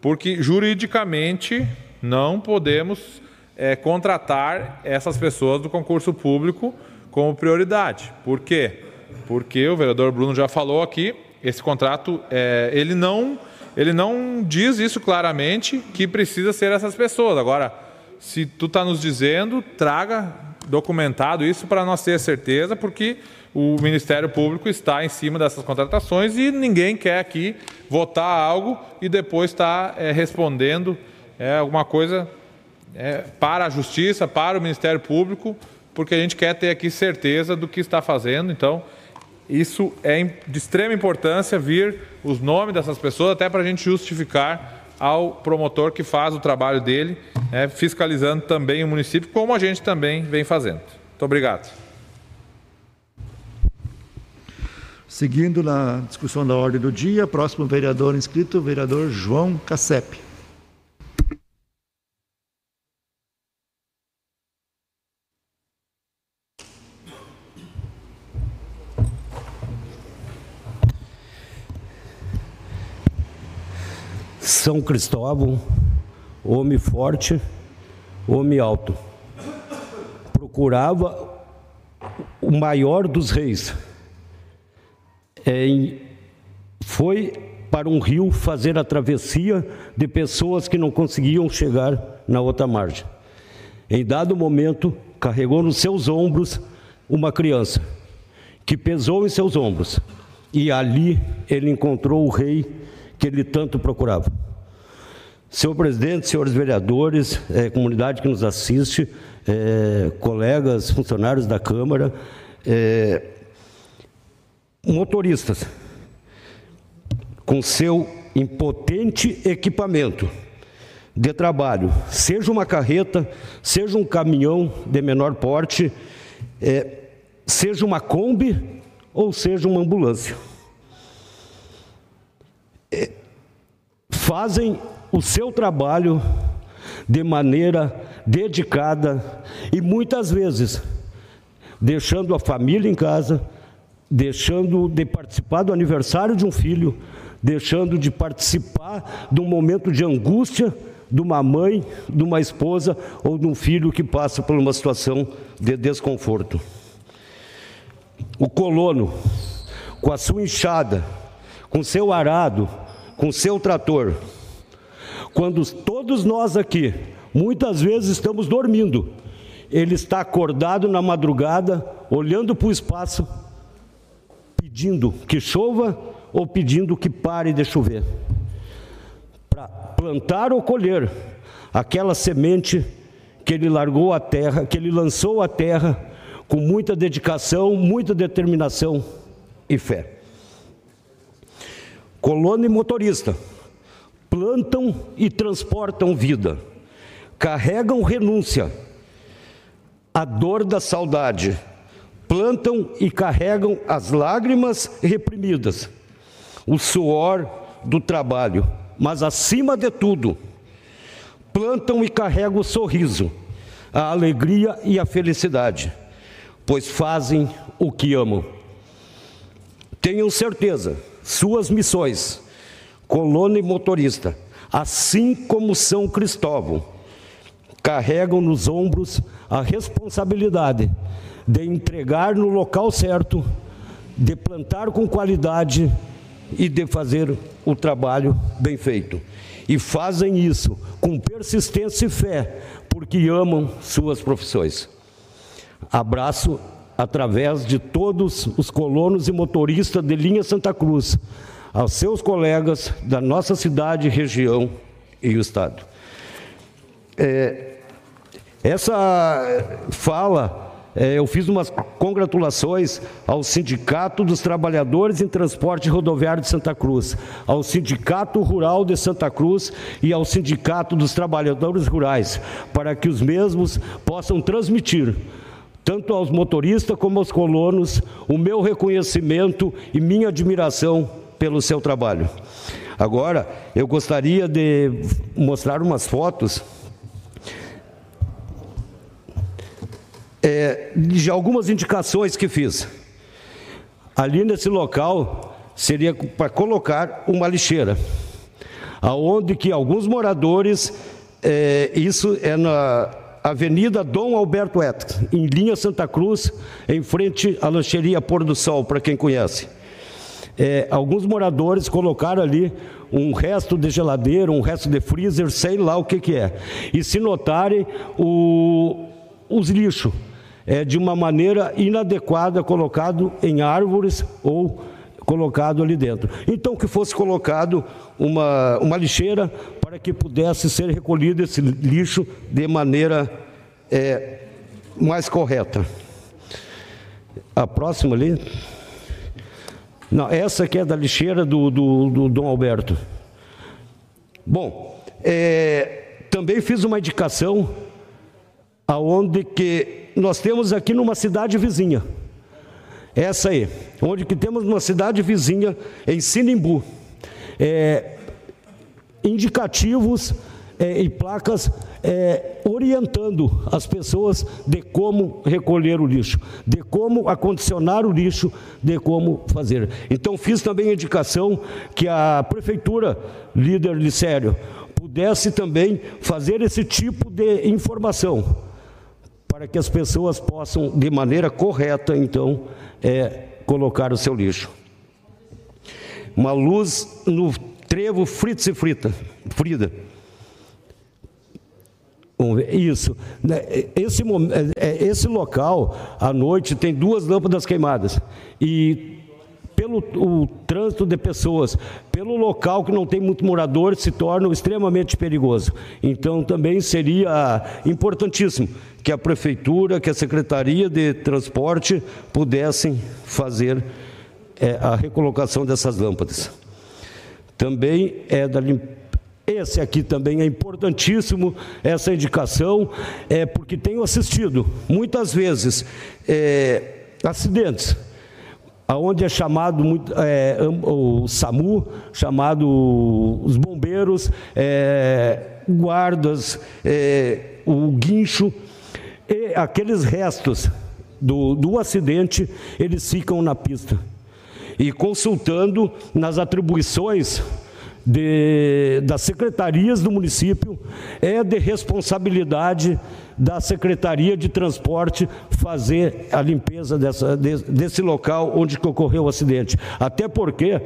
porque juridicamente não podemos é, contratar essas pessoas do concurso público como prioridade. Por quê? Porque o vereador Bruno já falou aqui, esse contrato é, ele não ele não diz isso claramente que precisa ser essas pessoas. Agora, se tu está nos dizendo, traga documentado isso para nós ter certeza, porque o Ministério Público está em cima dessas contratações e ninguém quer aqui votar algo e depois estar tá, é, respondendo é, alguma coisa é, para a Justiça, para o Ministério Público, porque a gente quer ter aqui certeza do que está fazendo. Então, isso é de extrema importância vir os nomes dessas pessoas, até para a gente justificar ao promotor que faz o trabalho dele, né, fiscalizando também o município, como a gente também vem fazendo. Muito obrigado. Seguindo na discussão da ordem do dia, próximo vereador inscrito, vereador João Cassep. São Cristóvão, homem forte, homem alto. Procurava o maior dos reis. É, foi para um rio fazer a travessia de pessoas que não conseguiam chegar na outra margem. Em dado momento, carregou nos seus ombros uma criança, que pesou em seus ombros, e ali ele encontrou o rei que ele tanto procurava. Senhor presidente, senhores vereadores, é, comunidade que nos assiste, é, colegas, funcionários da Câmara, é, motoristas, com seu impotente equipamento de trabalho, seja uma carreta, seja um caminhão de menor porte, é, seja uma Kombi ou seja uma ambulância. Fazem o seu trabalho de maneira dedicada e muitas vezes deixando a família em casa, deixando de participar do aniversário de um filho, deixando de participar de um momento de angústia de uma mãe, de uma esposa ou de um filho que passa por uma situação de desconforto. O colono, com a sua enxada, com seu arado, com seu trator. Quando todos nós aqui, muitas vezes estamos dormindo, ele está acordado na madrugada, olhando para o espaço, pedindo que chova ou pedindo que pare de chover. Para plantar ou colher aquela semente que ele largou à terra, que ele lançou à terra com muita dedicação, muita determinação e fé. Colono e motorista plantam e transportam vida, carregam renúncia, a dor da saudade, plantam e carregam as lágrimas reprimidas, o suor do trabalho, mas acima de tudo, plantam e carregam o sorriso, a alegria e a felicidade, pois fazem o que amam. Tenham certeza suas missões, colono e motorista, assim como São Cristóvão, carregam nos ombros a responsabilidade de entregar no local certo, de plantar com qualidade e de fazer o trabalho bem feito. E fazem isso com persistência e fé, porque amam suas profissões. Abraço através de todos os colonos e motoristas de linha Santa Cruz, aos seus colegas da nossa cidade, região e o Estado. É, essa fala, eu fiz umas congratulações ao Sindicato dos Trabalhadores em Transporte Rodoviário de Santa Cruz, ao Sindicato Rural de Santa Cruz e ao Sindicato dos Trabalhadores Rurais, para que os mesmos possam transmitir tanto aos motoristas como aos colonos, o meu reconhecimento e minha admiração pelo seu trabalho. Agora, eu gostaria de mostrar umas fotos é, de algumas indicações que fiz. Ali nesse local seria para colocar uma lixeira, aonde que alguns moradores, é, isso é na Avenida Dom Alberto Et, em linha Santa Cruz, em frente à lancheria Pôr do Sol, para quem conhece. É, alguns moradores colocaram ali um resto de geladeira, um resto de freezer, sei lá o que, que é. E se notarem, o, os lixos é, de uma maneira inadequada colocado em árvores ou colocado ali dentro. Então que fosse colocado uma, uma lixeira para que pudesse ser recolhido esse lixo de maneira é, mais correta. A próxima ali. Não, essa aqui é da lixeira do, do, do Dom Alberto. Bom, é, também fiz uma indicação aonde que nós temos aqui numa cidade vizinha. Essa aí, onde que temos uma cidade vizinha em Sinimbu. É, indicativos é, e placas é, orientando as pessoas de como recolher o lixo, de como acondicionar o lixo, de como fazer. Então fiz também a indicação que a prefeitura, líder Licério, pudesse também fazer esse tipo de informação para que as pessoas possam, de maneira correta, então, é, colocar o seu lixo. Uma luz no trevo Fritz e Frita, Frida. Isso. Né, esse, é, é, esse local, à noite, tem duas lâmpadas queimadas. E pelo o trânsito de pessoas, pelo local que não tem muito morador, se torna extremamente perigoso. Então, também seria importantíssimo que a prefeitura, que a secretaria de transporte pudessem fazer é, a recolocação dessas lâmpadas. Também é da. Esse aqui também é importantíssimo, essa indicação, é porque tenho assistido muitas vezes é, acidentes aonde é chamado é, o SAMU, chamado os bombeiros, é, guardas, é, o guincho, e aqueles restos do, do acidente, eles ficam na pista. E consultando nas atribuições de, das secretarias do município, é de responsabilidade da Secretaria de Transporte fazer a limpeza dessa, desse local onde ocorreu o acidente. Até porque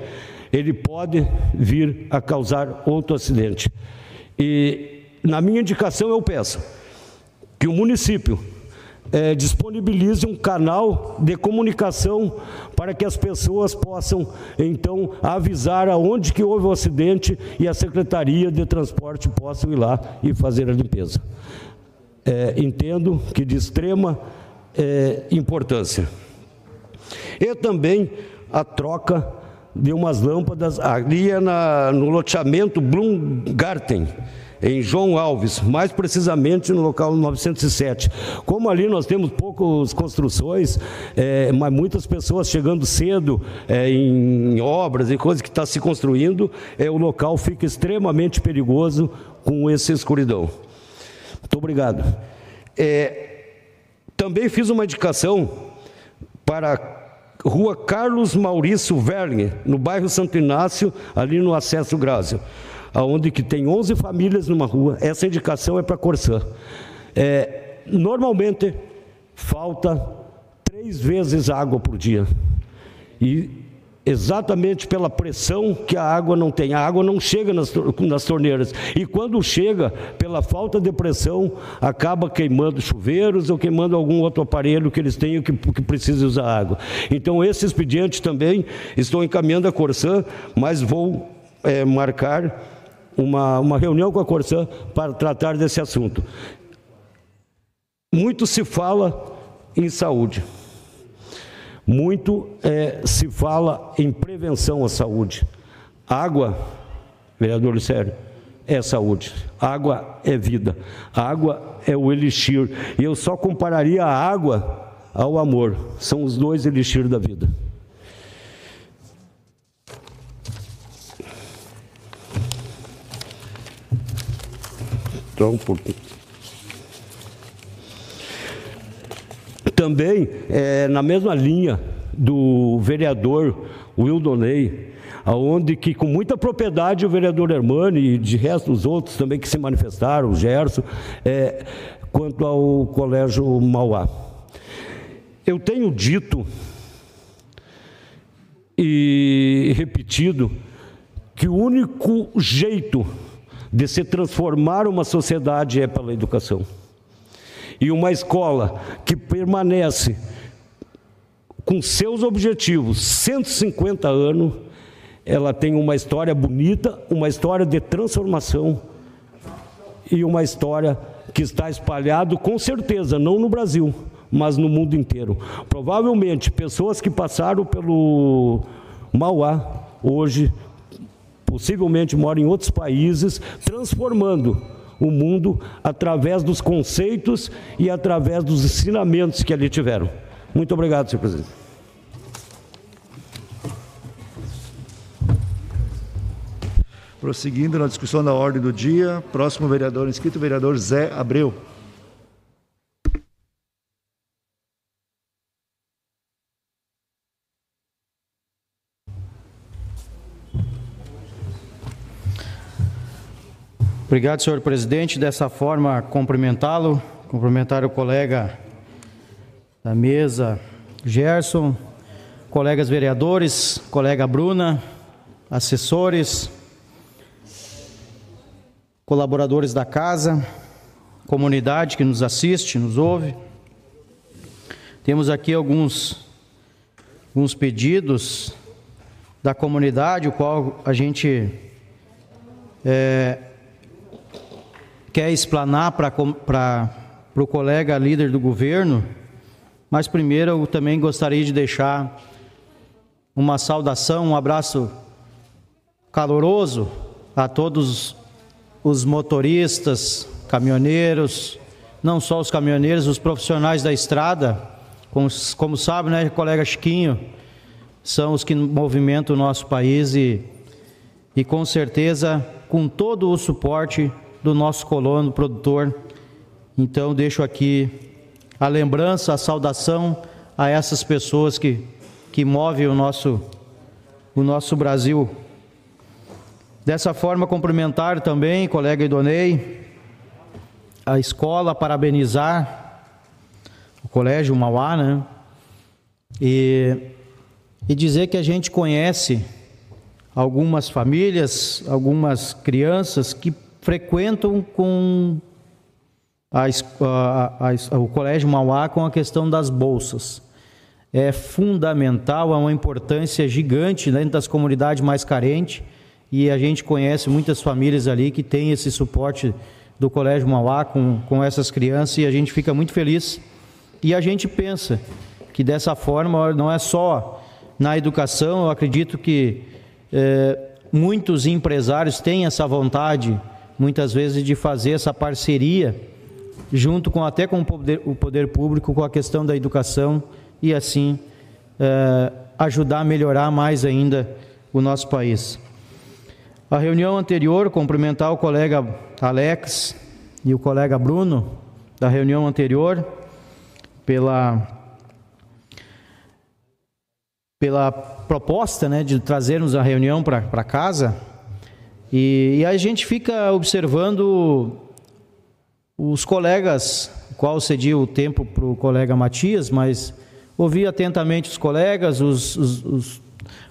ele pode vir a causar outro acidente. E na minha indicação eu peço que o município é, disponibilize um canal de comunicação para que as pessoas possam então avisar aonde que houve o acidente e a Secretaria de Transporte possa ir lá e fazer a limpeza é, entendo que de extrema é, importância. E também a troca de umas lâmpadas ali é na, no loteamento Blumgarten, em João Alves, mais precisamente no local 907. Como ali nós temos poucas construções, é, mas muitas pessoas chegando cedo é, em obras e coisas que está se construindo, é, o local fica extremamente perigoso com essa escuridão. Muito obrigado. É, também fiz uma indicação para rua Carlos Maurício Verne, no bairro Santo Inácio, ali no acesso Grásio, aonde que tem 11 famílias numa rua. Essa indicação é para Corsã. É, normalmente falta três vezes água por dia. E exatamente pela pressão que a água não tem. A água não chega nas, nas torneiras. E quando chega, pela falta de pressão, acaba queimando chuveiros ou queimando algum outro aparelho que eles tenham que, que precise usar água. Então, esse expediente também estou encaminhando a Corsã, mas vou é, marcar uma, uma reunião com a Corsã para tratar desse assunto. Muito se fala em saúde. Muito é, se fala em prevenção à saúde. Água, vereador Sério, é saúde. Água é vida. Água é o elixir. E eu só compararia a água ao amor. São os dois elixir da vida. Então, por... Também, é, na mesma linha do vereador Wildonei, aonde que com muita propriedade o vereador Hermani e de resto os outros também que se manifestaram, o Gerson, é, quanto ao Colégio Mauá. Eu tenho dito e repetido que o único jeito de se transformar uma sociedade é pela educação. E uma escola que permanece com seus objetivos 150 anos, ela tem uma história bonita, uma história de transformação e uma história que está espalhado com certeza, não no Brasil, mas no mundo inteiro. Provavelmente pessoas que passaram pelo Mauá hoje possivelmente moram em outros países, transformando o mundo através dos conceitos e através dos ensinamentos que ali tiveram. Muito obrigado, senhor presidente. Prosseguindo na discussão da ordem do dia, próximo vereador inscrito, vereador Zé Abreu. Obrigado, senhor presidente. Dessa forma, cumprimentá-lo, cumprimentar o colega da mesa, Gerson, colegas vereadores, colega Bruna, assessores, colaboradores da casa, comunidade que nos assiste, nos ouve. Temos aqui alguns, alguns pedidos da comunidade, o qual a gente é, quer explanar para o colega líder do governo, mas primeiro eu também gostaria de deixar uma saudação, um abraço caloroso a todos os motoristas, caminhoneiros, não só os caminhoneiros, os profissionais da estrada, como, como sabe, né, colega Chiquinho, são os que movimentam o nosso país e, e com certeza, com todo o suporte do nosso colono produtor. Então, deixo aqui a lembrança, a saudação a essas pessoas que, que movem o nosso, o nosso Brasil. Dessa forma, cumprimentar também, colega Idonei, a escola, parabenizar o Colégio Mauá, né? E, e dizer que a gente conhece algumas famílias, algumas crianças que frequentam com a, a, a, o Colégio Mauá com a questão das bolsas. É fundamental, é uma importância gigante dentro das comunidades mais carentes e a gente conhece muitas famílias ali que têm esse suporte do Colégio Mauá com, com essas crianças e a gente fica muito feliz. E a gente pensa que dessa forma não é só na educação, eu acredito que é, muitos empresários têm essa vontade muitas vezes de fazer essa parceria junto com até com o poder, o poder público com a questão da educação e assim é, ajudar a melhorar mais ainda o nosso país. A reunião anterior, cumprimentar o colega Alex e o colega Bruno da reunião anterior pela pela proposta né, de trazermos a reunião para casa e, e a gente fica observando os colegas, qual cedi o tempo para o colega Matias, mas ouvi atentamente os colegas, os, os, os,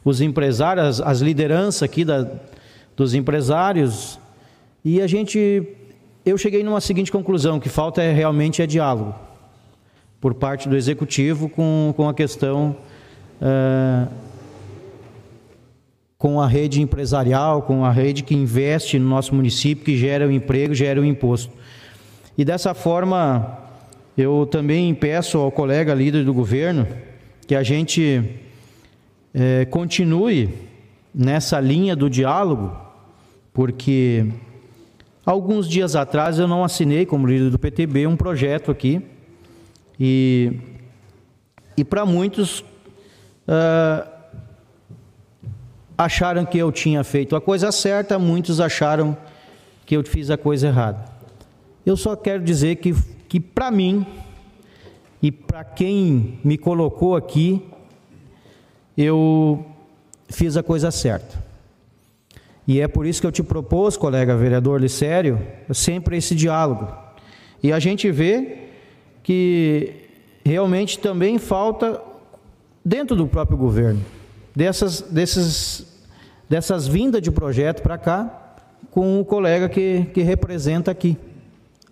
os empresários, as lideranças aqui da, dos empresários, e a gente, eu cheguei numa seguinte conclusão, que falta é, realmente é diálogo, por parte do executivo com, com a questão uh, com a rede empresarial, com a rede que investe no nosso município, que gera o emprego, gera o imposto. E dessa forma, eu também peço ao colega líder do governo que a gente é, continue nessa linha do diálogo, porque alguns dias atrás eu não assinei, como líder do PTB, um projeto aqui, e, e para muitos. Uh, acharam que eu tinha feito a coisa certa, muitos acharam que eu fiz a coisa errada. Eu só quero dizer que, que para mim e para quem me colocou aqui, eu fiz a coisa certa. E é por isso que eu te propus, colega vereador Licério, sempre esse diálogo. E a gente vê que realmente também falta dentro do próprio governo dessas, desses, dessas vindas de projeto para cá com o colega que, que representa aqui,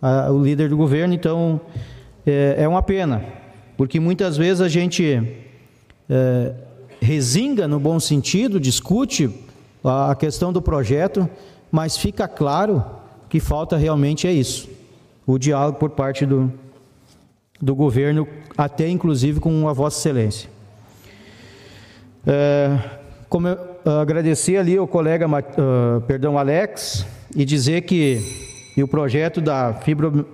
a, o líder do governo. Então, é, é, uma pena, porque muitas vezes a gente é, resinga no bom sentido, discute a questão do projeto, mas fica claro que falta realmente é isso, o diálogo por parte do, do governo, até inclusive com a Vossa Excelência. É, como eu, agradecer ali ao colega, uh, perdão, Alex, e dizer que e o projeto da fibro,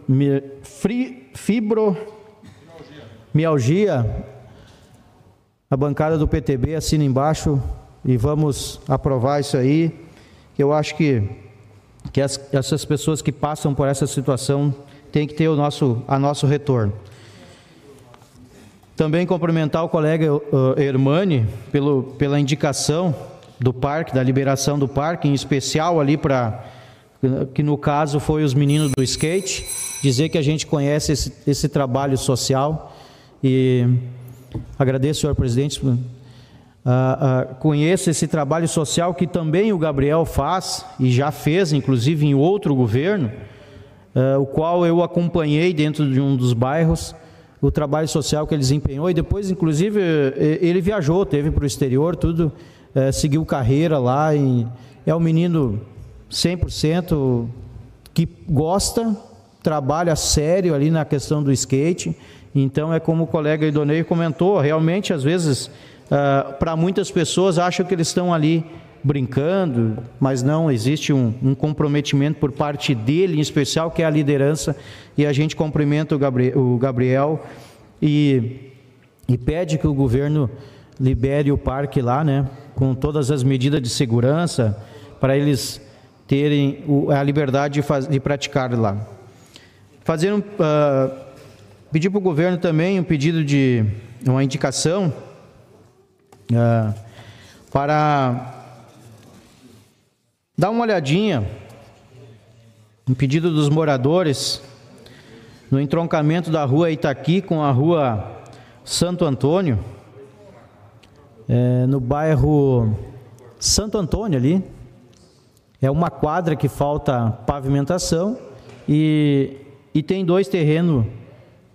fri, fibromialgia, a bancada do PTB assina embaixo e vamos aprovar isso aí. Eu acho que, que as, essas pessoas que passam por essa situação têm que ter o nosso, a nosso retorno. Também cumprimentar o colega uh, Hermani pelo, pela indicação do parque, da liberação do parque, em especial ali para que no caso foi os meninos do skate, dizer que a gente conhece esse, esse trabalho social. E agradeço, senhor presidente, Uh, uh, conheço esse trabalho social que também o Gabriel faz e já fez, inclusive em outro governo, uh, o qual eu acompanhei dentro de um dos bairros, o trabalho social que ele desempenhou e depois, inclusive, ele viajou, teve para o exterior, tudo, seguiu carreira lá e é um menino 100% que gosta, trabalha sério ali na questão do skate. Então é como o colega Idonei comentou, realmente às vezes uh, para muitas pessoas acham que eles estão ali brincando, mas não, existe um, um, comprometimento por parte dele, em especial, que é a liderança, e a gente cumprimenta o Gabriel, o Gabriel e, e pede que o governo libere o parque lá, né, com todas as medidas de segurança, para eles terem a liberdade de, faz, de praticar lá. Fazer um, uh, pedir para o governo também um pedido de uma indicação uh, para dar uma olhadinha um pedido dos moradores no entroncamento da rua Itaqui com a rua Santo Antônio, é, no bairro Santo Antônio ali, é uma quadra que falta pavimentação e, e tem dois terrenos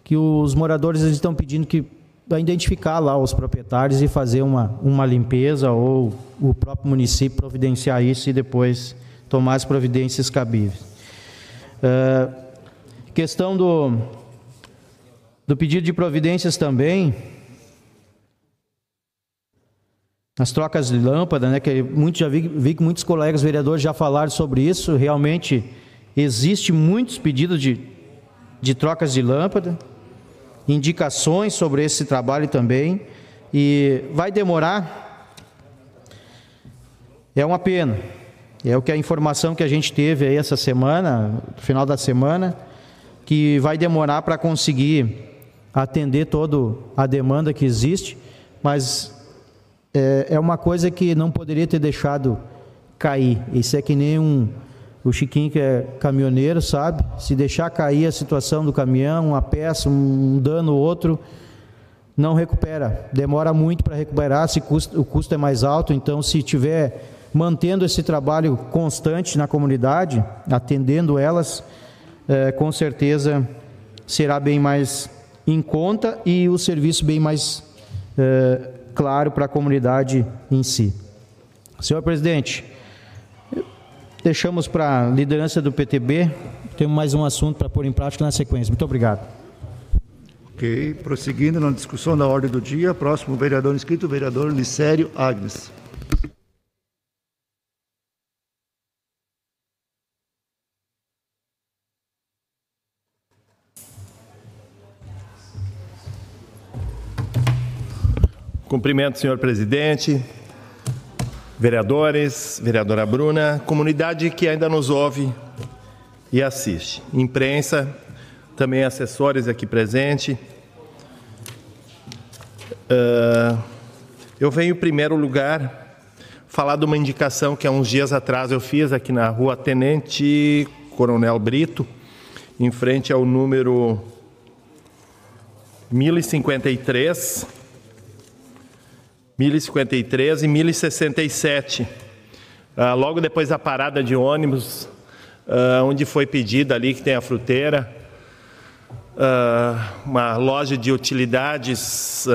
que os moradores estão pedindo que identificar lá os proprietários e fazer uma, uma limpeza ou o próprio município providenciar isso e depois tomar as providências cabíveis. Uh, questão do, do pedido de providências também, as trocas de lâmpada, né, que muito, já vi, vi que muitos colegas vereadores já falaram sobre isso, realmente existe muitos pedidos de, de trocas de lâmpada, indicações sobre esse trabalho também, e vai demorar, é uma pena, é o que a informação que a gente teve aí essa semana, final da semana, que vai demorar para conseguir atender toda a demanda que existe, mas é, é uma coisa que não poderia ter deixado cair. Isso é que nem um, o Chiquinho que é caminhoneiro, sabe? Se deixar cair a situação do caminhão, uma peça, um dano outro, não recupera. Demora muito para recuperar, se custa, o custo é mais alto. Então, se tiver mantendo esse trabalho constante na comunidade, atendendo elas, é, com certeza será bem mais em conta e o serviço bem mais é, claro para a comunidade em si. Senhor presidente, deixamos para a liderança do PTB, temos mais um assunto para pôr em prática na sequência. Muito obrigado. Ok, prosseguindo na discussão da ordem do dia, próximo vereador inscrito, vereador Licério Agnes. Cumprimento, senhor presidente, vereadores, vereadora Bruna, comunidade que ainda nos ouve e assiste. Imprensa, também assessores aqui presentes. Uh, eu venho, em primeiro lugar, falar de uma indicação que há uns dias atrás eu fiz aqui na rua Tenente Coronel Brito, em frente ao número 1053, 1053 e 1067. Uh, logo depois da parada de ônibus, uh, onde foi pedida ali que tem a fruteira, uh, uma loja de utilidades,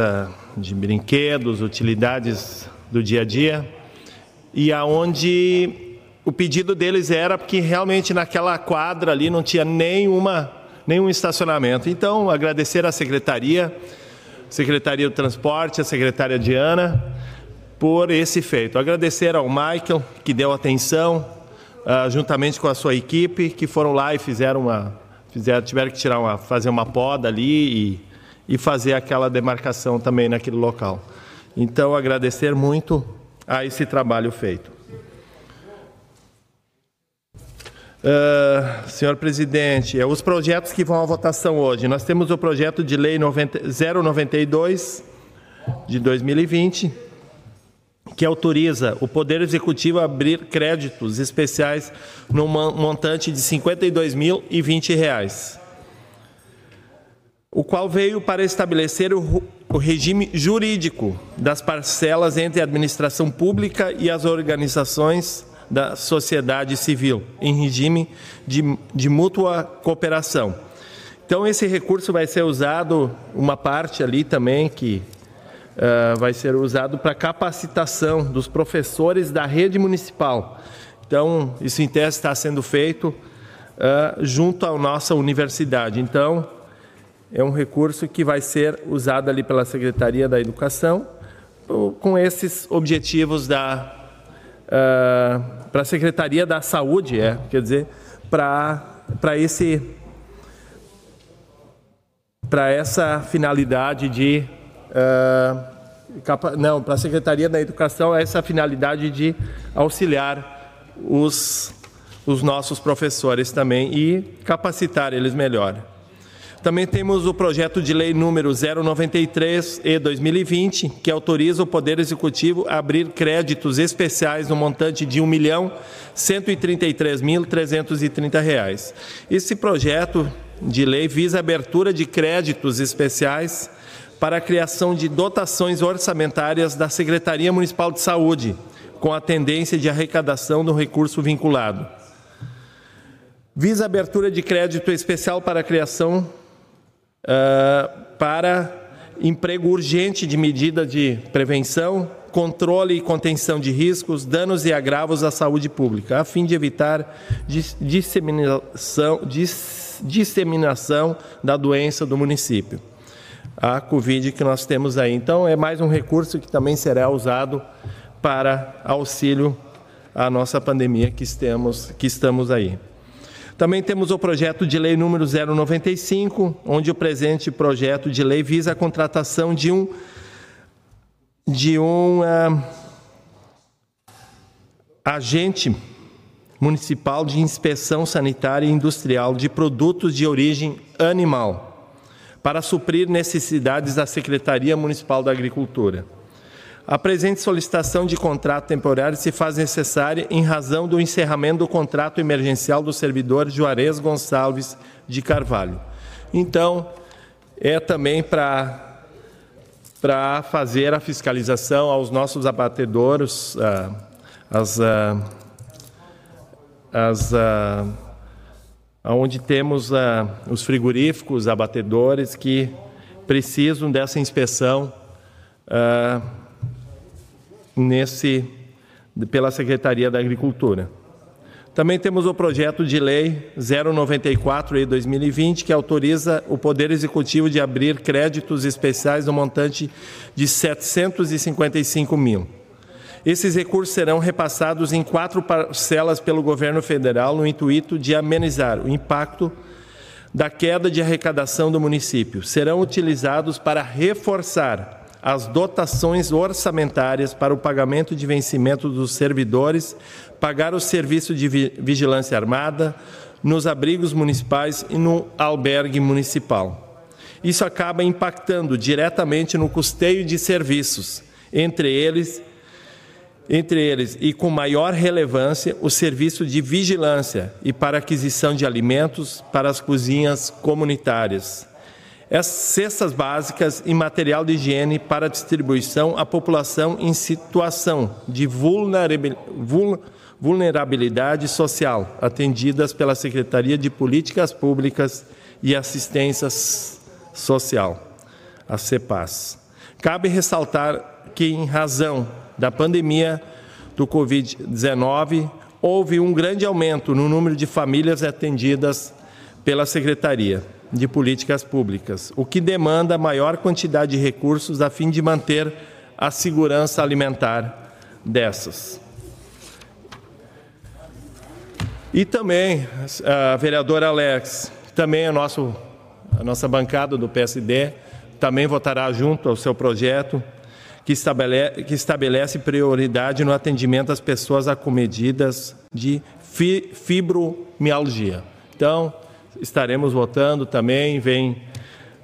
de brinquedos, utilidades do dia a dia, e aonde o pedido deles era porque realmente naquela quadra ali não tinha nenhuma, nenhum estacionamento. Então, agradecer à secretaria, Secretaria do Transporte, a secretária Diana, por esse feito. Agradecer ao Michael, que deu atenção, uh, juntamente com a sua equipe, que foram lá e fizeram uma. Fizeram, tiveram que tirar uma, fazer uma poda ali e, e fazer aquela demarcação também naquele local. Então, agradecer muito a esse trabalho feito. Uh, senhor presidente, é, os projetos que vão à votação hoje. Nós temos o projeto de lei 90, 092 de 2020 que autoriza o Poder Executivo a abrir créditos especiais no montante de R$ 52.020, o qual veio para estabelecer o, o regime jurídico das parcelas entre a administração pública e as organizações da sociedade civil, em regime de, de mútua cooperação. Então, esse recurso vai ser usado, uma parte ali também que uh, vai ser usado para capacitação dos professores da rede municipal. Então, isso em tese está sendo feito uh, junto à nossa universidade. Então, é um recurso que vai ser usado ali pela Secretaria da Educação com esses objetivos da uh, para a Secretaria da Saúde, é, quer dizer, para esse para essa finalidade de uh, não, para a Secretaria da Educação essa finalidade de auxiliar os, os nossos professores também e capacitar eles melhor. Também temos o projeto de lei número 093 e 2020, que autoriza o Poder Executivo a abrir créditos especiais no montante de R$ 1.133.330. Esse projeto de lei visa a abertura de créditos especiais para a criação de dotações orçamentárias da Secretaria Municipal de Saúde, com a tendência de arrecadação do recurso vinculado. Visa a abertura de crédito especial para a criação uh, para emprego urgente de medida de prevenção, controle e contenção de riscos, danos e agravos à saúde pública, a fim de evitar disseminação, disseminação da doença do município a Covid que nós temos aí. Então, é mais um recurso que também será usado para auxílio à nossa pandemia que estamos, que estamos aí. Também temos o projeto de lei número 095, onde o presente projeto de lei visa a contratação de um de um uh, agente municipal de inspeção sanitária e industrial de produtos de origem animal para suprir necessidades da Secretaria Municipal da Agricultura. A presente solicitação de contrato temporário se faz necessária em razão do encerramento do contrato emergencial do servidor Juarez Gonçalves de Carvalho. Então, é também para para fazer a fiscalização aos nossos abatedouros, ah, as, ah, as ah, onde temos uh, os frigoríficos, abatedores que precisam dessa inspeção nesse, pela Secretaria da Agricultura. Também temos o projeto de lei 094 de 2020, que autoriza o Poder Executivo de abrir créditos especiais no montante de 755 mil. Esses recursos serão repassados em quatro parcelas pelo governo federal no intuito de amenizar o impacto da queda de arrecadação do município. Serão utilizados para reforçar as dotações orçamentárias para o pagamento de vencimento dos servidores, pagar o serviço de vigilância armada, nos abrigos municipais e no albergue municipal. Isso acaba impactando diretamente no custeio de serviços, entre eles entre eles e com maior relevância o serviço de vigilância e para aquisição de alimentos para as cozinhas comunitárias. As cestas básicas e material de higiene para distribuição à população em situação de vulnerabilidade social, atendidas pela Secretaria de Políticas Públicas e Assistência Social, a CEPAS. Cabe ressaltar que, em razão da pandemia do Covid-19, houve um grande aumento no número de famílias atendidas pela Secretaria de Políticas Públicas, o que demanda maior quantidade de recursos a fim de manter a segurança alimentar dessas. E também a vereadora Alex, também a, nosso, a nossa bancada do PSD, também votará junto ao seu projeto que estabelece, que estabelece prioridade no atendimento às pessoas acometidas de fi, fibromialgia. Então, estaremos votando também, vem,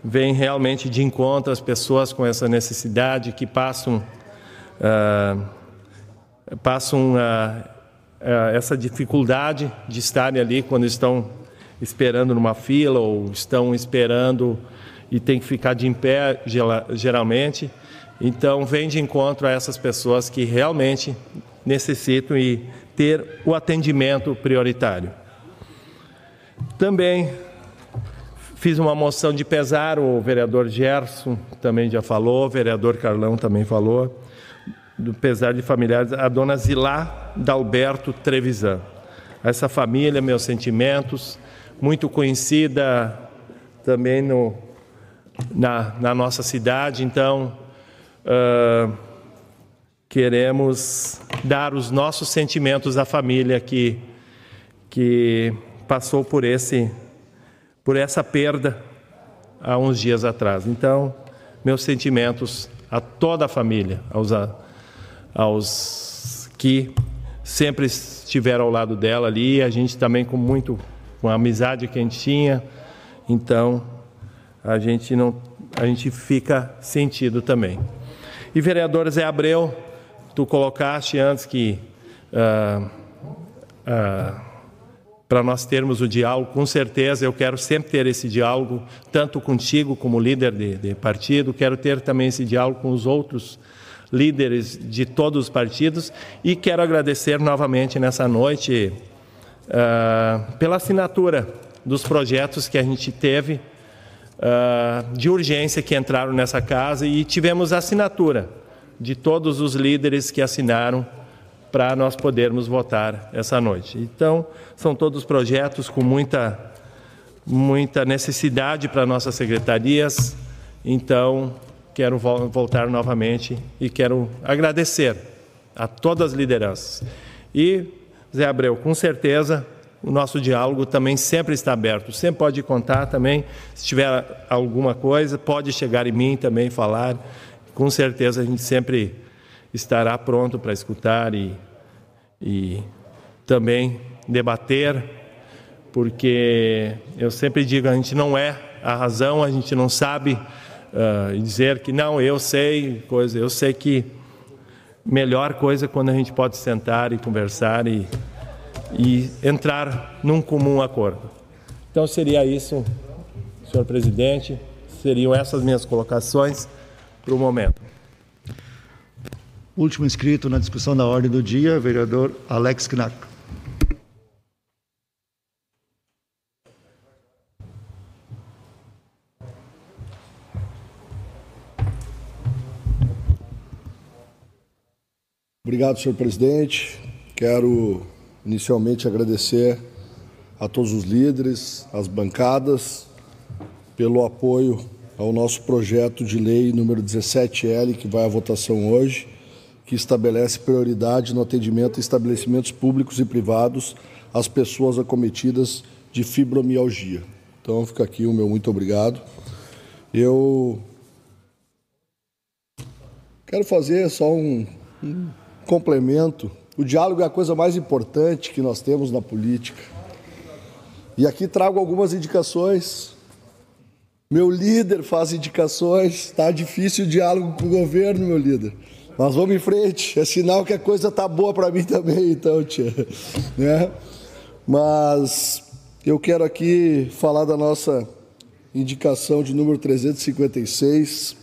vem realmente de encontro às pessoas com essa necessidade que passam, uh, passam uh, uh, essa dificuldade de estarem ali quando estão esperando numa fila ou estão esperando e tem que ficar de em pé geralmente. Então, vem de encontro a essas pessoas que realmente necessitam e ter o atendimento prioritário. Também fiz uma moção de pesar, o vereador Gerson também já falou, o vereador Carlão também falou, do pesar de familiares, a dona Zilá Dalberto Trevisan. Essa família, meus sentimentos, muito conhecida também no, na, na nossa cidade, então uh, queremos dar os nossos sentimentos à família que, que passou por, esse, por essa perda há uns dias atrás. Então, meus sentimentos a toda a família, aos, aos que sempre estiveram ao lado dela ali, a gente também com muito com a amizade que a gente tinha. Então, a gente não a gente fica sentido também. E vereador Zé Abreu, tu colocaste antes que uh, uh, para nós termos o diálogo, com certeza eu quero sempre ter esse diálogo, tanto contigo como líder de, de partido, quero ter também esse diálogo com os outros líderes de todos os partidos. E quero agradecer novamente nessa noite uh, pela assinatura dos projetos que a gente teve uh, de urgência que entraram nessa casa. E tivemos a assinatura de todos os líderes que assinaram para nós podermos votar essa noite. Então, são todos projetos com muita, muita necessidade para nossas secretarias. Então, quero voltar novamente e quero agradecer a todas as lideranças. E, Zé Abreu, com certeza, o nosso diálogo também sempre está aberto. Sempre pode contar também, se tiver alguma coisa, pode chegar em mim também falar. Com certeza a gente sempre estará pronto para escutar e, e também debater, porque eu sempre digo, a gente não é a razão, a gente não sabe uh, dizer que não, eu sei coisa, eu sei que melhor coisa é quando a gente pode sentar e conversar e e entrar num comum acordo. Então seria isso, senhor presidente, seriam essas minhas colocações para o momento. Último inscrito na discussão da ordem do dia, vereador Alex Knack. Obrigado, senhor presidente. Quero Inicialmente, agradecer a todos os líderes, as bancadas, pelo apoio ao nosso projeto de lei número 17L, que vai à votação hoje, que estabelece prioridade no atendimento a estabelecimentos públicos e privados às pessoas acometidas de fibromialgia. Então, fica aqui o meu muito obrigado. Eu quero fazer só um, um complemento o diálogo é a coisa mais importante que nós temos na política. E aqui trago algumas indicações. Meu líder faz indicações, está difícil o diálogo com o governo, meu líder. Mas vamos em frente, é sinal que a coisa está boa para mim também, então, tia. Né? Mas eu quero aqui falar da nossa indicação de número 356,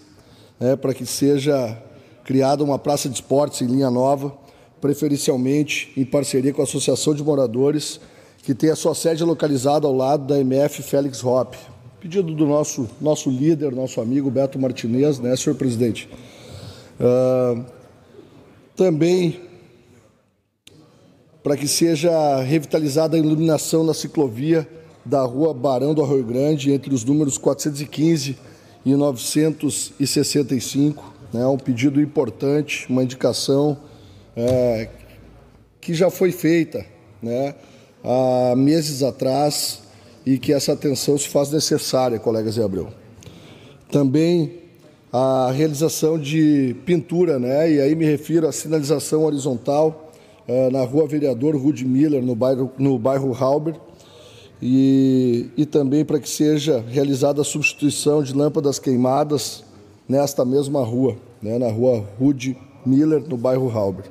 né, para que seja criada uma praça de esportes em linha nova, preferencialmente em parceria com a Associação de Moradores, que tem a sua sede localizada ao lado da MF Félix Hoppe. Pedido do nosso, nosso líder, nosso amigo Beto Martinez, né, senhor presidente? Uh, também para que seja revitalizada a iluminação na ciclovia da rua Barão do Arroio Grande, entre os números 415 e 965. Né, um pedido importante, uma indicação é, que já foi feita né, há meses atrás e que essa atenção se faz necessária, colegas de Abreu. Também a realização de pintura, né, e aí me refiro à sinalização horizontal é, na rua Vereador Rude Miller, no bairro, no bairro Halber, e, e também para que seja realizada a substituição de lâmpadas queimadas nesta mesma rua, né, na rua Rude Miller, no bairro Halber.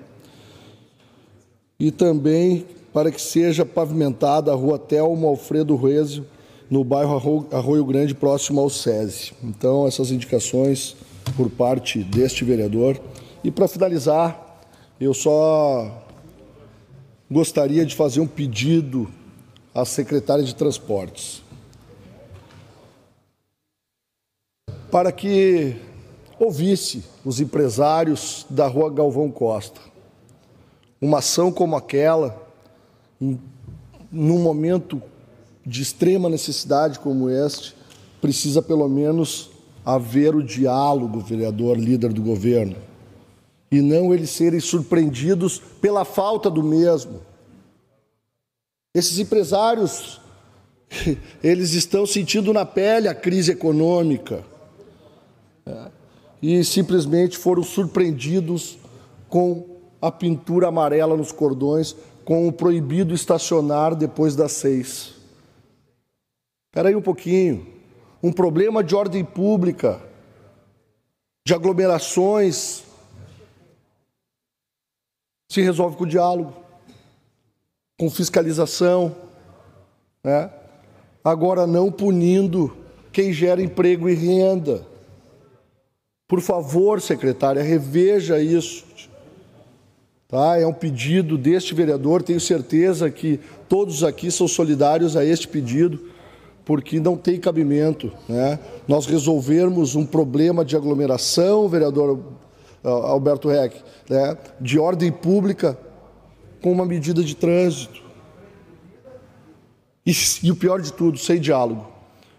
E também para que seja pavimentada a rua Telmo Alfredo Rezio, no bairro Arroio Grande, próximo ao SESI. Então, essas indicações por parte deste vereador. E para finalizar, eu só gostaria de fazer um pedido à secretária de Transportes. Para que ouvisse os empresários da rua Galvão Costa. Uma ação como aquela, num momento de extrema necessidade como este, precisa pelo menos haver o diálogo, vereador, líder do governo, e não eles serem surpreendidos pela falta do mesmo. Esses empresários, eles estão sentindo na pele a crise econômica é, e simplesmente foram surpreendidos com a pintura amarela nos cordões, com o proibido estacionar depois das seis. Espera aí um pouquinho. Um problema de ordem pública, de aglomerações, se resolve com diálogo com fiscalização, né? agora não punindo quem gera emprego e renda. Por favor, secretária, reveja isso. Tá? É um pedido deste vereador, tenho certeza que todos aqui são solidários a este pedido, porque não tem cabimento né? nós resolvermos um problema de aglomeração, vereador Alberto Reck, né? de ordem pública com uma medida de trânsito. E, e o pior de tudo, sem diálogo.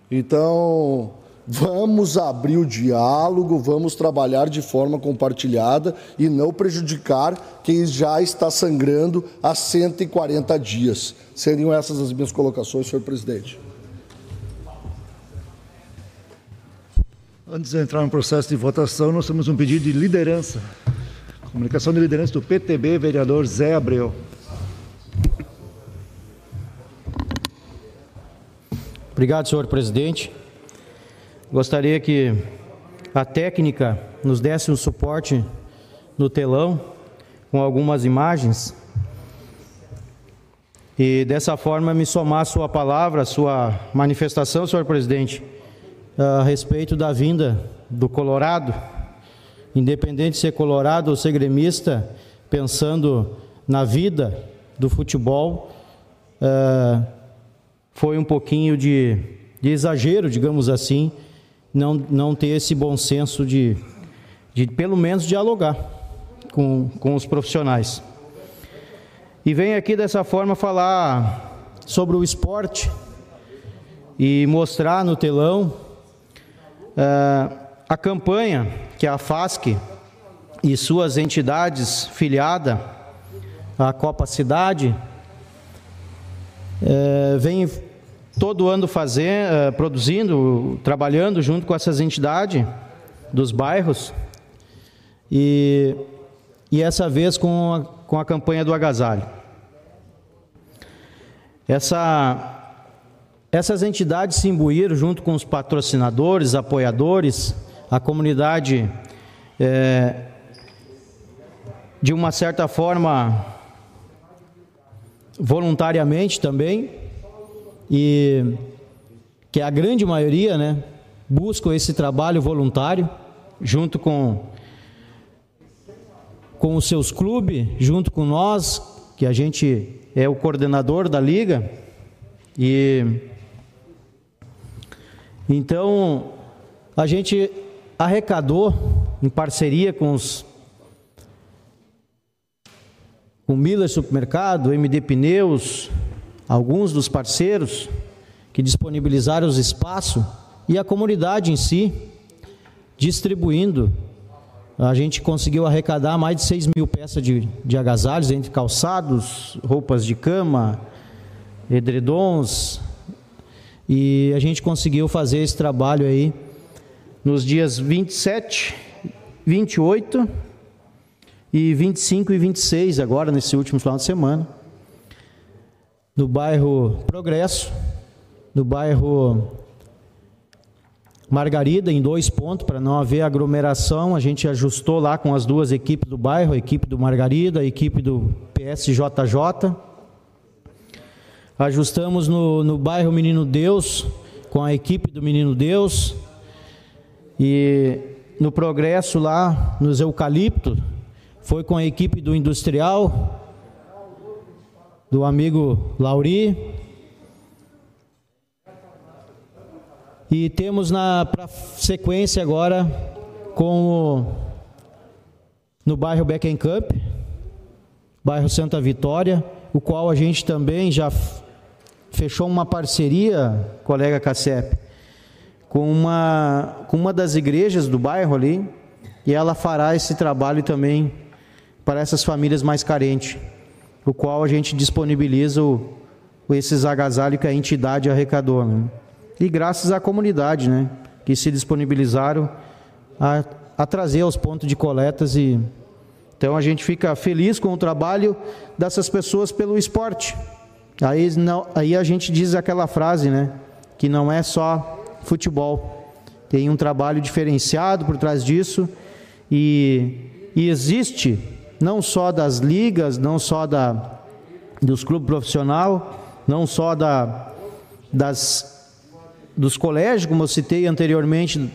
Então, vamos abrir o diálogo, vamos trabalhar de forma compartilhada e não prejudicar quem já está sangrando há 140 dias. Seriam essas as minhas colocações, senhor presidente. Antes de entrar no processo de votação, nós temos um pedido de liderança. Comunicação de liderança do PTB, vereador Zé Abreu. Obrigado, senhor presidente. Gostaria que a técnica nos desse um suporte no telão com algumas imagens e dessa forma me somar a sua palavra, a sua manifestação, senhor presidente, a respeito da vinda do Colorado independente de ser colorado ou ser gremista, pensando na vida do futebol, uh, foi um pouquinho de, de, exagero, digamos assim, não, não ter esse bom senso de, de pelo menos dialogar com, com os profissionais. E vem aqui dessa forma falar sobre o esporte e mostrar no telão uh, a campanha que a FASC e suas entidades filiadas à Copa Cidade é, vem todo ano fazer, é, produzindo, trabalhando junto com essas entidades dos bairros e, e essa vez com a, com a campanha do agasalho. Essa, essas entidades se imbuíram junto com os patrocinadores, apoiadores, a comunidade, é, de uma certa forma, voluntariamente também, e que a grande maioria, né, buscam esse trabalho voluntário junto com com os seus clubes, junto com nós, que a gente é o coordenador da liga. E então a gente arrecadou em parceria com os com Miller Supermercado, MD Pneus, alguns dos parceiros que disponibilizaram os espaços e a comunidade em si distribuindo. A gente conseguiu arrecadar mais de 6 mil peças de, de agasalhos entre calçados, roupas de cama, edredons, e a gente conseguiu fazer esse trabalho aí nos dias 27, 28 e 25 e 26, agora nesse último final de semana, no bairro Progresso, no bairro Margarida, em dois pontos, para não haver aglomeração. A gente ajustou lá com as duas equipes do bairro, a equipe do Margarida, a equipe do PSJJ. Ajustamos no, no bairro Menino Deus, com a equipe do Menino Deus. E no progresso lá, nos eucaliptos, foi com a equipe do industrial, do amigo Lauri. E temos na sequência agora com o, no bairro Beckenkamp, bairro Santa Vitória, o qual a gente também já fechou uma parceria, colega Cassep, com uma, com uma das igrejas do bairro ali, e ela fará esse trabalho também para essas famílias mais carentes, o qual a gente disponibiliza o, esses agasalhos que a entidade arrecadou. Né? E graças à comunidade, né, que se disponibilizaram a, a trazer aos pontos de coletas e então a gente fica feliz com o trabalho dessas pessoas pelo esporte. Aí, não, aí a gente diz aquela frase, né? Que não é só futebol. Tem um trabalho diferenciado por trás disso. E, e existe, não só das ligas, não só da, dos clubes profissional, não só da, das, dos colégios, como eu citei anteriormente,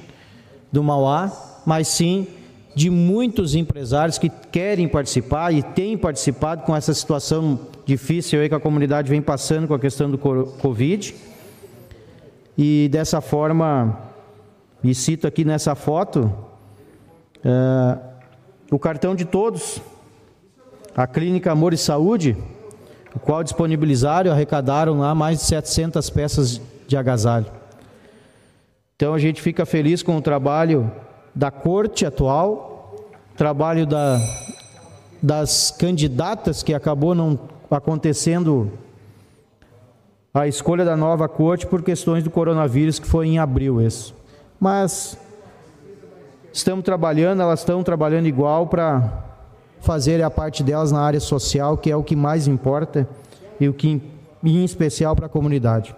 do Mauá, mas sim de muitos empresários que querem participar e têm participado com essa situação difícil aí que a comunidade vem passando com a questão do Covid. E dessa forma, e cito aqui nessa foto, é, o cartão de todos, a Clínica Amor e Saúde, o qual disponibilizaram arrecadaram lá mais de 700 peças de agasalho. Então a gente fica feliz com o trabalho da corte atual, trabalho da, das candidatas que acabou não acontecendo a escolha da nova corte por questões do coronavírus que foi em abril esse. Mas estamos trabalhando, elas estão trabalhando igual para fazer a parte delas na área social, que é o que mais importa e o que em especial para a comunidade.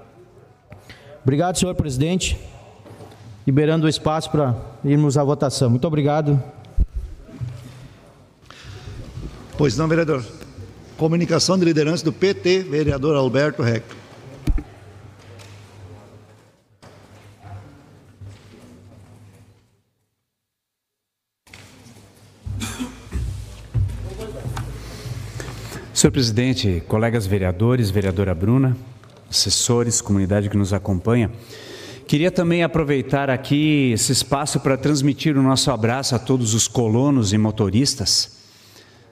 Obrigado, senhor presidente liberando o espaço para irmos à votação. Muito obrigado. Pois não, vereador. Comunicação de liderança do PT, vereador Alberto Recto. Senhor presidente, colegas vereadores, vereadora Bruna, assessores, comunidade que nos acompanha, Queria também aproveitar aqui esse espaço para transmitir o nosso abraço a todos os colonos e motoristas,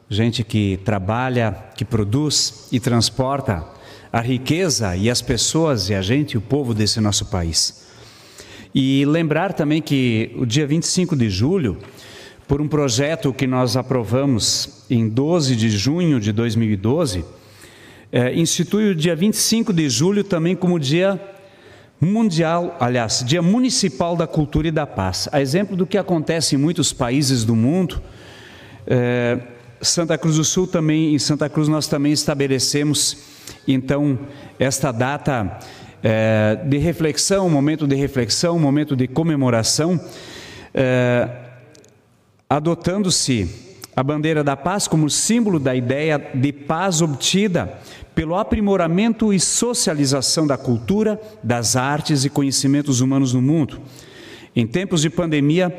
gente que trabalha, que produz e transporta a riqueza e as pessoas e a gente, o povo desse nosso país. E lembrar também que o dia 25 de julho, por um projeto que nós aprovamos em 12 de junho de 2012, é, institui o dia 25 de julho também como dia mundial, aliás, Dia Municipal da Cultura e da Paz. A exemplo do que acontece em muitos países do mundo, é, Santa Cruz do Sul também, em Santa Cruz nós também estabelecemos, então, esta data é, de reflexão, momento de reflexão, momento de comemoração, é, adotando-se a bandeira da paz como símbolo da ideia de paz obtida pelo aprimoramento e socialização da cultura, das artes e conhecimentos humanos no mundo. Em tempos de pandemia,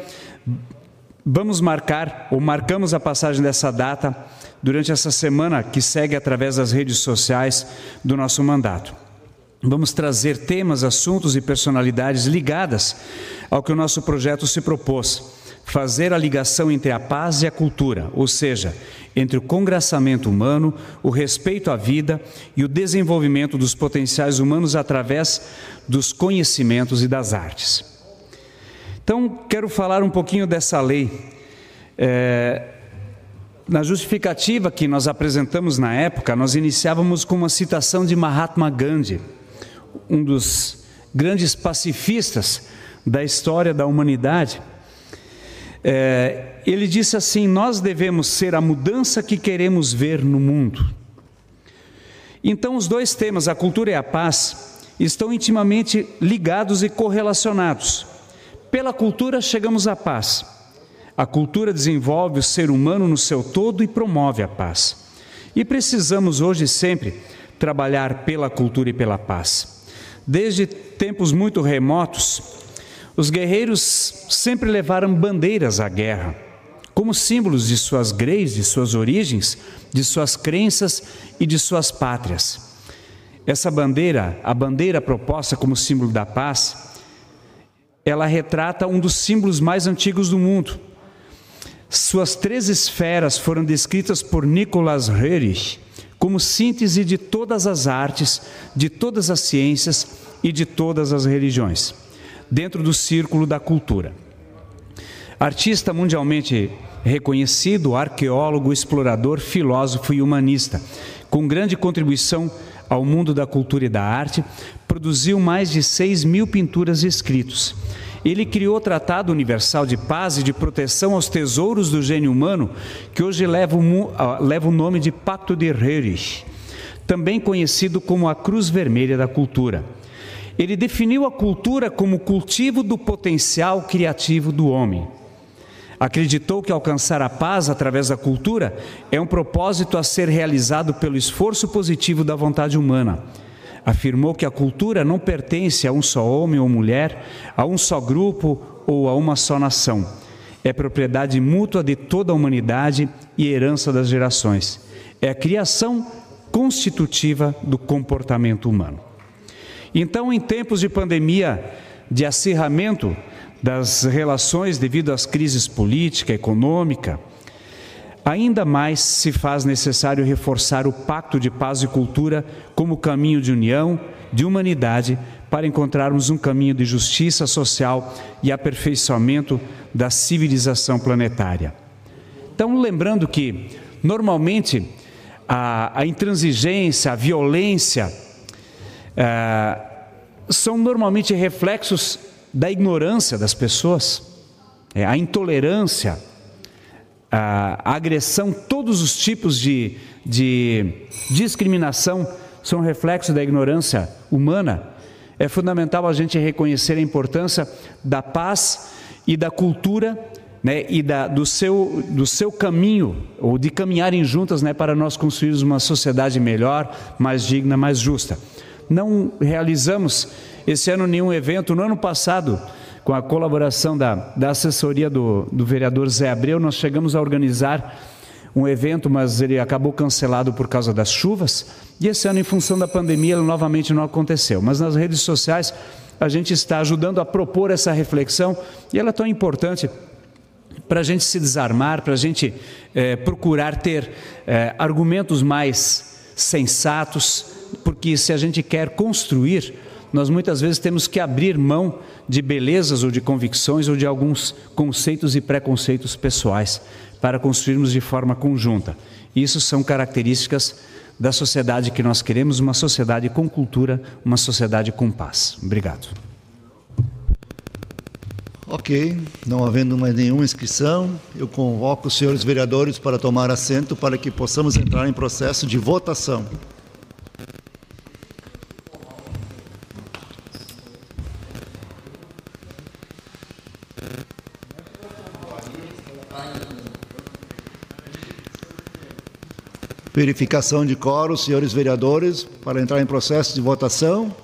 vamos marcar ou marcamos a passagem dessa data durante essa semana que segue através das redes sociais do nosso mandato. Vamos trazer temas, assuntos e personalidades ligadas ao que o nosso projeto se propôs fazer a ligação entre a paz e a cultura, ou seja, entre o congraçamento humano, o respeito à vida e o desenvolvimento dos potenciais humanos através dos conhecimentos e das artes. Então, quero falar um pouquinho dessa lei. É, na justificativa que nós apresentamos na época, nós iniciávamos com uma citação de Mahatma Gandhi, um dos grandes pacifistas da história da humanidade é, ele disse assim: Nós devemos ser a mudança que queremos ver no mundo. Então, os dois temas, a cultura e a paz, estão intimamente ligados e correlacionados. Pela cultura, chegamos à paz. A cultura desenvolve o ser humano no seu todo e promove a paz. E precisamos hoje sempre trabalhar pela cultura e pela paz. Desde tempos muito remotos, os guerreiros sempre levaram bandeiras à guerra, como símbolos de suas greis, de suas origens, de suas crenças e de suas pátrias. Essa bandeira, a bandeira proposta como símbolo da paz, ela retrata um dos símbolos mais antigos do mundo. Suas três esferas foram descritas por Nicolas Herrich como síntese de todas as artes, de todas as ciências e de todas as religiões dentro do círculo da cultura. Artista mundialmente reconhecido, arqueólogo, explorador, filósofo e humanista, com grande contribuição ao mundo da cultura e da arte, produziu mais de 6 mil pinturas e escritos. Ele criou o Tratado Universal de Paz e de Proteção aos Tesouros do Gênio Humano, que hoje leva o, leva o nome de Pacto de Herrich, também conhecido como a Cruz Vermelha da Cultura. Ele definiu a cultura como cultivo do potencial criativo do homem. Acreditou que alcançar a paz através da cultura é um propósito a ser realizado pelo esforço positivo da vontade humana. Afirmou que a cultura não pertence a um só homem ou mulher, a um só grupo ou a uma só nação. É propriedade mútua de toda a humanidade e herança das gerações. É a criação constitutiva do comportamento humano. Então, em tempos de pandemia, de acirramento das relações devido às crises política, econômica, ainda mais se faz necessário reforçar o pacto de paz e cultura como caminho de união, de humanidade, para encontrarmos um caminho de justiça social e aperfeiçoamento da civilização planetária. Então, lembrando que, normalmente, a, a intransigência, a violência, é, são normalmente reflexos da ignorância das pessoas, é, a intolerância, a, agressão, todos os tipos de, de discriminação são reflexos da ignorância humana. É fundamental a gente reconhecer a importância da paz e da cultura né, e da, do, seu, do seu caminho, ou de caminharem juntas né, para nós construirmos uma sociedade melhor, mais digna, mais justa não realizamos esse ano nenhum evento. No ano passado, com a colaboração da, da assessoria do, do vereador Zé Abreu, nós chegamos a organizar um evento, mas ele acabou cancelado por causa das chuvas. E esse ano, em função da pandemia, ele novamente não aconteceu. Mas nas redes sociais, a gente está ajudando a propor essa reflexão e ela é tão importante para a gente se desarmar, para a gente é, procurar ter é, argumentos mais sensatos, porque se a gente quer construir, nós muitas vezes temos que abrir mão de belezas ou de convicções ou de alguns conceitos e preconceitos pessoais para construirmos de forma conjunta. Isso são características da sociedade que nós queremos, uma sociedade com cultura, uma sociedade com paz. Obrigado. Ok, não havendo mais nenhuma inscrição, eu convoco os senhores vereadores para tomar assento para que possamos entrar em processo de votação. Verificação de quórum, senhores vereadores, para entrar em processo de votação.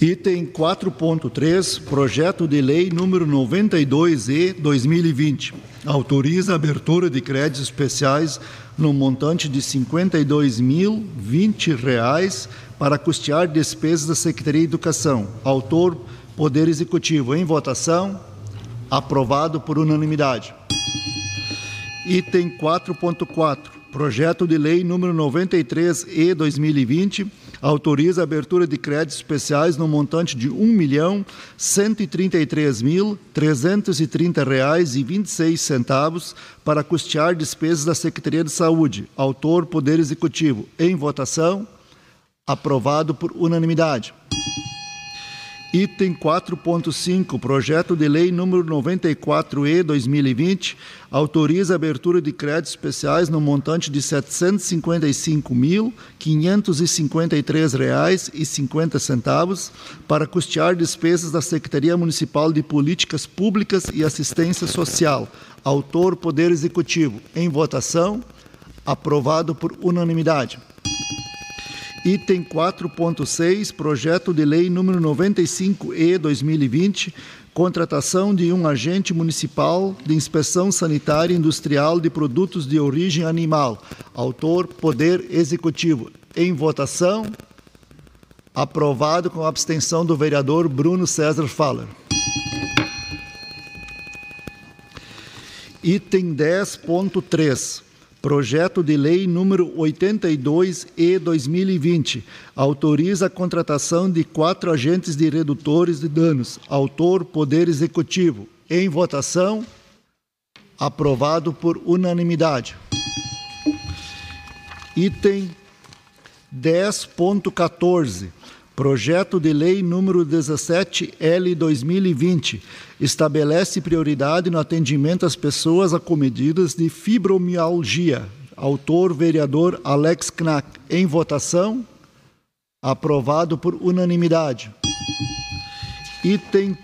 Item 4.3, projeto de lei número 92E 2020, autoriza a abertura de créditos especiais no montante de 52.020 reais para custear despesas da Secretaria de Educação. Autor, Poder Executivo. Em votação, aprovado por unanimidade. Item 4.4, projeto de lei número 93E 2020, autoriza a abertura de créditos especiais no montante de 1.133.330,26 reais e 26 centavos para custear despesas da Secretaria de Saúde. Autor Poder Executivo. Em votação, aprovado por unanimidade. Item 4.5, projeto de lei número 94E 2020, autoriza a abertura de créditos especiais no montante de R$ 755.553,50 para custear despesas da Secretaria Municipal de Políticas Públicas e Assistência Social. Autor Poder Executivo. Em votação, aprovado por unanimidade. Item 4.6, projeto de lei número 95E 2020, contratação de um agente municipal de inspeção sanitária industrial de produtos de origem animal. Autor Poder Executivo. Em votação, aprovado com abstenção do vereador Bruno César Faller. Item 10.3 Projeto de Lei número 82E 2020 autoriza a contratação de quatro agentes de redutores de danos. Autor Poder Executivo. Em votação, aprovado por unanimidade. Item 10.14 Projeto de Lei número 17L 2020 estabelece prioridade no atendimento às pessoas acometidas de fibromialgia. Autor vereador Alex Knack. Em votação, aprovado por unanimidade. Item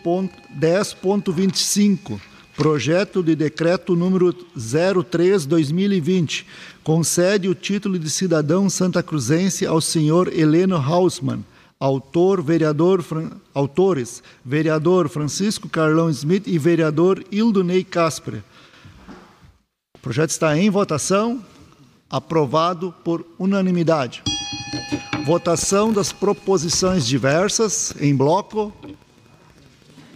10.25 Projeto de Decreto número 03/2020 concede o título de cidadão santacruzense ao senhor Heleno Hausmann Autor, vereador, autores, vereador Francisco Carlão Smith e vereador Ildonei Casper. O projeto está em votação, aprovado por unanimidade. Votação das proposições diversas em bloco.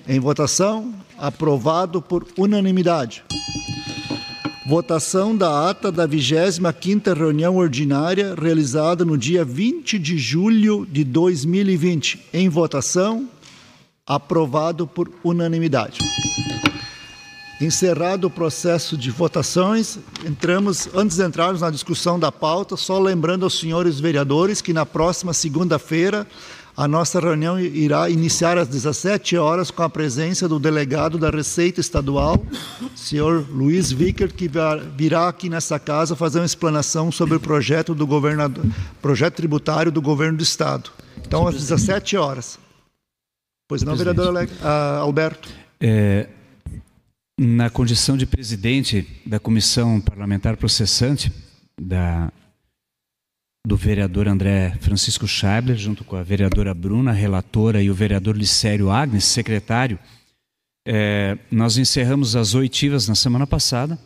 Em votação, aprovado por unanimidade. Votação da ata da 25ª reunião ordinária realizada no dia 20 de julho de 2020. Em votação, aprovado por unanimidade. Encerrado o processo de votações, entramos, antes de entrarmos na discussão da pauta, só lembrando aos senhores vereadores que na próxima segunda-feira a nossa reunião irá iniciar às 17 horas com a presença do delegado da Receita Estadual, senhor Luiz Vicker, que virá aqui nessa casa fazer uma explanação sobre o projeto do governador, projeto tributário do governo do estado. Então às 17 horas. Pois não, vereador ah, Alberto. É, na condição de presidente da comissão parlamentar processante da do vereador André Francisco Scheibler, junto com a vereadora Bruna, relatora, e o vereador Licério Agnes, secretário. É, nós encerramos as oitivas na semana passada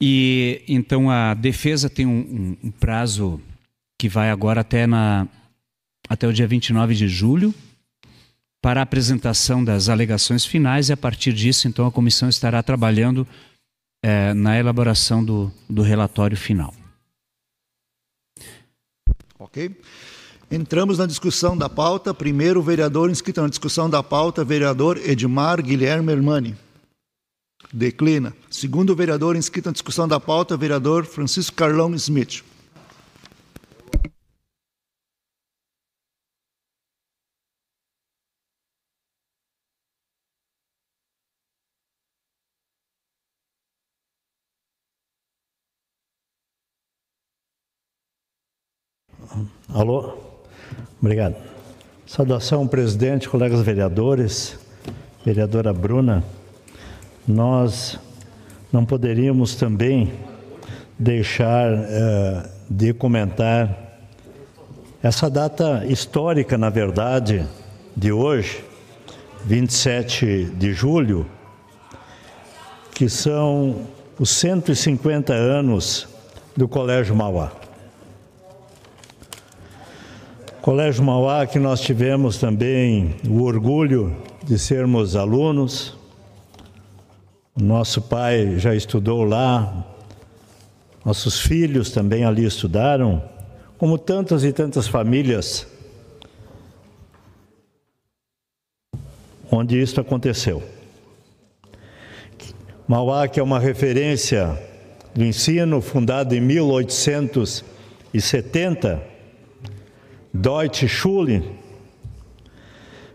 e então a defesa tem um, um, um prazo que vai agora até, na, até o dia 29 de julho para a apresentação das alegações finais e a partir disso então a comissão estará trabalhando é, na elaboração do, do relatório final. Entramos na discussão da pauta. Primeiro, vereador inscrito na discussão da pauta, vereador Edmar Guilherme Hermani. Declina. Segundo vereador inscrito na discussão da pauta, vereador Francisco Carlão Smith. Alô? Obrigado. Saudação, presidente, colegas vereadores, vereadora Bruna. Nós não poderíamos também deixar uh, de comentar essa data histórica, na verdade, de hoje, 27 de julho, que são os 150 anos do Colégio Mauá. Colégio Mauá, que nós tivemos também o orgulho de sermos alunos. Nosso pai já estudou lá, nossos filhos também ali estudaram, como tantas e tantas famílias onde isso aconteceu. Mauá, que é uma referência do ensino, fundado em 1870, Deutsche Schule,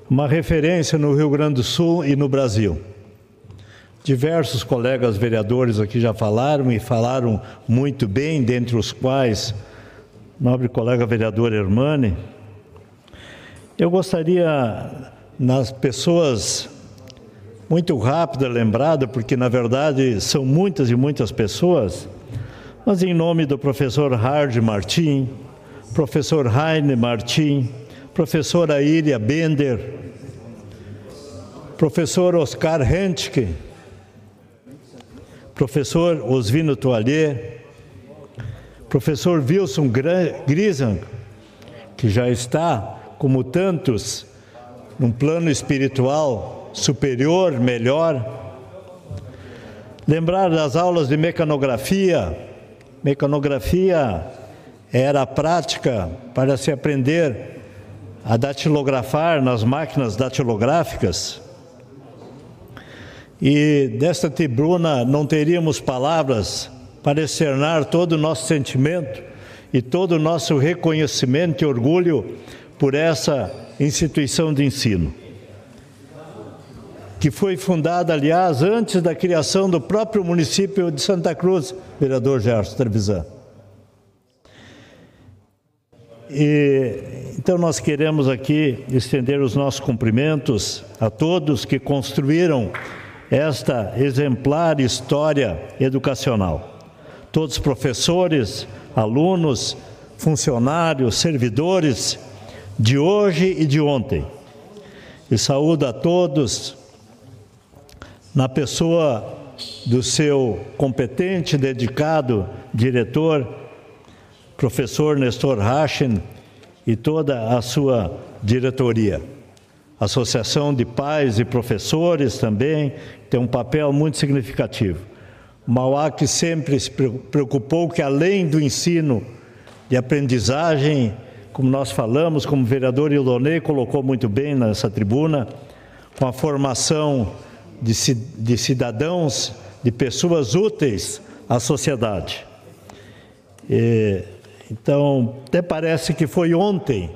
uma referência no Rio Grande do Sul e no Brasil. Diversos colegas vereadores aqui já falaram e falaram muito bem, dentre os quais nobre colega vereador Hermane. Eu gostaria, nas pessoas muito rápida lembrada, porque na verdade são muitas e muitas pessoas, mas em nome do professor Hard Martin, professor Heine Martim, professora Iria Bender, professor Oscar Hentke, professor Osvino Toallier, professor Wilson Grisan, que já está, como tantos, num plano espiritual superior, melhor. Lembrar das aulas de mecanografia, mecanografia era a prática para se aprender a datilografar nas máquinas datilográficas. E desta tribuna não teríamos palavras para externar todo o nosso sentimento e todo o nosso reconhecimento e orgulho por essa instituição de ensino, que foi fundada, aliás, antes da criação do próprio município de Santa Cruz, vereador Gerson Trevisan. E, então, nós queremos aqui estender os nossos cumprimentos a todos que construíram esta exemplar história educacional. Todos os professores, alunos, funcionários, servidores de hoje e de ontem. E saúdo a todos na pessoa do seu competente, dedicado diretor professor Nestor Rachen e toda a sua diretoria. Associação de pais e professores também tem um papel muito significativo. Mauá que sempre se preocupou que além do ensino de aprendizagem, como nós falamos, como o vereador Ildonei colocou muito bem nessa tribuna, com a formação de, de cidadãos, de pessoas úteis à sociedade. E, então, até parece que foi ontem,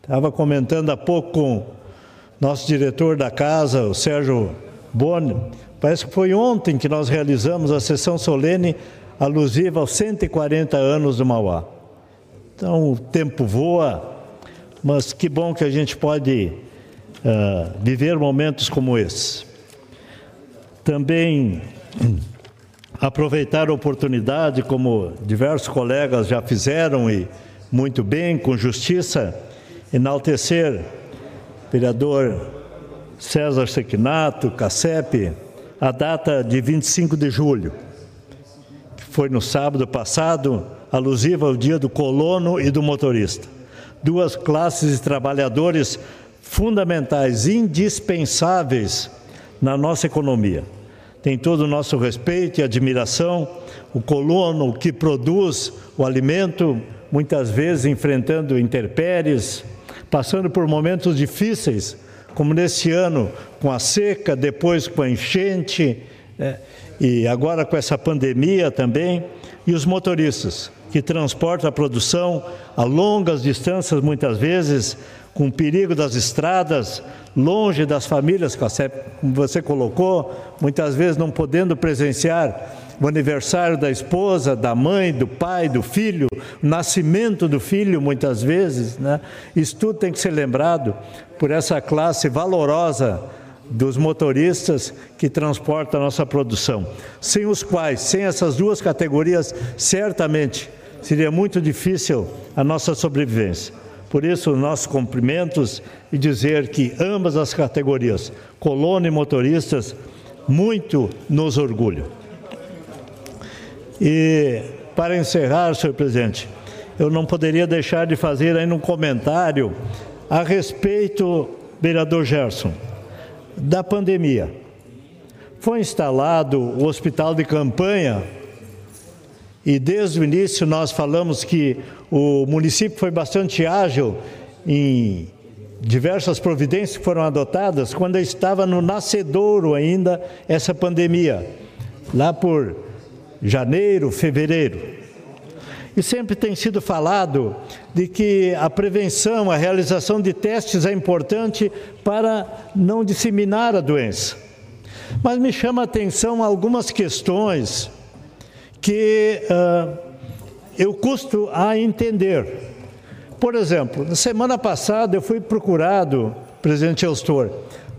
estava comentando há pouco com nosso diretor da casa, o Sérgio Boni, parece que foi ontem que nós realizamos a sessão solene alusiva aos 140 anos do Mauá. Então, o tempo voa, mas que bom que a gente pode uh, viver momentos como esse. Também aproveitar a oportunidade, como diversos colegas já fizeram e muito bem, com justiça, enaltecer vereador César Sequinato, CACEP, a data de 25 de julho, que foi no sábado passado, alusiva ao dia do colono e do motorista. Duas classes de trabalhadores fundamentais, indispensáveis na nossa economia tem todo o nosso respeito e admiração. O colono que produz o alimento, muitas vezes enfrentando intempéries, passando por momentos difíceis, como nesse ano, com a seca, depois com a enchente, é, e agora com essa pandemia também, e os motoristas que transportam a produção a longas distâncias, muitas vezes, com o perigo das estradas, longe das famílias, como você colocou, muitas vezes não podendo presenciar o aniversário da esposa, da mãe, do pai, do filho, o nascimento do filho, muitas vezes. Né? Isso tudo tem que ser lembrado por essa classe valorosa dos motoristas que transportam a nossa produção, sem os quais, sem essas duas categorias, certamente seria muito difícil a nossa sobrevivência. Por isso, nossos cumprimentos e dizer que ambas as categorias, colono e motoristas, muito nos orgulham. E, para encerrar, senhor presidente, eu não poderia deixar de fazer ainda um comentário a respeito, vereador Gerson, da pandemia. Foi instalado o hospital de campanha e desde o início nós falamos que o município foi bastante ágil em diversas providências que foram adotadas quando estava no nascedouro ainda essa pandemia, lá por janeiro, fevereiro. E sempre tem sido falado de que a prevenção, a realização de testes é importante para não disseminar a doença. Mas me chama a atenção algumas questões que uh, eu custo a entender. Por exemplo, na semana passada eu fui procurado, presidente Elstor,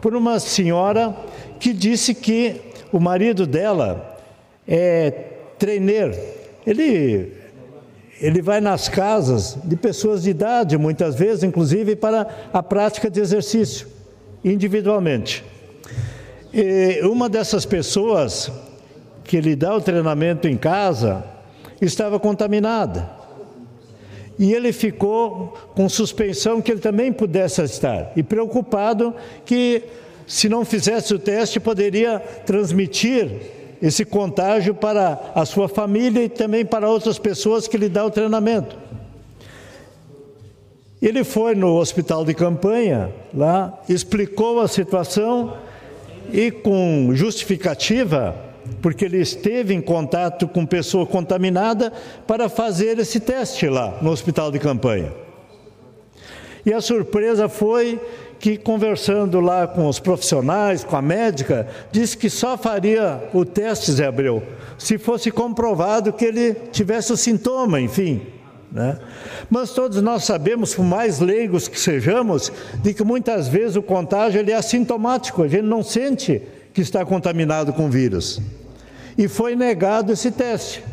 por uma senhora que disse que o marido dela é trainer. Ele ele vai nas casas de pessoas de idade, muitas vezes, inclusive para a prática de exercício, individualmente. E uma dessas pessoas que lhe dá o treinamento em casa estava contaminada. E ele ficou com suspensão que ele também pudesse estar, e preocupado que, se não fizesse o teste, poderia transmitir esse contágio para a sua família e também para outras pessoas que lhe dá o treinamento. Ele foi no hospital de campanha, lá, explicou a situação e com justificativa, porque ele esteve em contato com pessoa contaminada, para fazer esse teste lá no hospital de campanha. E a surpresa foi que conversando lá com os profissionais, com a médica, disse que só faria o teste, Zé Abreu, se fosse comprovado que ele tivesse o sintoma, enfim. Né? Mas todos nós sabemos, por mais leigos que sejamos, de que muitas vezes o contágio ele é assintomático, a gente não sente que está contaminado com vírus. E foi negado esse teste.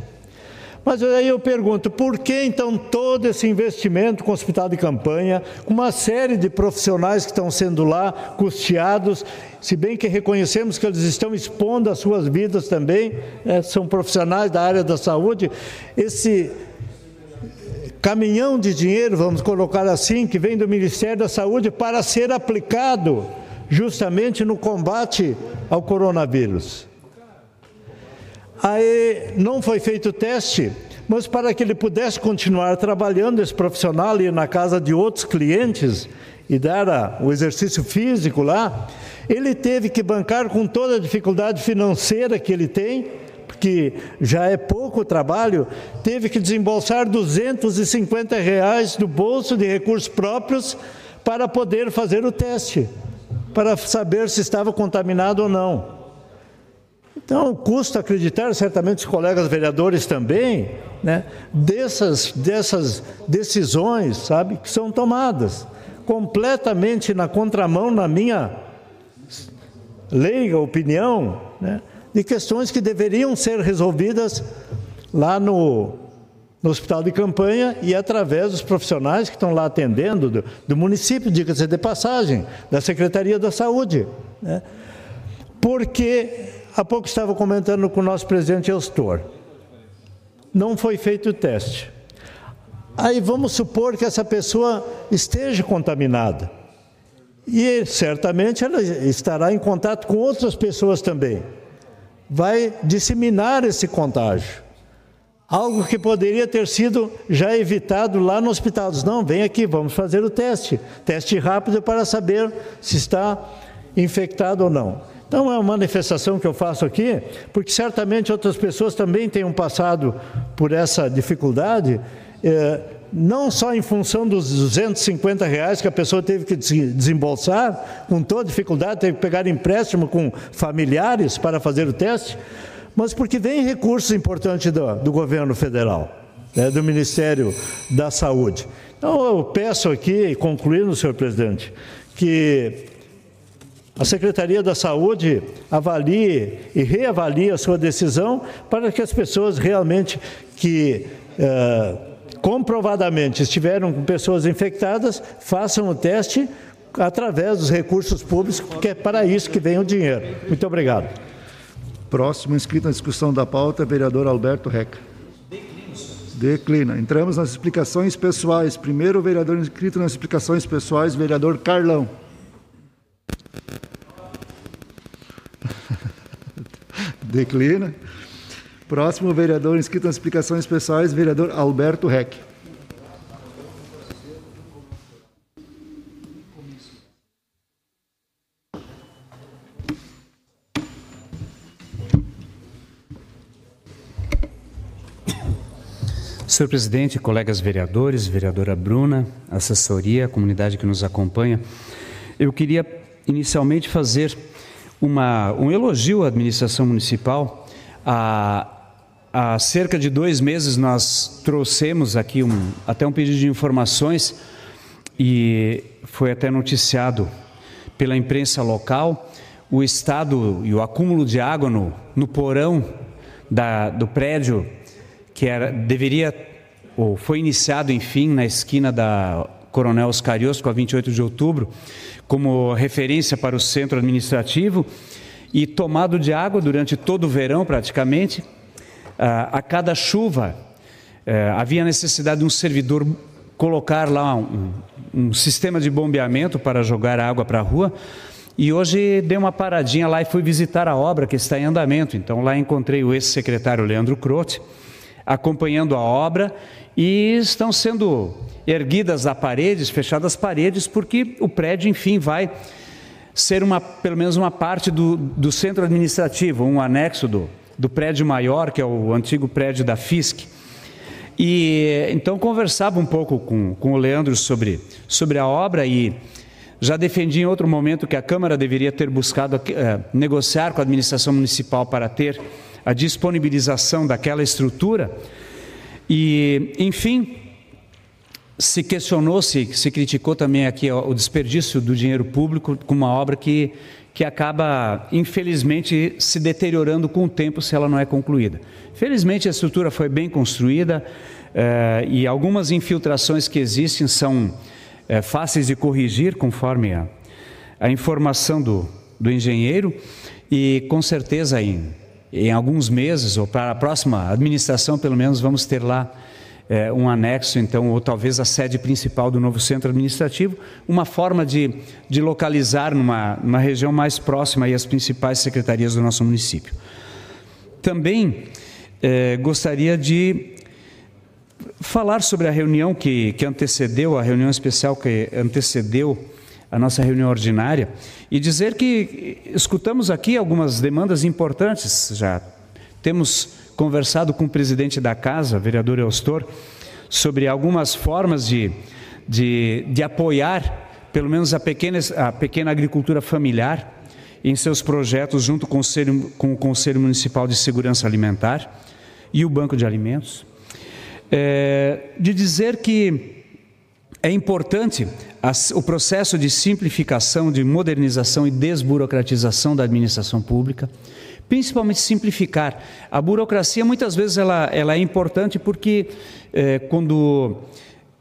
Mas aí eu pergunto, por que então todo esse investimento com o hospital de campanha, com uma série de profissionais que estão sendo lá custeados, se bem que reconhecemos que eles estão expondo as suas vidas também, né, são profissionais da área da saúde, esse caminhão de dinheiro, vamos colocar assim, que vem do Ministério da Saúde para ser aplicado justamente no combate ao coronavírus. Aí não foi feito teste, mas para que ele pudesse continuar trabalhando, esse profissional ir na casa de outros clientes e dar o exercício físico lá, ele teve que bancar com toda a dificuldade financeira que ele tem, porque já é pouco trabalho, teve que desembolsar 250 reais do bolso de recursos próprios para poder fazer o teste, para saber se estava contaminado ou não. Então, custa acreditar, certamente os colegas vereadores também, né, dessas, dessas decisões, sabe, que são tomadas completamente na contramão, na minha leiga opinião, né, de questões que deveriam ser resolvidas lá no, no hospital de campanha e através dos profissionais que estão lá atendendo, do, do município, diga-se de passagem, da Secretaria da Saúde. Né? Porque Há pouco estava comentando com o nosso presidente Elstor. Não foi feito o teste. Aí vamos supor que essa pessoa esteja contaminada. E certamente ela estará em contato com outras pessoas também. Vai disseminar esse contágio. Algo que poderia ter sido já evitado lá no hospital. Diz, não, vem aqui, vamos fazer o teste. Teste rápido para saber se está infectado ou não. Então é uma manifestação que eu faço aqui, porque certamente outras pessoas também tenham passado por essa dificuldade, é, não só em função dos 250 reais que a pessoa teve que desembolsar, com toda dificuldade, teve que pegar empréstimo com familiares para fazer o teste, mas porque vem recursos importantes do, do governo federal, né, do Ministério da Saúde. Então, eu peço aqui, concluindo, senhor presidente, que a Secretaria da Saúde avalie e reavalie a sua decisão para que as pessoas realmente que eh, comprovadamente estiveram com pessoas infectadas façam o teste através dos recursos públicos, porque é para isso que vem o dinheiro. Muito obrigado. Próximo inscrito na discussão da pauta, vereador Alberto Reca. Declina. Entramos nas explicações pessoais. Primeiro, o vereador inscrito nas explicações pessoais, vereador Carlão. Declina. Próximo vereador inscrito nas explicações pessoais, vereador Alberto Reck. Senhor presidente, colegas vereadores, vereadora Bruna, assessoria, comunidade que nos acompanha, eu queria inicialmente fazer uma, um elogio à administração municipal. Há, há cerca de dois meses nós trouxemos aqui um, até um pedido de informações e foi até noticiado pela imprensa local o estado e o acúmulo de água no, no porão da, do prédio que era, deveria, ou foi iniciado, enfim, na esquina da Coronel Oscariosco, a 28 de outubro, como referência para o centro administrativo, e tomado de água durante todo o verão, praticamente. A cada chuva, eh, havia necessidade de um servidor colocar lá um, um sistema de bombeamento para jogar água para a rua. E hoje dei uma paradinha lá e fui visitar a obra que está em andamento. Então lá encontrei o ex-secretário Leandro Crote, acompanhando a obra e estão sendo erguidas as paredes, fechadas as paredes, porque o prédio, enfim, vai ser uma, pelo menos uma parte do, do centro administrativo, um anexo do, do prédio maior, que é o antigo prédio da FISC. E então conversava um pouco com, com o Leandro sobre, sobre a obra e já defendi em outro momento que a Câmara deveria ter buscado eh, negociar com a administração municipal para ter a disponibilização daquela estrutura. E, enfim, se questionou, se, se criticou também aqui o desperdício do dinheiro público com uma obra que, que acaba, infelizmente, se deteriorando com o tempo se ela não é concluída. Felizmente, a estrutura foi bem construída eh, e algumas infiltrações que existem são eh, fáceis de corrigir conforme a, a informação do, do engenheiro e, com certeza, em em alguns meses, ou para a próxima administração, pelo menos, vamos ter lá é, um anexo, então, ou talvez a sede principal do novo centro administrativo, uma forma de, de localizar numa, numa região mais próxima aí as principais secretarias do nosso município. Também é, gostaria de falar sobre a reunião que, que antecedeu, a reunião especial que antecedeu a nossa reunião ordinária e dizer que escutamos aqui algumas demandas importantes já. Temos conversado com o presidente da casa, vereador Eustor, sobre algumas formas de, de, de apoiar, pelo menos, a pequena, a pequena agricultura familiar em seus projetos, junto com o, Conselho, com o Conselho Municipal de Segurança Alimentar e o Banco de Alimentos. É, de dizer que é importante o processo de simplificação, de modernização e desburocratização da administração pública, principalmente simplificar. A burocracia muitas vezes ela, ela é importante porque é, quando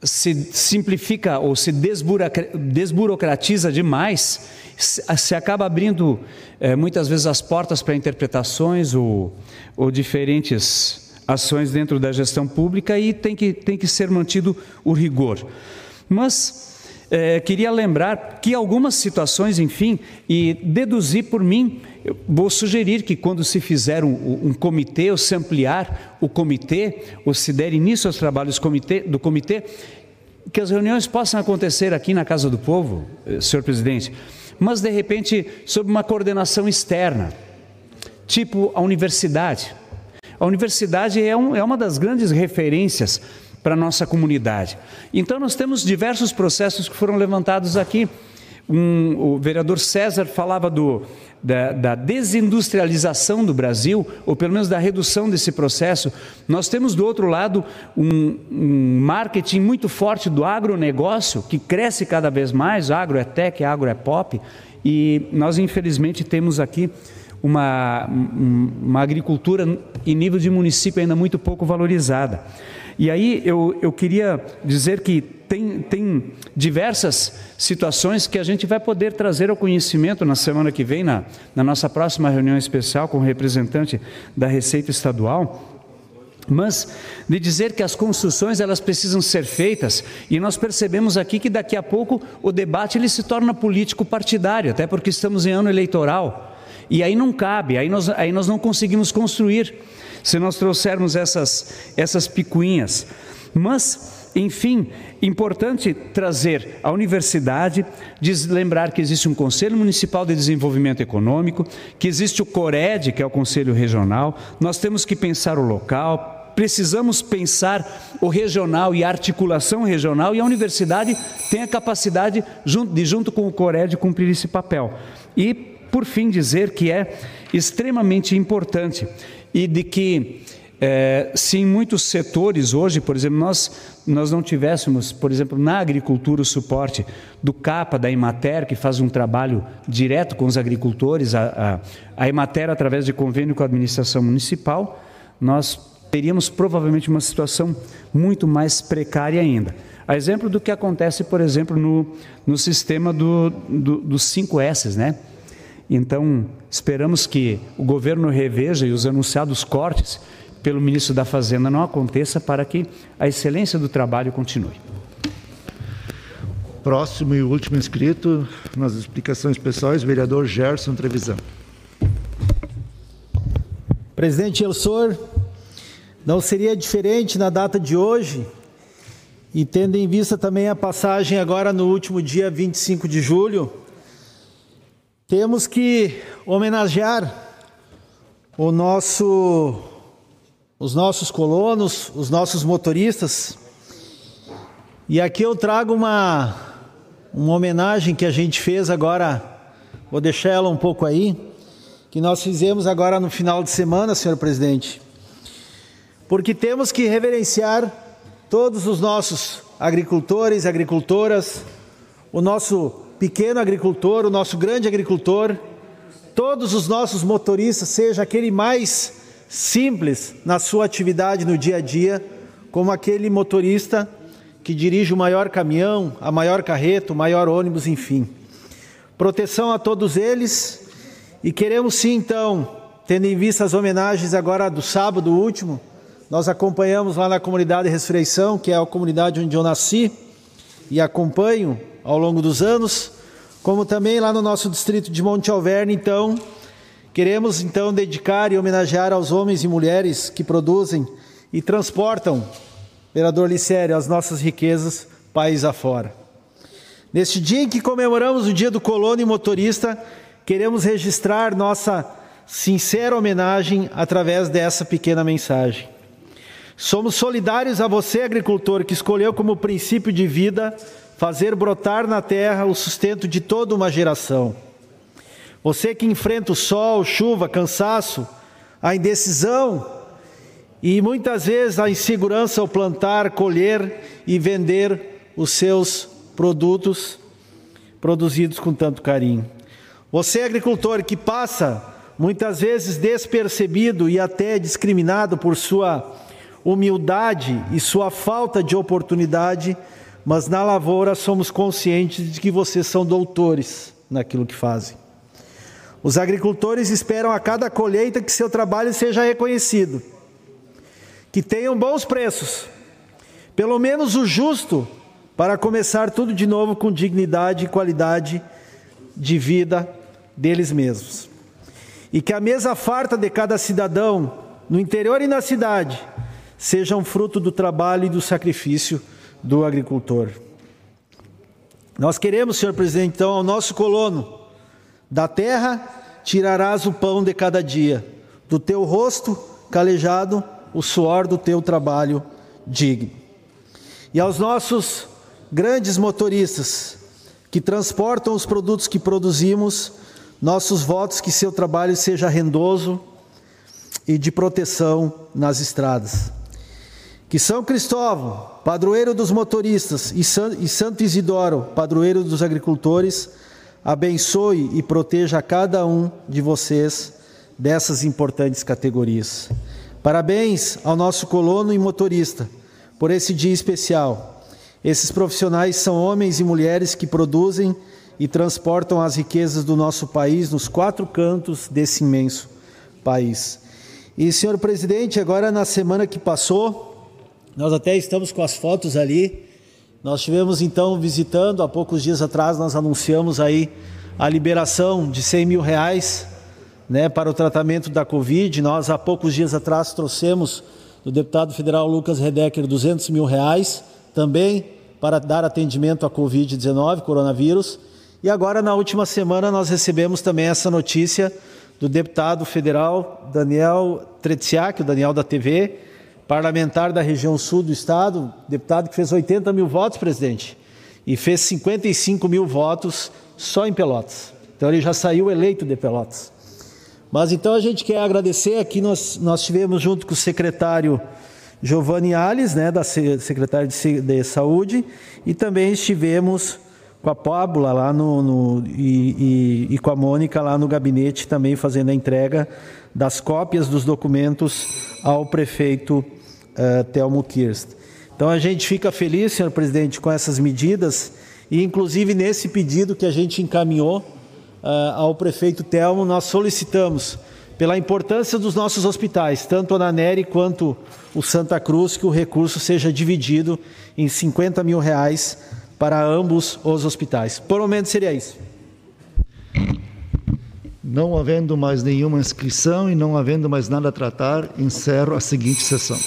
se simplifica ou se desburocratiza demais, se acaba abrindo é, muitas vezes as portas para interpretações ou, ou diferentes ações dentro da gestão pública e tem que, tem que ser mantido o rigor. Mas é, queria lembrar que algumas situações, enfim, e deduzir por mim, vou sugerir que quando se fizer um, um, comitê, ou se ampliar o comitê, ou se der início aos trabalhos comitê, do comitê, que as reuniões possam acontecer aqui na Casa do Povo, eh, senhor presidente, mas de repente sob uma coordenação externa, tipo a universidade. A universidade é, um, é uma das grandes referências para a nossa comunidade. Então, nós temos diversos processos que foram levantados aqui. Um, o vereador César falava do, da, da, desindustrialização do Brasil, ou pelo menos da redução desse processo. Nós temos do outro lado um, um marketing muito forte do agronegócio, que cresce cada vez mais, agro é tech, agro é pop, e nós infelizmente temos aqui uma, uma agricultura em nível de município ainda muito pouco valorizada. E aí eu, eu queria dizer que tem, tem diversas situações que a gente vai poder trazer ao conhecimento na semana que vem, na, na nossa próxima reunião especial com o representante da Receita Estadual, mas de dizer que as construções elas precisam ser feitas e nós percebemos aqui que daqui a pouco o debate ele se torna político partidário até porque estamos em ano eleitoral. E aí não cabe aí nós, aí nós não conseguimos construir se nós trouxermos essas, essas picuinhas. Mas, enfim, importante trazer a universidade, lembrar que existe um Conselho Municipal de Desenvolvimento Econômico, que existe o CORED, que é o Conselho Regional, nós temos que pensar o local, precisamos pensar o regional e a articulação regional, e a universidade tem a capacidade de, junto com o CORED, cumprir esse papel. E, por fim, dizer que é extremamente importante e de que é, se em muitos setores hoje, por exemplo, nós, nós não tivéssemos, por exemplo, na agricultura o suporte do CAPA, da Emater, que faz um trabalho direto com os agricultores, a, a, a Emater através de convênio com a administração municipal, nós teríamos provavelmente uma situação muito mais precária ainda. A exemplo do que acontece, por exemplo, no, no sistema do, do, dos 5 S, né? Então, esperamos que o governo reveja e os anunciados cortes pelo ministro da Fazenda não aconteça para que a excelência do trabalho continue. Próximo e último inscrito nas explicações pessoais, vereador Gerson Trevisan. Presidente Elsor, não seria diferente na data de hoje, e tendo em vista também a passagem agora no último dia 25 de julho, temos que homenagear o nosso, os nossos colonos, os nossos motoristas. E aqui eu trago uma, uma homenagem que a gente fez agora, vou deixar ela um pouco aí, que nós fizemos agora no final de semana, senhor presidente. Porque temos que reverenciar todos os nossos agricultores, agricultoras, o nosso pequeno agricultor, o nosso grande agricultor, todos os nossos motoristas, seja aquele mais simples na sua atividade no dia a dia, como aquele motorista que dirige o maior caminhão, a maior carreta, o maior ônibus, enfim. Proteção a todos eles e queremos sim, então, tendo em vista as homenagens agora do sábado último, nós acompanhamos lá na comunidade Ressurreição, que é a comunidade onde eu nasci e acompanho ao longo dos anos, como também lá no nosso distrito de Monte Alverne, então, queremos então dedicar e homenagear aos homens e mulheres que produzem e transportam, vereador Licério, as nossas riquezas país afora. Neste dia em que comemoramos o dia do colono e motorista, queremos registrar nossa sincera homenagem através dessa pequena mensagem. Somos solidários a você, agricultor, que escolheu como princípio de vida fazer brotar na terra o sustento de toda uma geração. Você que enfrenta o sol, chuva, cansaço, a indecisão e muitas vezes a insegurança ao plantar, colher e vender os seus produtos produzidos com tanto carinho. Você, agricultor, que passa muitas vezes despercebido e até discriminado por sua humildade e sua falta de oportunidade mas na lavoura somos conscientes de que vocês são doutores naquilo que fazem. Os agricultores esperam a cada colheita que seu trabalho seja reconhecido, que tenham bons preços, pelo menos o justo, para começar tudo de novo com dignidade e qualidade de vida deles mesmos. E que a mesa farta de cada cidadão, no interior e na cidade, seja um fruto do trabalho e do sacrifício do agricultor. Nós queremos, senhor presidente, então, ao nosso colono, da terra tirarás o pão de cada dia, do teu rosto calejado, o suor do teu trabalho digno. E aos nossos grandes motoristas, que transportam os produtos que produzimos, nossos votos que seu trabalho seja rendoso e de proteção nas estradas. Que São Cristóvão, padroeiro dos motoristas, e Santo Isidoro, padroeiro dos agricultores, abençoe e proteja cada um de vocês dessas importantes categorias. Parabéns ao nosso colono e motorista por esse dia especial. Esses profissionais são homens e mulheres que produzem e transportam as riquezas do nosso país nos quatro cantos desse imenso país. E, senhor presidente, agora na semana que passou, nós até estamos com as fotos ali. Nós tivemos então visitando, há poucos dias atrás, nós anunciamos aí a liberação de 100 mil reais né, para o tratamento da Covid. Nós, há poucos dias atrás, trouxemos do deputado federal Lucas Redecker 200 mil reais, também para dar atendimento à Covid-19, coronavírus. E agora, na última semana, nós recebemos também essa notícia do deputado federal Daniel Tretsiak, o Daniel da TV, parlamentar da região sul do estado, deputado que fez 80 mil votos, presidente, e fez 55 mil votos só em Pelotas. Então ele já saiu eleito de Pelotas. Mas então a gente quer agradecer aqui, nós, nós tivemos junto com o secretário Giovanni Alves, né, da secretária de, de Saúde, e também estivemos com a Pábula lá no, no e, e, e, com a Mônica lá no gabinete também fazendo a entrega das cópias dos documentos ao prefeito uh, Telmo Kirst. Então a gente fica feliz, senhor presidente, com essas medidas e inclusive nesse pedido que a gente encaminhou uh, ao prefeito Telmo, nós solicitamos pela importância dos nossos hospitais, tanto a Naneri quanto o Santa Cruz, que o recurso seja dividido em 50 mil reais para ambos os hospitais. Por momento seria isso. Não havendo mais nenhuma inscrição e não havendo mais nada a tratar, encerro a seguinte sessão.